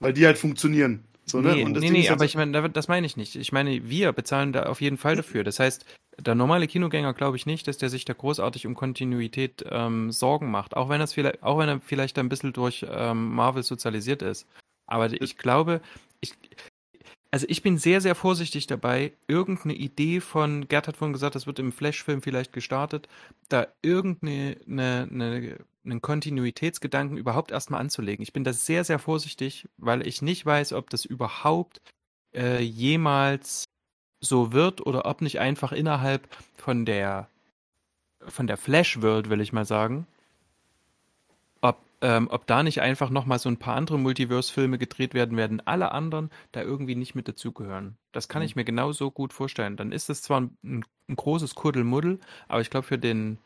Weil die halt funktionieren. So, ne? Nee, nee, nee aber halt ich meine, das meine ich nicht. Ich meine, wir bezahlen da auf jeden Fall dafür. Das heißt, der normale Kinogänger glaube ich nicht, dass der sich da großartig um Kontinuität ähm, Sorgen macht. Auch wenn, das vielleicht, auch wenn er vielleicht ein bisschen durch ähm, Marvel sozialisiert ist. Aber ich glaube, also ich bin sehr, sehr vorsichtig dabei, irgendeine Idee von, Gerd hat vorhin gesagt, das wird im Flash-Film vielleicht gestartet, da irgendeine eine, eine, einen Kontinuitätsgedanken überhaupt erstmal anzulegen. Ich bin da sehr, sehr vorsichtig, weil ich nicht weiß, ob das überhaupt äh, jemals so wird oder ob nicht einfach innerhalb von der von der Flash-World, will ich mal sagen, ähm, ob da nicht einfach nochmal so ein paar andere Multiverse-Filme gedreht werden werden, alle anderen da irgendwie nicht mit dazugehören. Das kann mhm. ich mir genauso gut vorstellen. Dann ist es zwar ein, ein großes Kuddelmuddel, aber ich glaube für den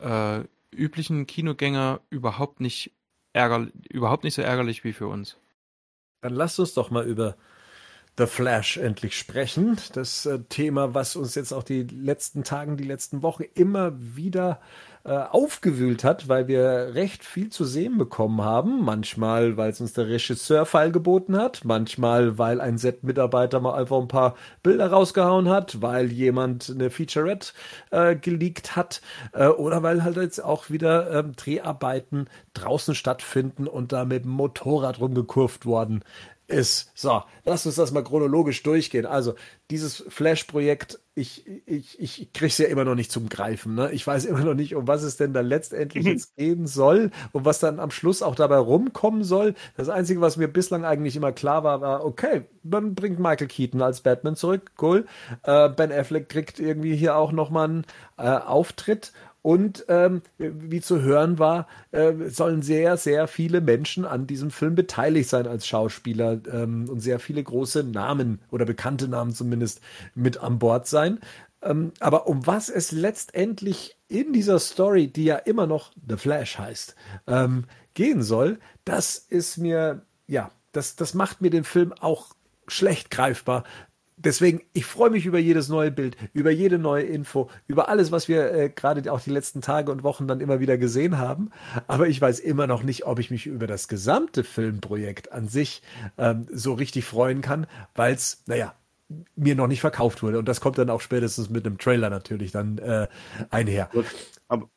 äh, üblichen Kinogänger überhaupt nicht ärger, überhaupt nicht so ärgerlich wie für uns. Dann lasst uns doch mal über The Flash endlich sprechen. Das äh, Thema, was uns jetzt auch die letzten Tagen, die letzten Wochen immer wieder äh, aufgewühlt hat, weil wir recht viel zu sehen bekommen haben. Manchmal, weil es uns der Regisseur feilgeboten hat, manchmal, weil ein Set-Mitarbeiter mal einfach ein paar Bilder rausgehauen hat, weil jemand eine Featurette äh, geleakt hat äh, oder weil halt jetzt auch wieder ähm, Dreharbeiten draußen stattfinden und da mit dem Motorrad rumgekurvt worden ist. So, lass uns das mal chronologisch durchgehen. Also, dieses Flash-Projekt, ich, ich, ich krieg's ja immer noch nicht zum Greifen. Ne? Ich weiß immer noch nicht, um was es denn da letztendlich jetzt gehen soll und was dann am Schluss auch dabei rumkommen soll. Das Einzige, was mir bislang eigentlich immer klar war, war, okay, man bringt Michael Keaton als Batman zurück, cool. Äh, ben Affleck kriegt irgendwie hier auch nochmal einen äh, Auftritt und ähm, wie zu hören war, äh, sollen sehr, sehr viele Menschen an diesem Film beteiligt sein als Schauspieler ähm, und sehr viele große Namen oder bekannte Namen zumindest mit an Bord sein. Ähm, aber um was es letztendlich in dieser Story, die ja immer noch The Flash heißt, ähm, gehen soll, das ist mir, ja, das, das macht mir den Film auch schlecht greifbar, deswegen, ich freue mich über jedes neue Bild, über jede neue Info, über alles, was wir äh, gerade auch die letzten Tage und Wochen dann immer wieder gesehen haben. Aber ich weiß immer noch nicht, ob ich mich über das gesamte Filmprojekt an sich ähm, so richtig freuen kann, weil es, naja, mir noch nicht verkauft wurde. Und das kommt dann auch spätestens mit einem Trailer natürlich dann äh, einher. Aber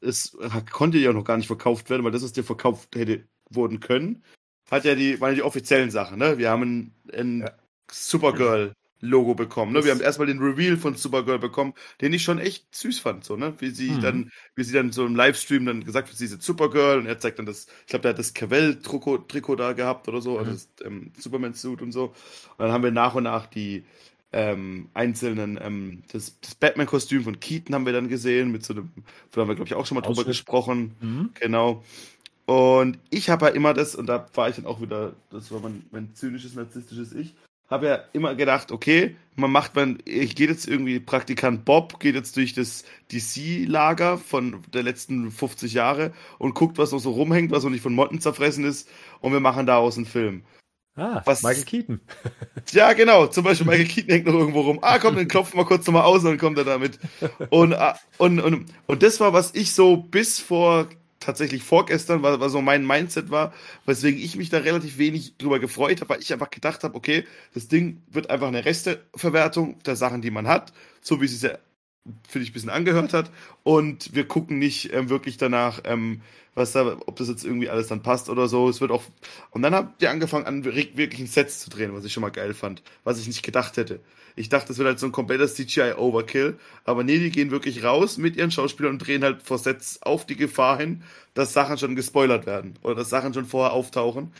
es konnte ja noch gar nicht verkauft werden, weil das, was dir verkauft hätte worden können, hat ja die, waren ja die offiziellen Sachen, ne? Wir haben ein, ein ja. Supergirl Logo bekommen. Ne? Wir haben erstmal den Reveal von Supergirl bekommen, den ich schon echt süß fand, so, ne? Wie sie mhm. dann, wie sie dann so im Livestream dann gesagt hat, sie ist Supergirl und er zeigt dann das, ich glaube, der hat das Cavell-Trikot da gehabt oder so, also mhm. also das ähm, Superman-Suit und so. Und dann haben wir nach und nach die ähm, einzelnen, ähm, das, das Batman-Kostüm von Keaton haben wir dann gesehen, mit so einem, da haben wir, glaube ich, auch schon mal drüber Ausschnitt. gesprochen. Mhm. Genau. Und ich habe ja immer das, und da war ich dann auch wieder, das war mein, mein zynisches, narzisstisches Ich, habe ja immer gedacht, okay, man macht man, ich gehe jetzt irgendwie, Praktikant Bob geht jetzt durch das DC-Lager von der letzten 50 Jahre und guckt, was noch so rumhängt, was noch nicht von Motten zerfressen ist und wir machen daraus einen Film. Ah, was, Michael Keaton. ja, genau. Zum Beispiel Michael Keaton hängt noch irgendwo rum. Ah, komm, dann klopfen wir kurz nochmal aus und dann kommt er damit. Und, ah, und, und, und das war, was ich so bis vor tatsächlich vorgestern, war, war so mein Mindset war, weswegen ich mich da relativ wenig drüber gefreut habe, weil ich einfach gedacht habe, okay, das Ding wird einfach eine Resteverwertung der Sachen, die man hat, so wie es sich ja, finde ich, ein bisschen angehört hat. Und wir gucken nicht ähm, wirklich danach, ähm, was da, ob das jetzt irgendwie alles dann passt oder so. Es wird auch. Und dann habt ihr angefangen, an wirklich ein Sets zu drehen, was ich schon mal geil fand, was ich nicht gedacht hätte. Ich dachte, das wird halt so ein kompletter CGI-Overkill. Aber nee, die gehen wirklich raus mit ihren Schauspielern und drehen halt vor Sets auf die Gefahr hin, dass Sachen schon gespoilert werden oder dass Sachen schon vorher auftauchen.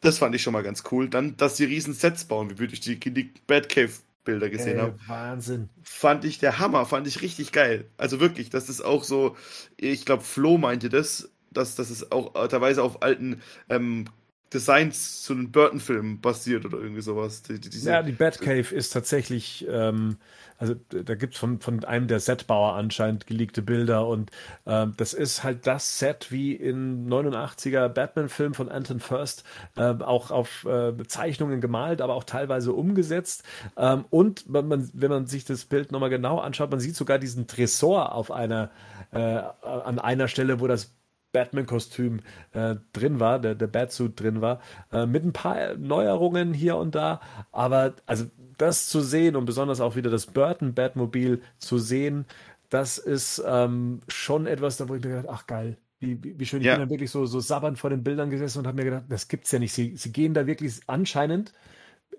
Das fand ich schon mal ganz cool. Dann, dass sie riesen Sets bauen, wie ich die, die Batcave Bilder gesehen äh, habe. Wahnsinn. Fand ich der Hammer, fand ich richtig geil. Also wirklich, das ist auch so, ich glaube, Flo meinte das, dass das ist auch teilweise auf alten ähm, Designs zu einem Burton-Film basiert oder irgendwie sowas. Die, die, ja, die Batcave ist tatsächlich, ähm, also da gibt es von, von einem der Setbauer anscheinend geleakte Bilder und ähm, das ist halt das Set wie in 89er Batman-Film von Anton First, äh, auch auf äh, Zeichnungen gemalt, aber auch teilweise umgesetzt. Ähm, und man, man, wenn man sich das Bild nochmal genau anschaut, man sieht sogar diesen Tresor auf einer, äh, an einer Stelle, wo das Batman-Kostüm äh, drin war, der, der Batsuit drin war, äh, mit ein paar Neuerungen hier und da. Aber also das zu sehen und besonders auch wieder das Burton Batmobil zu sehen, das ist ähm, schon etwas, da wo ich mir gedacht, ach geil, wie, wie schön. Ich ja. bin dann wirklich so, so sabbernd vor den Bildern gesessen und habe mir gedacht, das gibt's ja nicht. Sie, sie gehen da wirklich anscheinend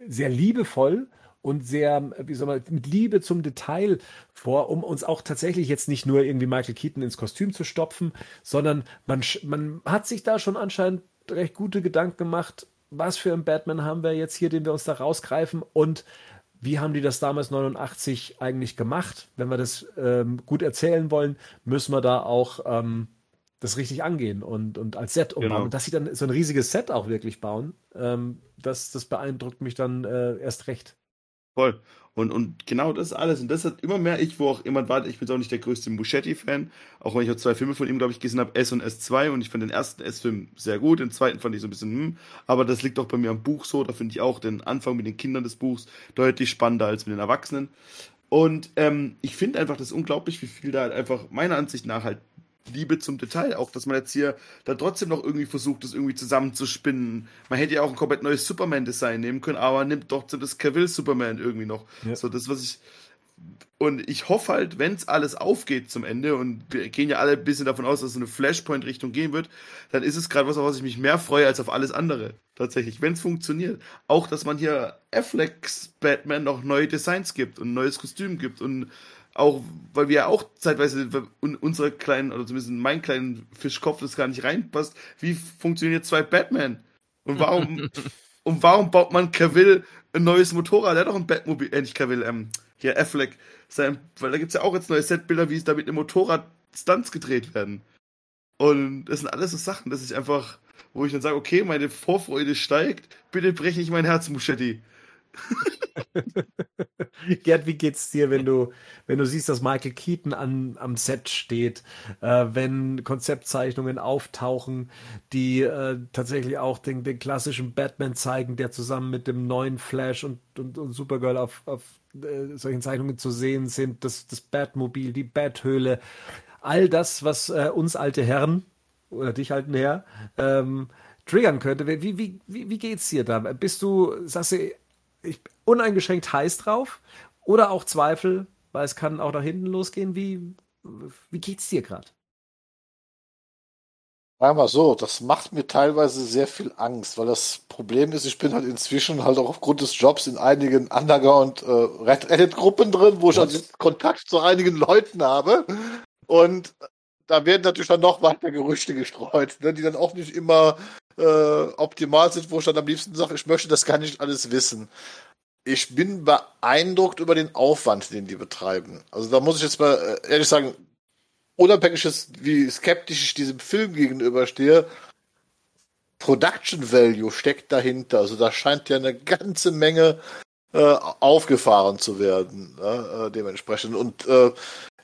sehr liebevoll und sehr, wie soll man, mit Liebe zum Detail vor, um uns auch tatsächlich jetzt nicht nur irgendwie Michael Keaton ins Kostüm zu stopfen, sondern man, man hat sich da schon anscheinend recht gute Gedanken gemacht, was für einen Batman haben wir jetzt hier, den wir uns da rausgreifen und wie haben die das damals 89 eigentlich gemacht? Wenn wir das ähm, gut erzählen wollen, müssen wir da auch ähm, das richtig angehen und, und als Set umbauen. Genau. Und dass sie dann so ein riesiges Set auch wirklich bauen, ähm, das, das beeindruckt mich dann äh, erst recht. Voll. Und, und genau das alles. Und das hat immer mehr ich, wo auch jemand war, ich bin auch nicht der größte Muschetti-Fan, auch wenn ich auch zwei Filme von ihm, glaube ich, gesehen habe, S und S2. Und ich fand den ersten S-Film sehr gut, den zweiten fand ich so ein bisschen, hm. Aber das liegt auch bei mir am Buch so. Da finde ich auch den Anfang mit den Kindern des Buchs deutlich spannender als mit den Erwachsenen. Und ähm, ich finde einfach das unglaublich, wie viel da halt einfach meiner Ansicht nach halt Liebe zum Detail. Auch, dass man jetzt hier da trotzdem noch irgendwie versucht, das irgendwie zusammenzuspinnen. Man hätte ja auch ein komplett neues Superman-Design nehmen können, aber nimmt trotzdem das Cavill-Superman irgendwie noch. Ja. So, das, was ich. Und ich hoffe halt, wenn es alles aufgeht zum Ende, und wir gehen ja alle ein bisschen davon aus, dass es eine Flashpoint-Richtung gehen wird, dann ist es gerade was, auf was ich mich mehr freue als auf alles andere. Tatsächlich, wenn es funktioniert. Auch, dass man hier Afflecks Batman noch neue Designs gibt und ein neues Kostüm gibt und auch, weil wir ja auch zeitweise in unsere kleinen, oder zumindest in meinen kleinen Fischkopf das gar nicht reinpasst, wie funktionieren zwei Batman? Und warum, und warum baut man Cavill ein neues Motorrad? Der hat doch ein Batmobil, äh, nicht Cavill, ähm, hier Affleck, sein, weil da gibt's ja auch jetzt neue Setbilder, wie es da mit dem Motorrad Stunts gedreht werden. Und das sind alles so Sachen, dass ich einfach, wo ich dann sage, okay, meine Vorfreude steigt, bitte breche nicht mein Herz, Muschetti. Gerd, wie geht's dir, wenn du, wenn du siehst, dass Michael Keaton an, am Set steht, äh, wenn Konzeptzeichnungen auftauchen, die äh, tatsächlich auch den, den klassischen Batman zeigen, der zusammen mit dem neuen Flash und, und, und Supergirl auf, auf äh, solchen Zeichnungen zu sehen sind, das, das Batmobil, die Bathöhle, all das, was äh, uns alte Herren oder dich alten Herr ähm, triggern könnte. Wie, wie, wie, wie geht's dir da? Bist du, sagst du, ich uneingeschränkt heiß drauf oder auch Zweifel, weil es kann auch nach hinten losgehen. Wie, wie geht's dir gerade? Wir so, das macht mir teilweise sehr viel Angst, weil das Problem ist, ich bin halt inzwischen halt auch aufgrund des Jobs in einigen Underground äh, Reddit-Gruppen drin, wo ich also Kontakt zu einigen Leuten habe. Und da werden natürlich dann noch weiter Gerüchte gestreut, ne, die dann auch nicht immer äh, optimal sind, wo ich dann am liebsten sage, ich möchte das gar nicht alles wissen. Ich bin beeindruckt über den Aufwand, den die betreiben. Also da muss ich jetzt mal äh, ehrlich sagen, unabhängig ist, wie skeptisch ich diesem Film gegenüberstehe, Production Value steckt dahinter. Also da scheint ja eine ganze Menge äh, aufgefahren zu werden, ne, äh, dementsprechend. Und äh,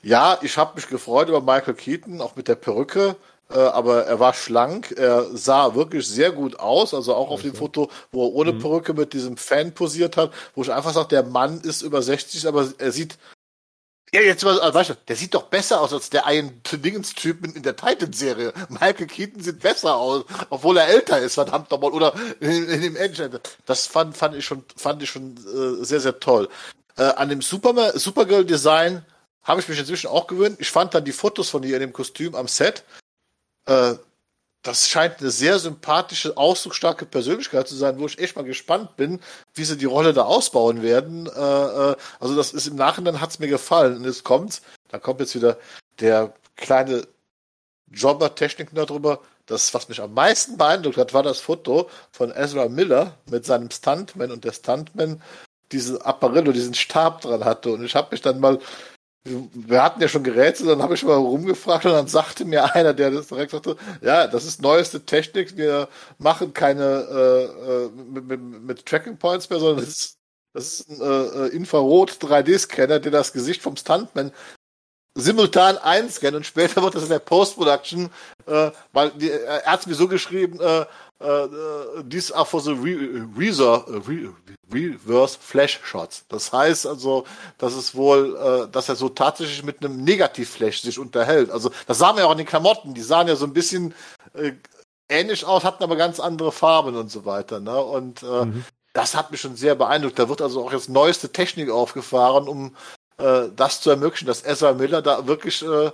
ja, ich habe mich gefreut über Michael Keaton, auch mit der Perücke. Äh, aber er war schlank, er sah wirklich sehr gut aus, also auch auf dem Foto, wo er ohne mhm. Perücke mit diesem Fan posiert hat, wo ich einfach sage, der Mann ist über 60, aber er sieht Ja, jetzt mal, also, weißt du, der sieht doch besser aus als der Ian Dingens-Typ in der Titan-Serie. Michael Keaton sieht besser aus, obwohl er älter ist, verdammt nochmal. Oder in, in dem Engine. Das fand, fand ich schon, fand ich schon äh, sehr, sehr toll. Äh, an dem Superman, Supergirl-Design habe ich mich inzwischen auch gewöhnt. Ich fand dann die Fotos von ihr in dem Kostüm am Set. Äh, das scheint eine sehr sympathische, ausdrucksstarke Persönlichkeit zu sein, wo ich echt mal gespannt bin, wie sie die Rolle da ausbauen werden. Äh, äh, also das ist im Nachhinein hat's mir gefallen. Und jetzt kommt's, da kommt jetzt wieder der kleine Jobber-Technik darüber. Das, was mich am meisten beeindruckt hat, war das Foto von Ezra Miller mit seinem Stuntman und der Stuntman diesen Apparillo, diesen Stab dran hatte. Und ich habe mich dann mal wir hatten ja schon Geräte, dann habe ich mal rumgefragt und dann sagte mir einer, der das direkt sagte, ja, das ist neueste Technik, wir machen keine äh, äh mit, mit, mit Tracking Points mehr, sondern das ist, das ist ein äh, äh Infrarot 3D-Scanner, der das Gesicht vom Stuntman simultan einscannt und später wird das in der Post-Production, äh, weil die, äh, er hat mir so geschrieben, äh, uh, these are for the re reser re reverse Flash Shots. Das heißt also, dass es wohl, uh, dass er so tatsächlich mit einem Negativ-Flash sich unterhält. Also das sahen wir auch in den Klamotten. Die sahen ja so ein bisschen äh, ähnlich aus, hatten aber ganz andere Farben und so weiter. Ne? Und äh, mhm. das hat mich schon sehr beeindruckt. Da wird also auch jetzt neueste Technik aufgefahren, um äh, das zu ermöglichen, dass Ezra Miller da wirklich äh,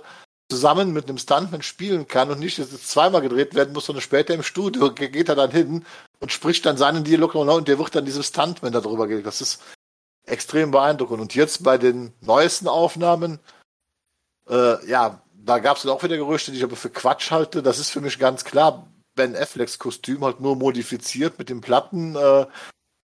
zusammen mit einem Stuntman spielen kann und nicht es zweimal gedreht werden muss, sondern später im Studio geht er dann hin und spricht dann seinen Dialog und der wird dann diesem Stuntman darüber gehen. Das ist extrem beeindruckend. Und jetzt bei den neuesten Aufnahmen, äh, ja, da gab es auch wieder Gerüchte, die ich aber für Quatsch halte. Das ist für mich ganz klar. Ben Afflecks Kostüm halt nur modifiziert mit den Platten. Äh,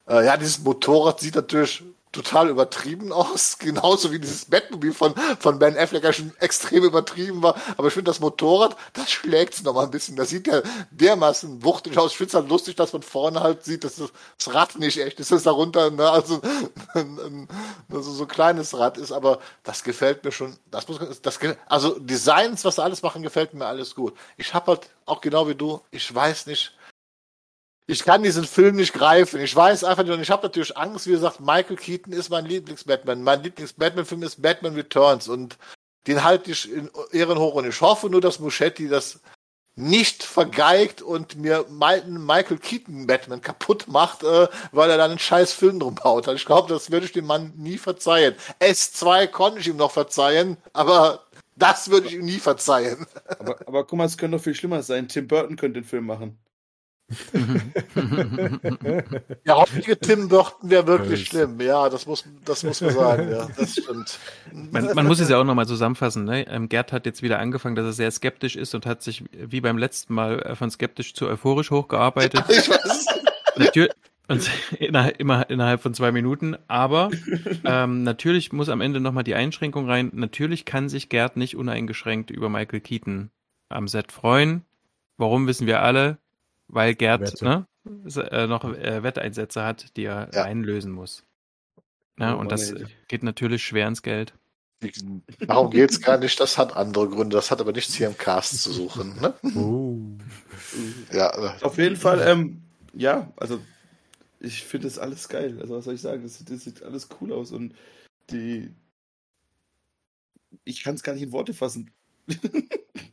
äh, ja, dieses Motorrad sieht natürlich total übertrieben aus, genauso wie dieses Batmobil von, von Ben Affleck ja schon extrem übertrieben war. Aber ich finde das Motorrad, das schlägt's noch mal ein bisschen. Das sieht ja dermaßen wuchtig aus. Ich finde es halt lustig, dass man vorne halt sieht, dass das Rad nicht echt ist, dass darunter ne, also, also so ein kleines Rad ist. Aber das gefällt mir schon. Das muss, das, also Designs, was sie alles machen, gefällt mir alles gut. Ich habe halt auch genau wie du, ich weiß nicht, ich kann diesen Film nicht greifen. Ich weiß einfach nicht, und ich habe natürlich Angst, wie gesagt, Michael Keaton ist mein Lieblings-Batman. Mein Lieblings-Batman-Film ist Batman Returns und den halte ich in Ehren hoch und ich hoffe nur, dass Muschetti das nicht vergeigt und mir Michael Keaton Batman kaputt macht, äh, weil er dann einen scheiß Film drum baut. Ich glaube, das würde ich dem Mann nie verzeihen. S2 konnte ich ihm noch verzeihen, aber das würde ich ihm nie verzeihen. Aber, aber guck mal, es könnte noch viel schlimmer sein. Tim Burton könnte den Film machen. Der heutige Tim Burton wäre wirklich schlimm. Ja, das muss, das muss man sagen. Ja, das stimmt. Man, man muss es ja auch nochmal zusammenfassen. Ne? Ähm, Gerd hat jetzt wieder angefangen, dass er sehr skeptisch ist und hat sich wie beim letzten Mal äh, von skeptisch zu euphorisch hochgearbeitet. Ich weiß. Natürlich, und innerhalb, immer innerhalb von zwei Minuten. Aber ähm, natürlich muss am Ende nochmal die Einschränkung rein. Natürlich kann sich Gerd nicht uneingeschränkt über Michael Keaton am Set freuen. Warum wissen wir alle? Weil Gerd ne, äh, noch äh, Wetteinsätze hat, die er ja. einlösen muss. Ja, und das geht natürlich schwer ins Geld. Darum geht es gar nicht, das hat andere Gründe, das hat aber nichts hier im Cast zu suchen. Ne? Uh. Ja. Auf jeden Fall, ähm, ja, also ich finde das alles geil. Also was soll ich sagen, das, das sieht alles cool aus und die ich kann es gar nicht in Worte fassen.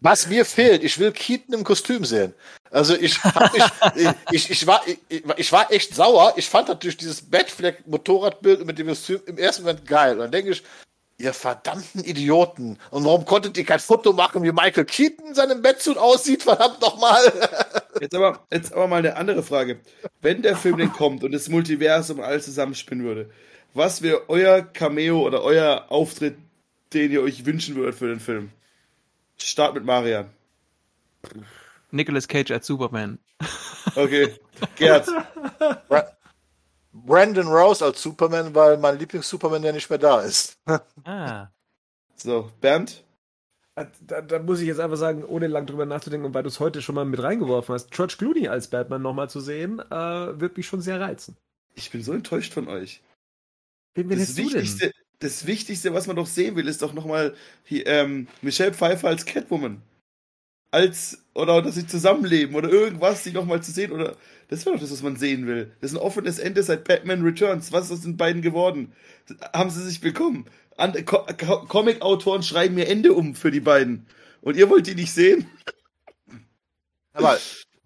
Was mir fehlt, ich will Keaton im Kostüm sehen. Also ich, ich, ich, ich, war, ich, ich war echt sauer. Ich fand natürlich dieses Batfleck-Motorradbild mit dem Kostüm im ersten Moment geil. Und dann denke ich, ihr verdammten Idioten. Und warum konntet ihr kein Foto machen, wie Michael Keaton in seinem Bettsuit aussieht? Verdammt nochmal. Jetzt aber, jetzt aber mal eine andere Frage. Wenn der Film denn kommt und das Multiversum alles zusammenspinnen würde, was wäre euer Cameo oder euer Auftritt, den ihr euch wünschen würdet für den Film? Start mit Marian. Nicolas Cage als Superman. Okay. Gerd. Brandon Rose als Superman, weil mein Lieblings-Superman ja nicht mehr da ist. ah. So, Bernd? Äh, da, da, muss ich jetzt einfach sagen, ohne lang drüber nachzudenken und weil du es heute schon mal mit reingeworfen hast, George Clooney als Batman nochmal zu sehen, äh, wird mich schon sehr reizen. Ich bin so enttäuscht von euch. Wen, wen das Wichtigste, das Wichtigste, was man doch sehen will, ist doch nochmal ähm, Michelle Pfeiffer als Catwoman. als oder dass sie zusammenleben oder irgendwas, sie nochmal zu sehen oder das wäre doch das, was man sehen will. Das ist ein offenes Ende seit Batman Returns. Was ist aus den beiden geworden? Haben sie sich bekommen? Co Co Comic-Autoren schreiben mir Ende um für die beiden. Und ihr wollt die nicht sehen? Aber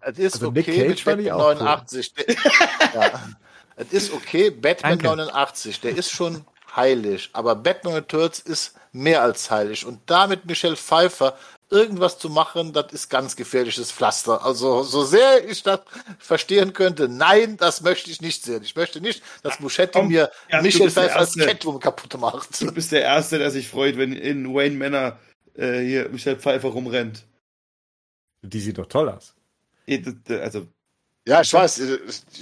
es ist also okay mit Batman 89. Cool. ja. Es ist okay, Batman Danke. 89, der ist schon heilig, aber Batman Returns ist mehr als heilig. Und damit Michelle Pfeiffer irgendwas zu machen, das ist ganz gefährliches Pflaster. Also so sehr ich das verstehen könnte, nein, das möchte ich nicht sehen. Ich möchte nicht, dass Muschetti Komm, mir ja, Michelle Pfeiffer als Catwoman kaputt macht. Du bist der Erste, der sich freut, wenn in Wayne Manor äh, hier Michelle Pfeiffer rumrennt. Die sieht doch toll aus. Also ja, ich weiß, äh,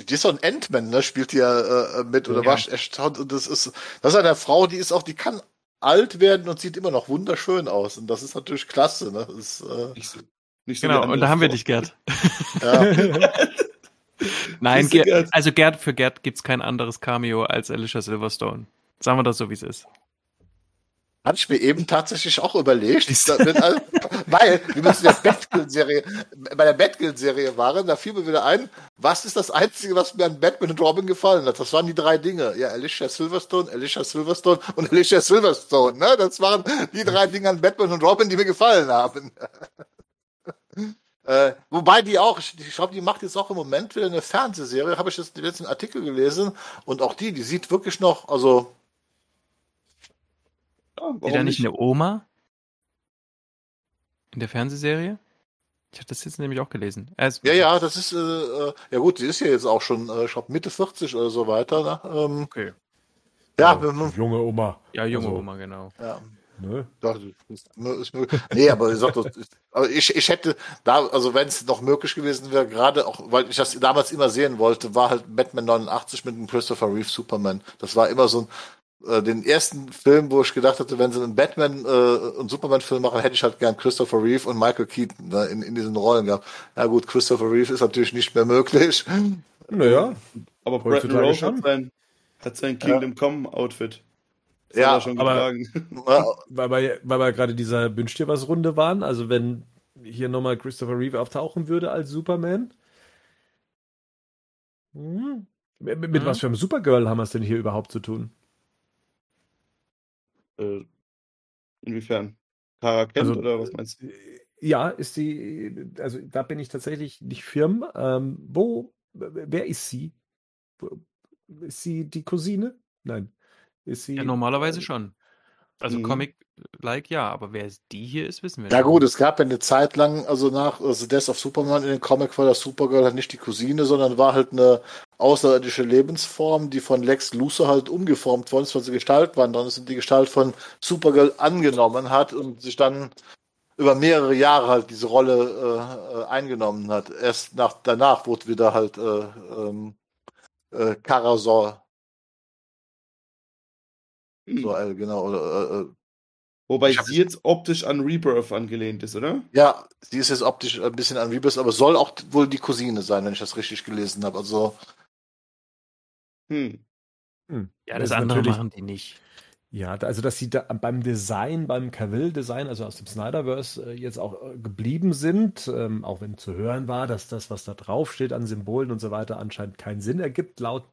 die ist so ein Endman, ne, spielt ja äh, mit oder ja. war erstaunt und das ist, das ist eine Frau, die ist auch, die kann alt werden und sieht immer noch wunderschön aus. Und das ist natürlich klasse. Ne? Das, äh, nicht so, nicht so genau, und da haben wir dich, Gerd. Ja. Nein, Gerd, also Gerd, für Gerd gibt's kein anderes Cameo als Alicia Silverstone. Sagen wir das so, wie es ist. Hatte ich mir eben tatsächlich auch überlegt, weil wir müssen ja Batgirl-Serie, bei der Batgirl-Serie waren, da fiel mir wieder ein, was ist das Einzige, was mir an Batman und Robin gefallen hat? Das waren die drei Dinge. Ja, Alicia Silverstone, Alicia Silverstone und Alicia Silverstone. Ne? Das waren die drei Dinge an Batman und Robin, die mir gefallen haben. Äh, wobei die auch, ich glaube, die macht jetzt auch im Moment wieder eine Fernsehserie, habe ich jetzt den letzten Artikel gelesen. Und auch die, die sieht wirklich noch, also ja, Steht da nicht, nicht eine Oma? In der Fernsehserie? Ich habe das jetzt nämlich auch gelesen. ja, ja, das ist, äh, äh, ja gut, sie ist ja jetzt auch schon, äh, ich glaube, Mitte 40 oder so weiter. Ne? Ähm, okay. Ja, ja man, junge Oma. Ja, junge also, Oma, genau. Ja. Ne? Das ist, ist nee, aber ich, sag, aber ich, ich hätte da, also wenn es noch möglich gewesen wäre, gerade auch, weil ich das damals immer sehen wollte, war halt Batman 89 mit dem Christopher Reeve Superman. Das war immer so ein, äh, den ersten Film, wo ich gedacht hatte, wenn sie einen Batman äh, und Superman-Film machen, hätte ich halt gern Christopher Reeve und Michael Keaton ne, in, in diesen Rollen gehabt. Ja gut, Christopher Reeve ist natürlich nicht mehr möglich. Naja, aber Bretton Rose hat sein, hat sein Kingdom ja. Come Outfit. Das ja, schon aber weil wir, weil wir gerade dieser Wünsch dir was Runde waren, also wenn hier nochmal Christopher Reeve auftauchen würde als Superman. Hm. Mit, mit mhm. was für einem Supergirl haben wir es denn hier überhaupt zu tun? Äh, inwiefern? Kara kennt also, oder was meinst du? Äh, ja, ist sie, also da bin ich tatsächlich nicht firm. Ähm, wo, wer ist sie? Ist sie die Cousine? Nein. Ist sie. Ja, normalerweise äh, schon. Also mhm. Comic-like ja, aber wer die hier ist, wissen wir nicht. Ja gut, es gab ja eine Zeit lang, also nach also Death of Superman in den Comic war das Supergirl halt nicht die Cousine, sondern war halt eine außerirdische Lebensform, die von Lex Luthor halt umgeformt worden ist, weil sie Gestalt waren, dann ist die Gestalt von Supergirl angenommen hat und sich dann über mehrere Jahre halt diese Rolle äh, äh eingenommen hat. Erst nach danach wurde wieder halt äh, ähm, äh, Karasor so, äh, genau. Oder, äh, Wobei sie jetzt optisch an Rebirth angelehnt ist, oder? Ja, sie ist jetzt optisch ein bisschen an Rebirth, aber soll auch wohl die Cousine sein, wenn ich das richtig gelesen habe. Also. Hm. hm. Ja, das, das andere machen die nicht. Ja, also dass sie da beim Design, beim Cavill-Design, also aus dem Snyderverse, äh, jetzt auch äh, geblieben sind, ähm, auch wenn zu hören war, dass das, was da draufsteht an Symbolen und so weiter, anscheinend keinen Sinn ergibt, laut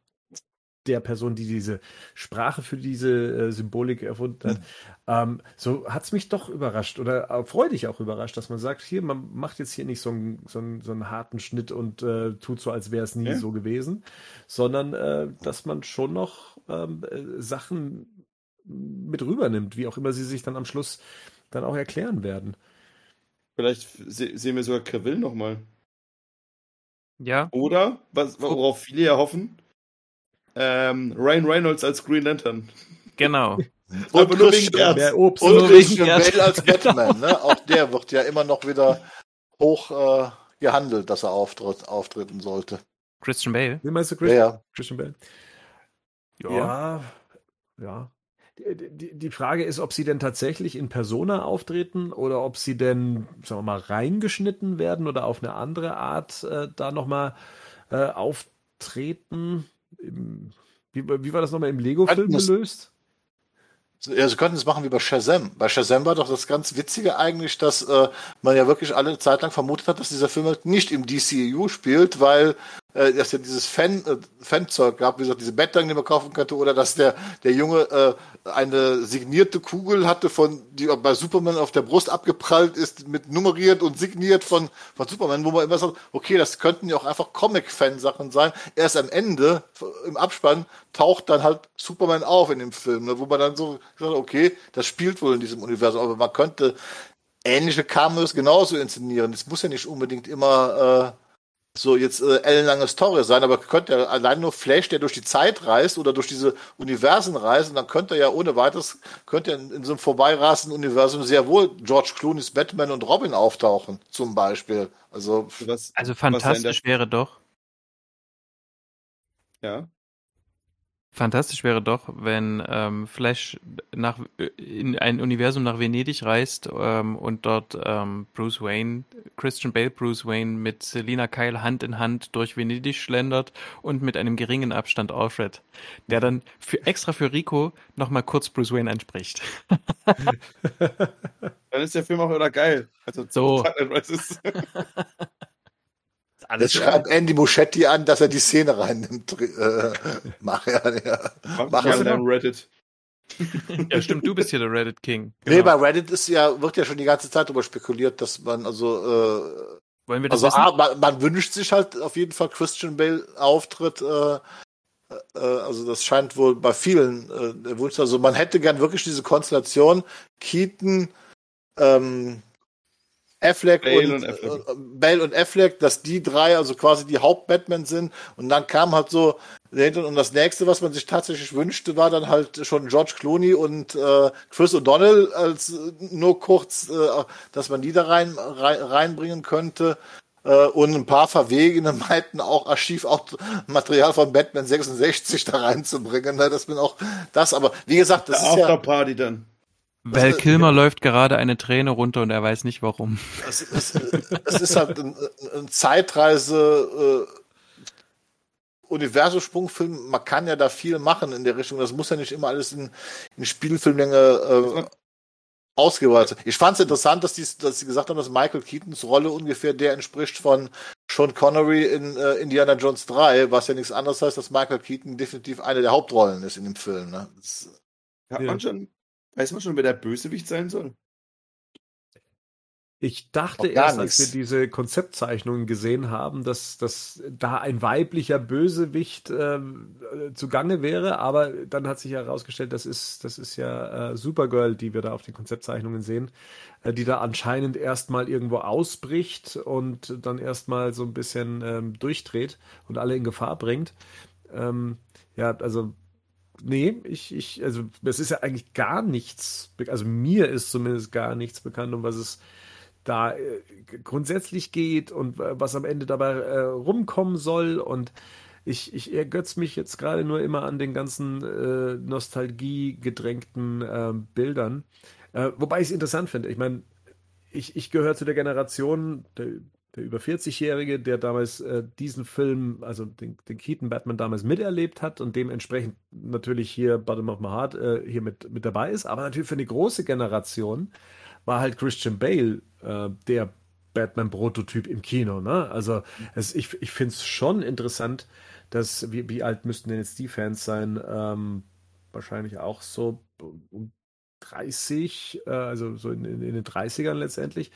der Person, die diese Sprache für diese äh, Symbolik erfunden hat. Mhm. Ähm, so hat es mich doch überrascht oder äh, freudig auch überrascht, dass man sagt, hier, man macht jetzt hier nicht so, ein, so, so einen harten Schnitt und äh, tut so, als wäre es nie ja. so gewesen, sondern äh, dass man schon noch ähm, äh, Sachen mit rübernimmt, wie auch immer sie sich dann am Schluss dann auch erklären werden. Vielleicht se sehen wir sogar Cavill nochmal. Ja. Oder, was, worauf viele ja hoffen, ähm, Ryan Reynolds als Green Lantern. Genau. Und nur wegen Mehr Obst. Und Christian Bale als Batman. Ne? Auch der wird ja immer noch wieder hoch äh, gehandelt, dass er auftritt, auftreten sollte. Christian Bale? Wie meinst du Christian, ja, Christian Bale? Ja. Ja. ja. Die, die, die, Frage ist, ob sie denn tatsächlich in Persona auftreten oder ob sie denn, sagen wir mal, reingeschnitten werden oder auf eine andere Art äh, da nochmal äh, auftreten im, wie, wie war das nochmal im Lego-Film gelöst? Ja, sie könnten es machen wie bei Shazam. Bei Shazam war doch das ganz Witzige eigentlich, dass äh, man ja wirklich alle Zeit lang vermutet hat, dass dieser Film halt nicht im DCEU spielt, weil äh, dass ja dieses Fan, äh, Fanzeug gab, wie gesagt, diese Bettlagen, die man kaufen könnte, oder dass der, der Junge äh, eine signierte Kugel hatte, von die bei Superman auf der Brust abgeprallt ist, mit nummeriert und signiert von, von Superman, wo man immer sagt, okay, das könnten ja auch einfach Comic-Fan-Sachen sein. Erst am Ende, im Abspann, taucht dann halt Superman auf in dem Film, ne, wo man dann so sagt, okay, das spielt wohl in diesem Universum, aber man könnte ähnliche Cameos genauso inszenieren. Es muss ja nicht unbedingt immer äh, so jetzt äh, ellenlange Story sein, aber könnte ja allein nur Flash, der durch die Zeit reist oder durch diese Universen reist, und dann könnte er ja ohne weiteres, könnte in, in so einem vorbeirasenden Universum sehr wohl George Clooney's Batman und Robin auftauchen, zum Beispiel. Also, was, also fantastisch wäre doch. Ja. Fantastisch wäre doch, wenn ähm, Flash nach, in ein Universum nach Venedig reist ähm, und dort ähm, Bruce Wayne, Christian Bale Bruce Wayne mit Selina Kyle Hand in Hand durch Venedig schlendert und mit einem geringen Abstand Alfred, der dann für, extra für Rico nochmal kurz Bruce Wayne anspricht. dann ist der Film auch wieder geil. Also so. alles. Das schreibt Andy Muschetti an, dass er die Szene reinnimmt. Äh, mach ja, ja. Mach ja deinem Reddit. ja, stimmt, du bist hier der Reddit King. Genau. Nee, bei Reddit ist ja, wird ja schon die ganze Zeit darüber spekuliert, dass man also äh, Wollen wir das also A, man, man, wünscht sich halt auf jeden Fall Christian Bale Auftritt, äh, äh, also das scheint wohl bei vielen äh, der Wunsch. Also man hätte gern wirklich diese Konstellation Keaton, ähm, Affleck Bale und, und Affleck. Äh, Bale und Affleck, dass die drei also quasi die Haupt-Batman sind. Und dann kam halt so und das nächste, was man sich tatsächlich wünschte, war dann halt schon George Clooney und äh, Chris O'Donnell als äh, nur kurz, äh, dass man die da rein, rein reinbringen könnte. Äh, und ein paar Verwegene meinten auch Archivmaterial von Batman 66 da reinzubringen. Ne? Das bin auch das, aber wie gesagt, das Der ist Afterparty ja, dann. Val Kilmer läuft gerade eine Träne runter und er weiß nicht warum. Es, es, es ist halt ein, ein Zeitreise, äh, Universumsprungfilm, man kann ja da viel machen in der Richtung. Das muss ja nicht immer alles in, in Spielfilmlänge äh, ausgeweitet sein. Ich fand es interessant, dass, die, dass sie gesagt haben, dass Michael Keatons Rolle ungefähr der entspricht von Sean Connery in äh, Indiana Jones 3, was ja nichts anderes heißt, dass Michael Keaton definitiv eine der Hauptrollen ist in dem Film. Ne? Das, Hat ja. man schon Weiß man schon, wer der Bösewicht sein soll? Ich dachte erst, als wir diese Konzeptzeichnungen gesehen haben, dass, dass da ein weiblicher Bösewicht äh, zugange wäre, aber dann hat sich herausgestellt, das ist, das ist ja äh, Supergirl, die wir da auf den Konzeptzeichnungen sehen, äh, die da anscheinend erstmal irgendwo ausbricht und dann erstmal so ein bisschen ähm, durchdreht und alle in Gefahr bringt. Ähm, ja, also Nee, ich, ich, also es ist ja eigentlich gar nichts, also mir ist zumindest gar nichts bekannt, um was es da äh, grundsätzlich geht und äh, was am Ende dabei äh, rumkommen soll. Und ich, ich ergötze mich jetzt gerade nur immer an den ganzen äh, Nostalgie-gedrängten äh, Bildern. Äh, wobei ich es interessant finde. Ich meine, ich, ich gehöre zu der Generation, der, der über 40-Jährige, der damals äh, diesen Film, also den, den Keaton Batman damals miterlebt hat und dementsprechend natürlich hier Bottom of My Heart äh, hier mit, mit dabei ist. Aber natürlich für eine große Generation war halt Christian Bale äh, der Batman-Prototyp im Kino. Ne? Also es, ich, ich finde es schon interessant, dass, wie, wie alt müssten denn jetzt die Fans sein? Ähm, wahrscheinlich auch so um 30, äh, also so in, in, in, den 30ern letztendlich,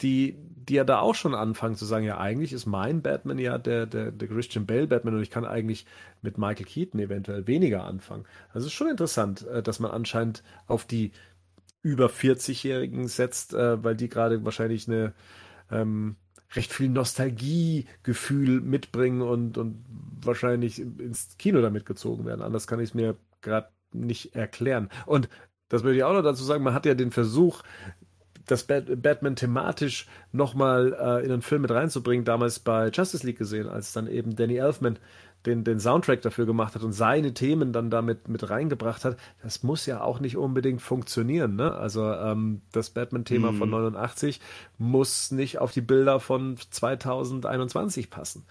die, die ja da auch schon anfangen zu sagen, ja, eigentlich ist mein Batman ja der, der, der Christian Bale Batman und ich kann eigentlich mit Michael Keaton eventuell weniger anfangen. Also es ist schon interessant, äh, dass man anscheinend auf die über 40-Jährigen setzt, äh, weil die gerade wahrscheinlich eine ähm, recht viel Nostalgiegefühl mitbringen und, und wahrscheinlich ins Kino damit gezogen werden. Anders kann ich es mir gerade nicht erklären. Und das würde ich auch noch dazu sagen, man hat ja den Versuch, das Batman thematisch nochmal äh, in einen Film mit reinzubringen, damals bei Justice League gesehen, als dann eben Danny Elfman den, den Soundtrack dafür gemacht hat und seine Themen dann damit mit reingebracht hat, das muss ja auch nicht unbedingt funktionieren. Ne? Also ähm, das Batman-Thema mhm. von 89 muss nicht auf die Bilder von 2021 passen.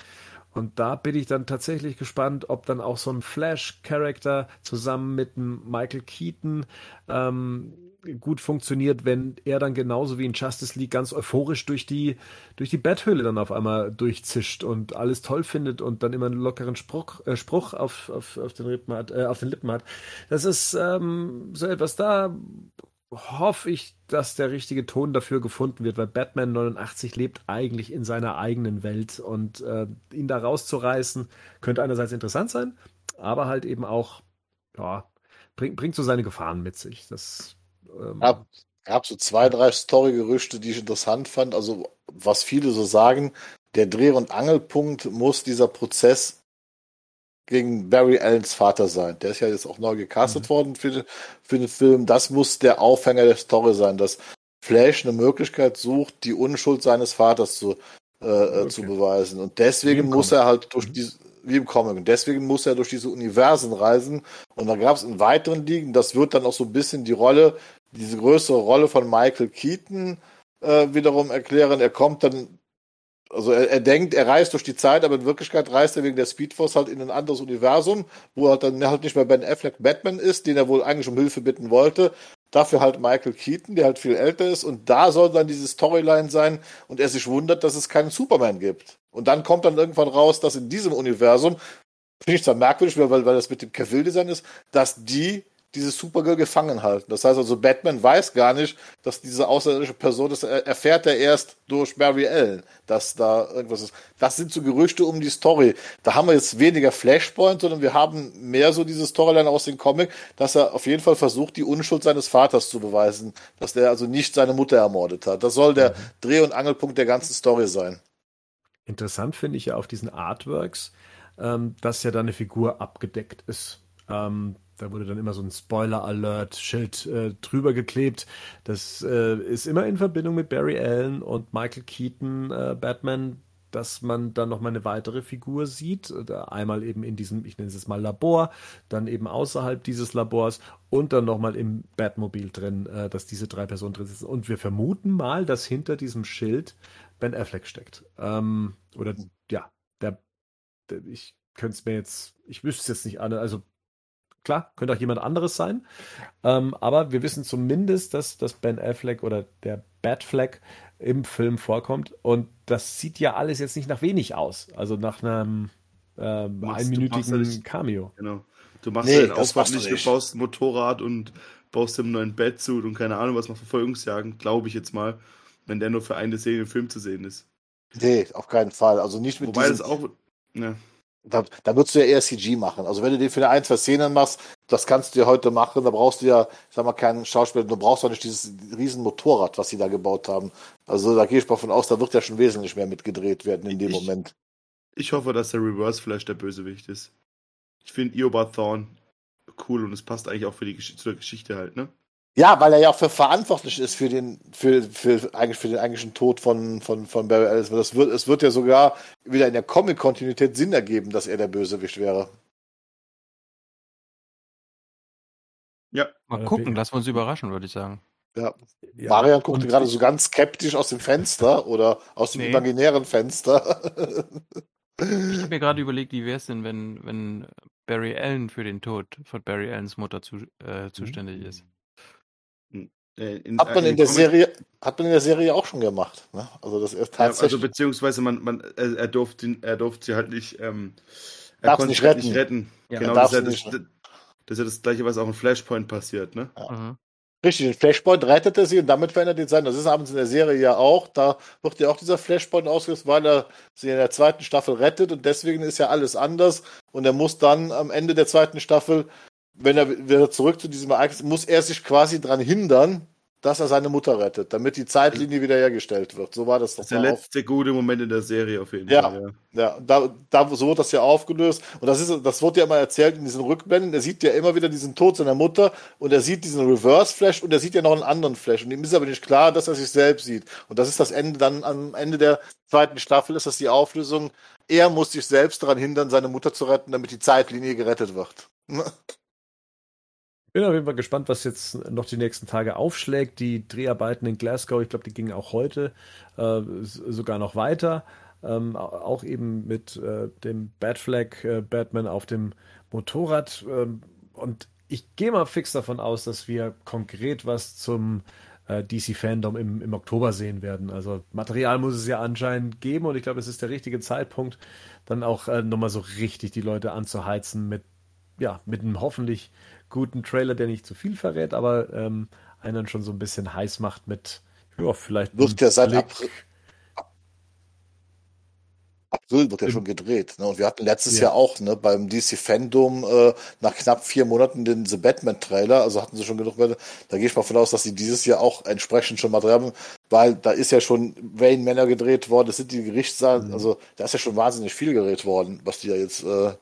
Und da bin ich dann tatsächlich gespannt, ob dann auch so ein Flash-Character zusammen mit einem Michael Keaton ähm, gut funktioniert, wenn er dann genauso wie in Justice League ganz euphorisch durch die, durch die Betthöhle dann auf einmal durchzischt und alles toll findet und dann immer einen lockeren Spruch, äh, Spruch auf, auf, auf, den Rippen hat, äh, auf den Lippen hat. Das ist ähm, so etwas da, hoffe ich, dass der richtige Ton dafür gefunden wird, weil Batman 89 lebt eigentlich in seiner eigenen Welt und äh, ihn da rauszureißen könnte einerseits interessant sein, aber halt eben auch, ja, bringt, bringt so seine Gefahren mit sich. Das ähm, ja, gab so zwei, drei Story-Gerüchte, die ich interessant fand. Also, was viele so sagen, der Dreh- und Angelpunkt muss dieser Prozess gegen Barry Allens Vater sein. Der ist ja jetzt auch neu gecastet mhm. worden für, für den Film. Das muss der Aufhänger der Story sein, dass Flash eine Möglichkeit sucht, die Unschuld seines Vaters zu, äh, äh okay. zu beweisen. Und deswegen muss er halt durch mhm. diese, wie im Comic. Und deswegen muss er durch diese Universen reisen. Und da gab es in weiteren Ligen, das wird dann auch so ein bisschen die Rolle diese größere Rolle von Michael Keaton äh, wiederum erklären. Er kommt dann, also er, er, denkt, er reist durch die Zeit, aber in Wirklichkeit reist er wegen der Speedforce halt in ein anderes Universum, wo er dann halt nicht mehr Ben Affleck Batman ist, den er wohl eigentlich um Hilfe bitten wollte. Dafür halt Michael Keaton, der halt viel älter ist. Und da soll dann diese Storyline sein und er sich wundert, dass es keinen Superman gibt. Und dann kommt dann irgendwann raus, dass in diesem Universum, finde ich zwar merkwürdig, weil, weil das mit dem Cavill-Design ist, dass die diese Supergirl gefangen halten. Das heißt also, Batman weiß gar nicht, dass diese außerirdische Person, das erfährt er erst durch Barry Allen, dass da irgendwas ist. Das sind so Gerüchte um die Story. Da haben wir jetzt weniger Flashpoint, sondern wir haben mehr so diese Storyline aus dem Comic, dass er auf jeden Fall versucht, die Unschuld seines Vaters zu beweisen, dass der also nicht seine Mutter ermordet hat. Das soll der mhm. Dreh- und Angelpunkt der ganzen Story sein. Interessant finde ich ja auf diesen Artworks, ähm, dass ja da eine Figur abgedeckt ist. Ähm, da wurde dann immer so ein Spoiler-Alert-Schild äh, drüber geklebt. Das äh, ist immer in Verbindung mit Barry Allen und Michael Keaton, äh, Batman, dass man dann nochmal eine weitere Figur sieht. Einmal eben in diesem, ich nenne es jetzt mal Labor, dann eben außerhalb dieses Labors und dann nochmal im Batmobil drin, äh, dass diese drei Personen drin sitzen. Und wir vermuten mal, dass hinter diesem Schild Ben Affleck steckt. Ähm, oder ja, der, der ich könnte es mir jetzt, ich wüsste es jetzt nicht alle, also Klar, könnte auch jemand anderes sein. Ähm, aber wir wissen zumindest, dass, dass Ben Affleck oder der Batfleck im Film vorkommt. Und das sieht ja alles jetzt nicht nach wenig aus. Also nach einem ähm, einminütigen Cameo. Genau. Du machst nee, ja Aufwand nicht, du baust ein Motorrad und baust ihm einen neuen Batsuit und keine Ahnung, was man Verfolgungsjagen, glaube ich jetzt mal, wenn der nur für eine Szene im Film zu sehen ist. Nee, auf keinen Fall. Also nicht mit Wobei das auch. Ne. Da, da würdest du ja eher CG machen. Also wenn du den für eine ein, zwei Szenen machst, das kannst du ja heute machen, da brauchst du ja, ich sag mal, keinen Schauspieler, du brauchst auch nicht dieses riesen Motorrad, was sie da gebaut haben. Also da gehe ich mal von aus, da wird ja schon wesentlich mehr mitgedreht werden in dem ich, Moment. Ich hoffe, dass der Reverse Flash der Bösewicht ist. Ich finde Eobard Thorn cool und es passt eigentlich auch für die Gesch zur Geschichte halt, ne? Ja, weil er ja auch für verantwortlich ist für den, für, für, eigentlich für den eigentlichen Tod von, von, von Barry Ellis. Das wird, es wird ja sogar wieder in der Comic-Kontinuität Sinn ergeben, dass er der Bösewicht wäre. Ja. Mal gucken, lassen wir uns überraschen, würde ich sagen. Ja. ja. Marian guckte gerade so ganz skeptisch aus dem Fenster oder aus dem nee. imaginären Fenster. ich habe mir gerade überlegt, wie wäre es denn, wenn, wenn Barry Allen für den Tod von Barry Allens Mutter zu, äh, zuständig mhm. ist. Äh, in, hat man in, in der Comic Serie hat man in der Serie auch schon gemacht. Ne? Also das ist tatsächlich. Ja, also beziehungsweise man, man er, er durfte er durfte sie halt nicht ähm, er konnte nicht retten. Nicht retten. Ja, genau, das ist, ja das, das, ist ja das gleiche, was auch in Flashpoint passiert, ne? Ja. Mhm. Richtig, den Flashpoint rettet er sie und damit verändert ihn sein. Das ist abends in der Serie ja auch. Da wird ja auch dieser Flashpoint ausgelöst, weil er sie in der zweiten Staffel rettet und deswegen ist ja alles anders. Und er muss dann am Ende der zweiten Staffel wenn er wieder zurück zu diesem Ereignis, muss er sich quasi daran hindern, dass er seine Mutter rettet, damit die Zeitlinie wiederhergestellt wird. So war das doch. Das ist der letzte auf. gute Moment in der Serie auf jeden ja, Fall. Ja, ja da, da, so wird das ja aufgelöst. Und das ist, das wird ja immer erzählt in diesen Rückblenden. Er sieht ja immer wieder diesen Tod seiner Mutter und er sieht diesen Reverse Flash und er sieht ja noch einen anderen Flash. Und ihm ist aber nicht klar, dass er sich selbst sieht. Und das ist das Ende dann am Ende der zweiten Staffel ist das die Auflösung. Er muss sich selbst daran hindern, seine Mutter zu retten, damit die Zeitlinie gerettet wird. Bin auf jeden Fall gespannt, was jetzt noch die nächsten Tage aufschlägt. Die Dreharbeiten in Glasgow, ich glaube, die gingen auch heute äh, sogar noch weiter. ähm, auch eben mit äh, dem Batflag äh, Batman auf dem Motorrad. Ähm, und ich gehe mal fix davon aus, dass wir konkret was zum äh, DC Fandom im, im Oktober sehen werden. Also Material muss es ja anscheinend geben und ich glaube, es ist der richtige Zeitpunkt, dann auch äh, nochmal so richtig die Leute anzuheizen mit, ja, mit einem hoffentlich guten Trailer, der nicht zu viel verrät, aber ähm, einen schon so ein bisschen heiß macht mit, ja, vielleicht. Wird ja seit April, April wird ja schon gedreht. Ne? Und wir hatten letztes ja. Jahr auch ne, beim DC Fandom äh, nach knapp vier Monaten den The Batman-Trailer, also hatten sie schon genug. Da gehe ich mal von aus, dass sie dieses Jahr auch entsprechend schon Material haben, weil da ist ja schon Wayne Männer gedreht worden, das sind die Gerichtssaal, mhm. also da ist ja schon wahnsinnig viel gedreht worden, was die ja jetzt äh,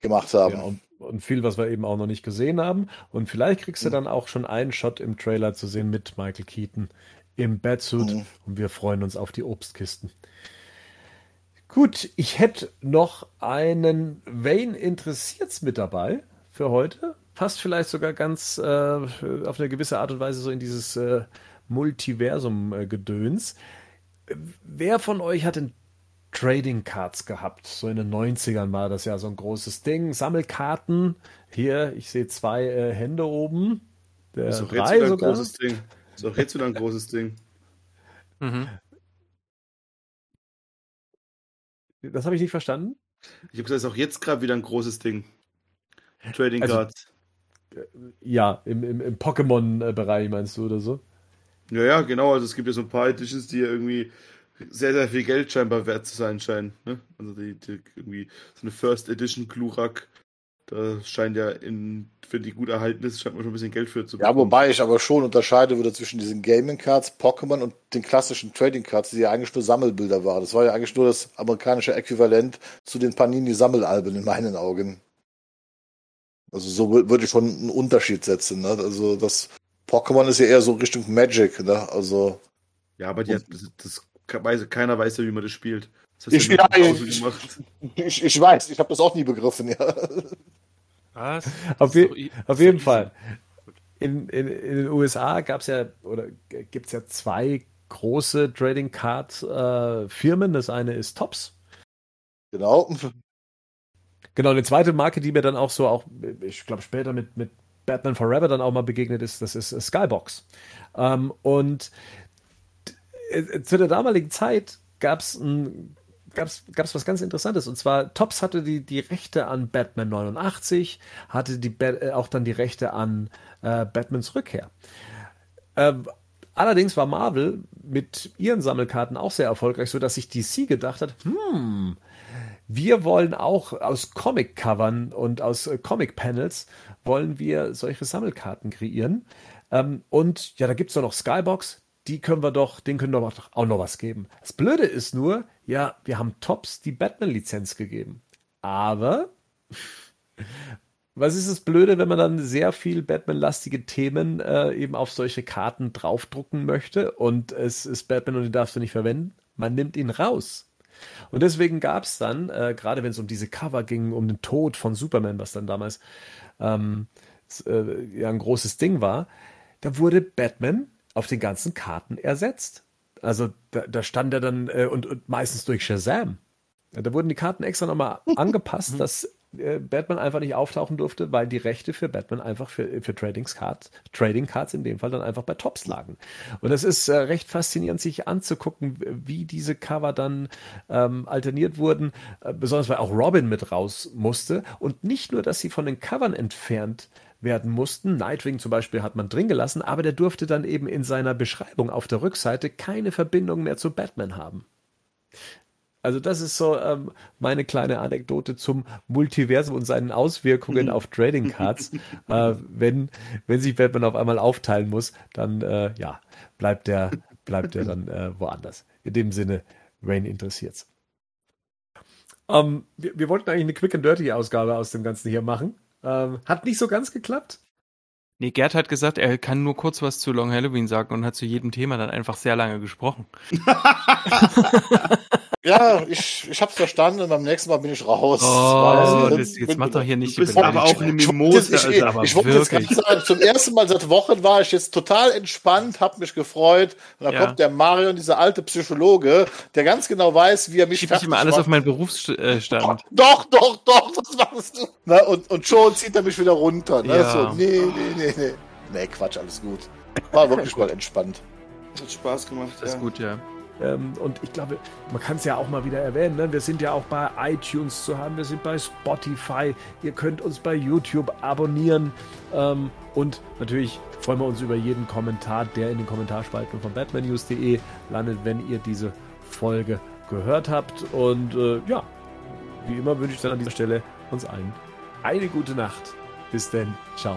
gemacht haben. Ja, und, und, viel, was wir eben auch noch nicht gesehen haben. Und vielleicht kriegst du mhm. dann auch schon einen Shot im Trailer zu sehen mit Michael Keaton im Batsuit mhm. und wir freuen uns auf die Obstkisten. Gut, ich hätte noch einen Wayne interessiert's mit dabei für heute. Passt vielleicht sogar ganz äh, auf eine gewisse Art und Weise so in dieses äh, Multiversum-Gedöns. Wer von euch hat denn Trading Cards gehabt? So in den 90ern war das ja so ein großes Ding. Sammelkarten. Hier, ich sehe zwei äh, Hände oben. Der ist jetzt wieder ein großes Ding. Ist doch jetzt wieder ein großes Ding. Mhm. Das habe ich nicht verstanden. Ich habe gesagt, es ist auch jetzt gerade wieder ein großes Ding. Trading also, Cards. Äh, ja, im, im, im Pokémon-Bereich meinst du oder so? Ja, ja, genau. Also es gibt ja so ein paar Editions, die ja irgendwie sehr, sehr viel Geld scheinbar wert zu sein scheinen. Ne? Also die, die irgendwie so eine First Edition Glurak da scheint ja, in, wenn die gut erhalten ist, scheint man schon ein bisschen Geld für zu bekommen. Ja, wobei ich aber schon unterscheide würde zwischen diesen Gaming Cards, Pokémon und den klassischen Trading Cards, die ja eigentlich nur Sammelbilder waren. Das war ja eigentlich nur das amerikanische Äquivalent zu den Panini-Sammelalben in meinen Augen. Also so würde ich schon einen Unterschied setzen. Ne? Also das Pokémon ist ja eher so Richtung Magic. Ne? Also ja, aber die hat, das, das, keiner weiß ja, wie man das spielt. Das ich, ja, ich, ich, ich, weiß, ich habe das auch nie begriffen. Ja. Was? Auf, je, auf jeden Fall. In, in, in, den USA gab es ja, oder gibt es ja zwei große Trading Card äh, Firmen. Das eine ist Tops. Genau. Genau, eine zweite Marke, die mir dann auch so auch, ich glaube später mit, mit Batman Forever dann auch mal begegnet ist, das ist Skybox. Ähm, und zu der damaligen Zeit gab es ein gab es was ganz Interessantes. Und zwar, Tops hatte die, die Rechte an Batman 89, hatte die, äh, auch dann die Rechte an äh, Batmans Rückkehr. Ähm, allerdings war Marvel mit ihren Sammelkarten auch sehr erfolgreich, sodass sich DC gedacht hat, hm, wir wollen auch aus Comic-Covern und aus äh, Comic-Panels wollen wir solche Sammelkarten kreieren. Ähm, und ja, da gibt es doch noch Skybox, die können wir doch, den können wir doch auch noch was geben. Das Blöde ist nur, ja, wir haben Tops die Batman-Lizenz gegeben. Aber was ist das Blöde, wenn man dann sehr viel Batman-lastige Themen äh, eben auf solche Karten draufdrucken möchte und es ist Batman und den darfst du nicht verwenden? Man nimmt ihn raus. Und deswegen gab es dann, äh, gerade wenn es um diese Cover ging, um den Tod von Superman, was dann damals ähm, äh, ja ein großes Ding war, da wurde Batman auf den ganzen Karten ersetzt. Also da, da stand er dann äh, und, und, meistens durch Shazam. Da wurden die Karten extra nochmal angepasst, dass äh, Batman einfach nicht auftauchen durfte, weil die Rechte für Batman einfach für, für Trading Cards, Trading Cards in dem Fall dann einfach bei Tops lagen. Und es ist äh, recht faszinierend, sich anzugucken, wie diese Cover dann ähm, alterniert wurden, äh, besonders weil auch Robin mit raus musste. Und nicht nur, dass sie von den Covern entfernt werden mussten. Nightwing zum Beispiel hat man drin gelassen, aber der durfte dann eben in seiner Beschreibung auf der Rückseite keine Verbindung mehr zu Batman haben. Also das ist so ähm, meine kleine Anekdote zum Multiversum und seinen Auswirkungen auf Trading Cards. äh, wenn, wenn sich Batman auf einmal aufteilen muss, dann äh, ja, bleibt der, bleibt der dann äh, woanders. In dem Sinne, Rain interessiert's. Ähm, wir, wir wollten eigentlich eine Quick and Dirty Ausgabe aus dem Ganzen hier machen. Ähm, hat nicht so ganz geklappt. Nee, Gerd hat gesagt, er kann nur kurz was zu Long Halloween sagen und hat zu jedem Thema dann einfach sehr lange gesprochen. Ja, ich, ich hab's verstanden und beim nächsten Mal bin ich raus. Oh, das, jetzt macht doch hier nicht du bist aber auch eine Mimose, ich, ich, ich, ich wollte jetzt gerade sagen, zum ersten Mal seit Wochen war ich jetzt total entspannt, hab mich gefreut und dann ja. kommt der Marion, dieser alte Psychologe, der ganz genau weiß, wie er mich Schieb ich immer alles macht. auf meinen Berufsstand. Doch, doch, doch, das machst du. Na, und, und schon zieht er mich wieder runter. Ne? Ja. So, nee, nee, nee, nee. Nee, Quatsch, alles gut. War wirklich mal entspannt. Hat Spaß gemacht. Das ist gut, ja. Ähm, und ich glaube, man kann es ja auch mal wieder erwähnen. Ne? Wir sind ja auch bei iTunes zu haben, wir sind bei Spotify. Ihr könnt uns bei YouTube abonnieren. Ähm, und natürlich freuen wir uns über jeden Kommentar, der in den Kommentarspalten von batmannews.de landet, wenn ihr diese Folge gehört habt. Und äh, ja, wie immer wünsche ich dann an dieser Stelle uns allen eine gute Nacht. Bis denn. Ciao.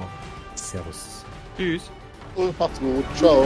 Servus. Tschüss. Und macht's gut. Ciao.